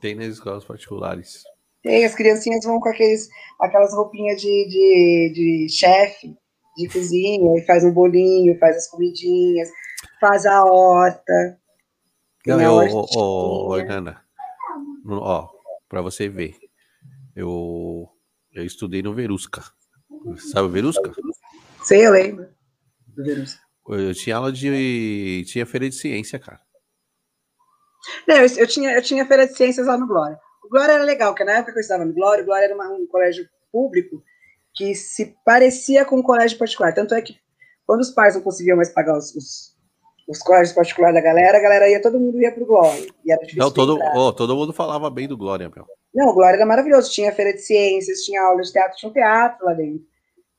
S1: Tem nas escolas particulares.
S2: Tem, as criancinhas vão com aqueles, aquelas roupinhas de, de, de chefe, de cozinha, e faz um bolinho, faz as comidinhas, faz a horta.
S1: Não, eu, ó, ó, Nana, ó, pra você ver, eu eu estudei no Verusca. Sabe o Verusca?
S2: Sei, eu lembro. Do Verusca.
S1: Eu tinha aula de. Tinha feira de ciência, cara.
S2: Não, eu, eu, tinha, eu tinha feira de ciências lá no Glória. O Glória era legal, porque na época que eu estava no Glória, o Glória era uma, um colégio público que se parecia com um colégio particular. Tanto é que quando os pais não conseguiam mais pagar os, os, os colégios particulares da galera, a galera ia, todo mundo ia pro Glória. E era
S1: não, todo, oh, todo mundo falava bem do Glória, meu.
S2: Não, o Glória era maravilhoso. Tinha feira de ciências, tinha aula de teatro, tinha um teatro lá dentro.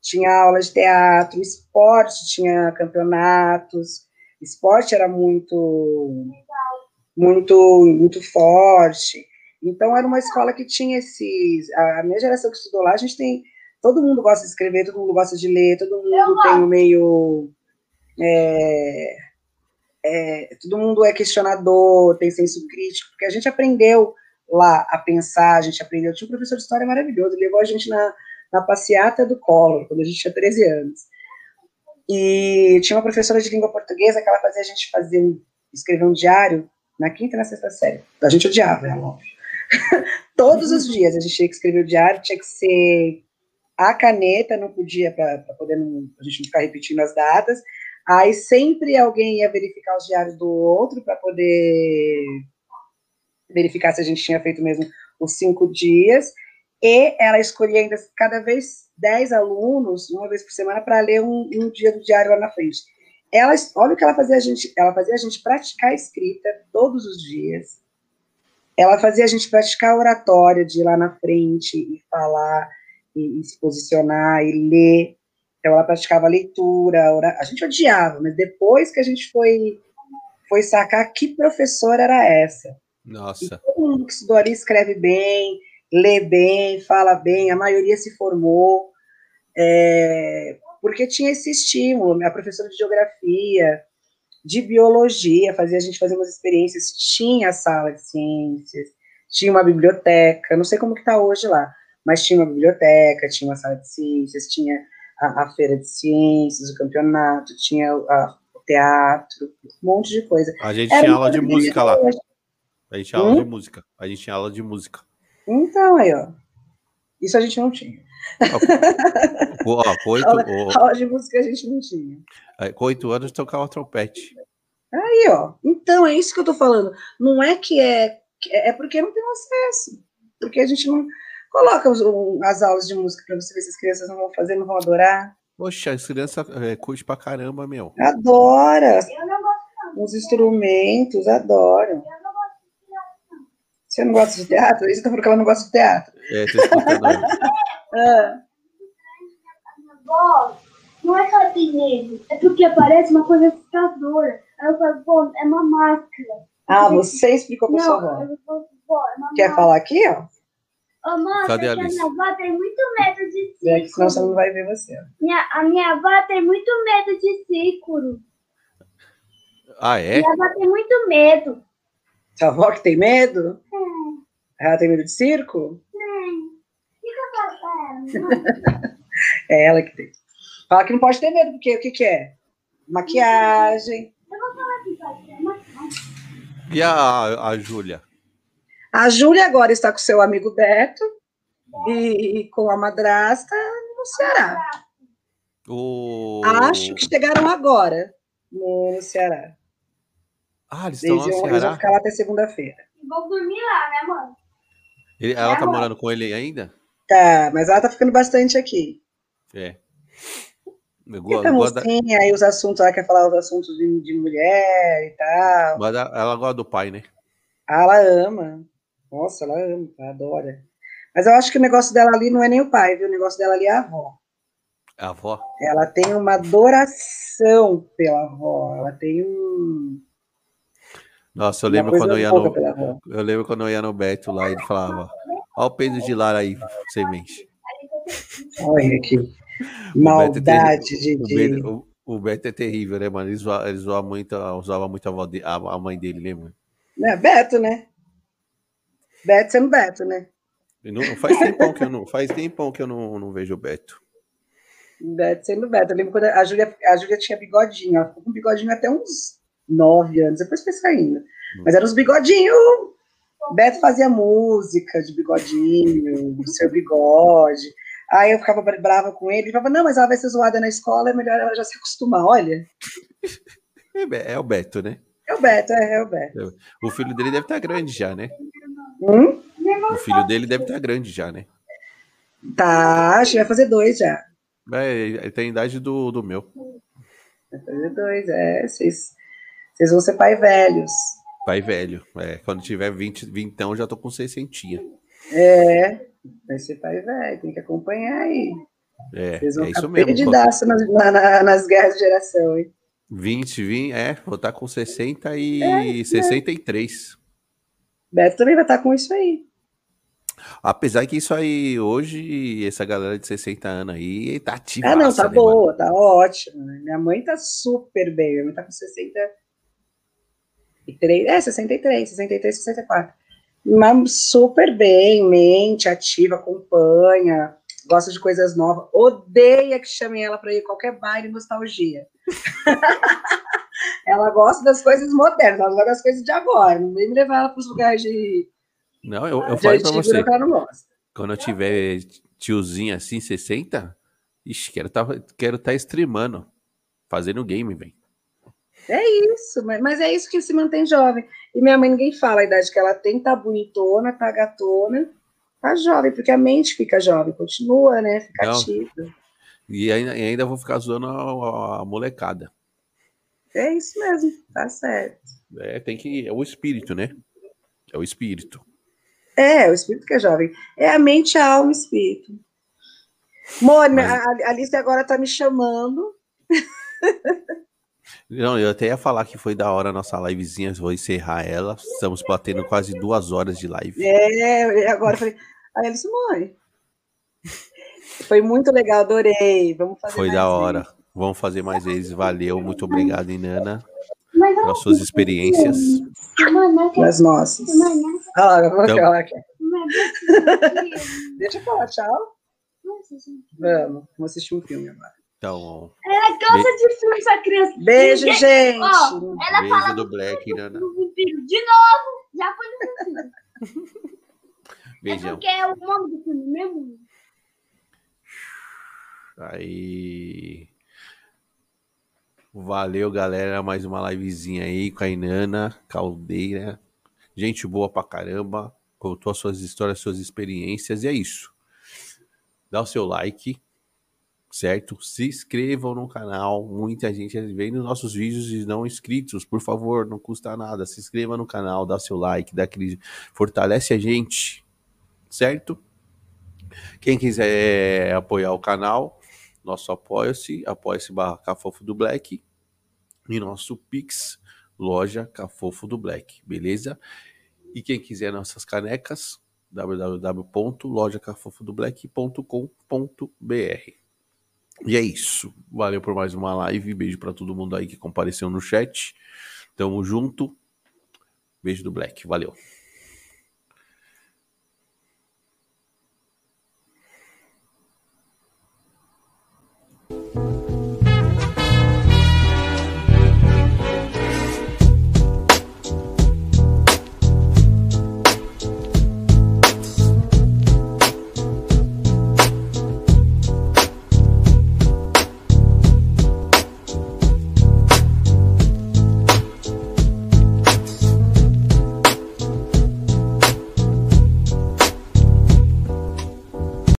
S2: Tinha aula de teatro, esporte, tinha campeonatos. Esporte era muito, muito, muito forte. Então era uma escola que tinha esses. A minha geração que estudou lá, a gente tem. Todo mundo gosta de escrever, todo mundo gosta de ler, todo mundo tem um meio. É, é, todo mundo é questionador, tem senso crítico, porque a gente aprendeu lá a pensar, a gente aprendeu. Tinha um professor de história maravilhoso, ele levou a gente na, na passeata do Collor, quando a gente tinha 13 anos. E tinha uma professora de língua portuguesa que ela fazia a gente fazer escrever um diário na quinta e na sexta série. A gente odiava, é óbvio. Todos os dias a gente tinha que escrever o diário, tinha que ser a caneta, não podia, para poder não, a gente não ficar repetindo as datas. Aí sempre alguém ia verificar os diários do outro para poder verificar se a gente tinha feito mesmo os cinco dias, e ela escolhia ainda cada vez 10 alunos, uma vez por semana, para ler um, um, dia do diário lá na frente. Ela, olha o que ela fazia a gente, ela fazia a gente praticar escrita todos os dias. Ela fazia a gente praticar oratória de ir lá na frente e falar e, e se posicionar e ler. Então ela praticava leitura, ora... a gente odiava, mas depois que a gente foi foi sacar que professora era essa.
S1: Nossa. E
S2: todo mundo que estudou ali escreve bem, lê bem, fala bem, a maioria se formou, é, porque tinha esse estímulo. A professora de geografia, de biologia, fazia a gente fazer umas experiências, tinha sala de ciências, tinha uma biblioteca, não sei como que está hoje lá, mas tinha uma biblioteca, tinha uma sala de ciências, tinha a, a feira de ciências, o campeonato, tinha a, o teatro, um monte de coisa.
S1: A gente Era tinha aula de música lá. A gente tinha hum? aula de música. A gente tinha aula de música.
S2: Então, aí, ó. Isso a gente não tinha.
S1: Ó, com oito,
S2: aula, aula de música a gente não tinha.
S1: Com oito anos tocava trompete.
S2: Aí, ó. Então, é isso que eu tô falando. Não é que é. É porque não tem acesso. Porque a gente não. Coloca os, as aulas de música para você ver se as crianças não vão fazer, não vão adorar.
S1: Poxa, as crianças é, curtem pra caramba, meu.
S2: Adora. Os instrumentos, adoram. Você não gosta de teatro? Isso tá falando que ela não gosta de teatro.
S1: É, tô escutando.
S3: ah. Vó, não é que ela tem medo, é porque parece uma coisa assustadora. Aí eu falo, pô, é uma máscara.
S2: Ah, você explicou pra sua avó. vó é Quer falar aqui, ó?
S3: Ô, moça, Cadê a, a minha avó tem muito medo de círculo. É que
S2: senão você não vai ver você.
S3: Minha, a minha avó tem muito medo de círculo.
S1: Ah, é?
S3: Minha avó tem muito medo.
S2: Sua avó que tem medo? É. Ela tem medo de circo? é ela que tem. Fala que não pode ter medo, porque o que, que é? Maquiagem. Eu vou falar que pode ter
S1: maquiagem. E a, a Júlia?
S2: A Júlia agora está com seu amigo Beto e, e com a madrasta no Ceará.
S1: O...
S2: Acho que chegaram agora no Ceará.
S1: Ah, eles estão lá no Ceará? Eles vão
S2: ficar lá até segunda-feira.
S3: Vou dormir lá, né, mãe?
S1: Ele, ela é, tá morando com ele ainda?
S2: Tá, mas ela tá ficando bastante aqui.
S1: É.
S2: Eu gosto, gosto aí os assuntos, ela quer falar os assuntos de, de mulher e tal.
S1: Mas ela gosta do pai, né?
S2: Ah, ela ama. Nossa, ela adora. Mas eu acho que o negócio dela ali não é nem o pai, viu? O negócio dela ali é a avó.
S1: A avó?
S2: Ela tem uma adoração pela avó. Ela tem um
S1: nossa, eu lembro quando eu ia no. Eu lembro quando eu ia no Beto lá, ele falava: Olha o peso de Lara aí, semente.
S2: Olha que maldade é de.
S1: O Beto, o, o Beto, é terrível, né, mano? Ele zoava, ele zoava muito, usava muito a, de, a, a, mãe dele, lembra?
S2: É, Beto, né? Beto sendo Beto, né?
S1: Não, faz tempão que eu não, faz tempão que eu não, não vejo o Beto.
S2: Beto sendo Beto. Eu lembro quando a Júlia, a Júlia tinha bigodinho, ela ficou com bigodinho até uns nove anos, depois foi saindo. Mas eram os bigodinhos. Beto fazia música de bigodinho, seu bigode. Aí eu ficava brava com ele, e falava, não, mas ela vai ser zoada na escola, é melhor ela já se acostumar, olha.
S1: É, é o Beto, né?
S2: É o Beto, é, é o Beto.
S1: O filho dele deve estar grande já, né?
S2: Hum?
S1: O filho dele deve estar grande já, né?
S2: Tá, acho que vai fazer dois já.
S1: É, ele tem a idade do, do meu.
S2: Vai fazer dois, é. Vocês vocês vão ser pai velhos.
S1: Pai velho. É, quando tiver 20, 20 então já tô com 60.
S2: É, vai ser pai velho, tem que acompanhar aí.
S1: É,
S2: Vocês vão
S1: é isso mesmo.
S2: perdidaço nas, na, nas guerras de geração, hein?
S1: 20, 20, é, vou estar tá com 60 e é, 63. É.
S2: Beto também vai estar com isso aí.
S1: Apesar que isso aí, hoje, essa galera de 60 anos aí tá ativa.
S2: Ah, não, tá né, boa, mano? tá ótimo. Minha mãe tá super bem. Minha mãe tá com 60 63, é, 63, 63, 64. Mas super bem, mente, ativa, acompanha, gosta de coisas novas, odeia que chamem ela para ir a qualquer baile nostalgia. ela gosta das coisas modernas, ela gosta das coisas de agora, não vem me levar ela para os lugares de.
S1: Não, eu, eu falo para você. Quando eu tiver tiozinho assim, 60, ixi, quero estar tá, quero tá streamando, fazendo game, velho.
S2: É isso, mas é isso que se mantém jovem. E minha mãe, ninguém fala a idade que ela tem, tá bonitona, tá gatona, tá jovem, porque a mente fica jovem, continua, né? Fica
S1: Não.
S2: ativa.
S1: E ainda, e ainda vou ficar zoando a, a molecada.
S2: É isso mesmo, tá certo.
S1: É, tem que. É o espírito, né? É o espírito.
S2: É, o espírito que é jovem. É a mente, a alma e o espírito. Mônica,
S1: Mas-
S2: a, a Alice agora tá me chamando.
S1: Não, eu até ia falar que foi da hora a nossa livezinha, vou encerrar ela. Estamos batendo quase duas horas de live.
S2: É, agora eu falei, aí Alice, mãe. Foi muito legal, adorei. Vamos fazer
S1: Foi da hora. Vamos fazer mais vezes. Valeu, muito obrigado, Inana,
S3: Mas
S1: pelas suas experiências.
S2: Das nossas. Ah, vou
S1: Então-
S2: falar aqui. Deixa eu falar, tchau. Vamos, vamos assistir um filme agora.
S1: Então,
S3: Ela cansa de filme, essa criança.
S2: Beijo,
S3: Ninguém-
S2: gente.
S3: Ó, ela
S1: beijo
S3: fala
S1: do Black, Inana.
S3: do vampiro de novo. Já foi no. É
S1: Beijão.
S3: porque é o nome do filme mesmo.
S1: Aí. Valeu, galera. Mais uma livezinha aí com a Inana, Caldeira. Gente boa pra caramba. Contou as suas histórias, suas experiências. E é isso. Dá o seu like, certo? Se inscrevam no canal. Muita gente vem nos nossos vídeos e não inscritos. Por favor, não custa nada. Se inscreva no canal, dá seu like, dá aquele. Fortalece a gente, certo? Quem quiser apoiar o canal, nosso apoia-se, apoia-se barra Cafofo do Black e nosso Pix, loja Cafofo do Black, beleza? E quem quiser nossas canecas, www.lojacafofodoblack.com.br E é isso. Valeu por mais uma live. Beijo pra todo mundo aí que compareceu no chat. Tamo junto. Beijo do Black. Valeu.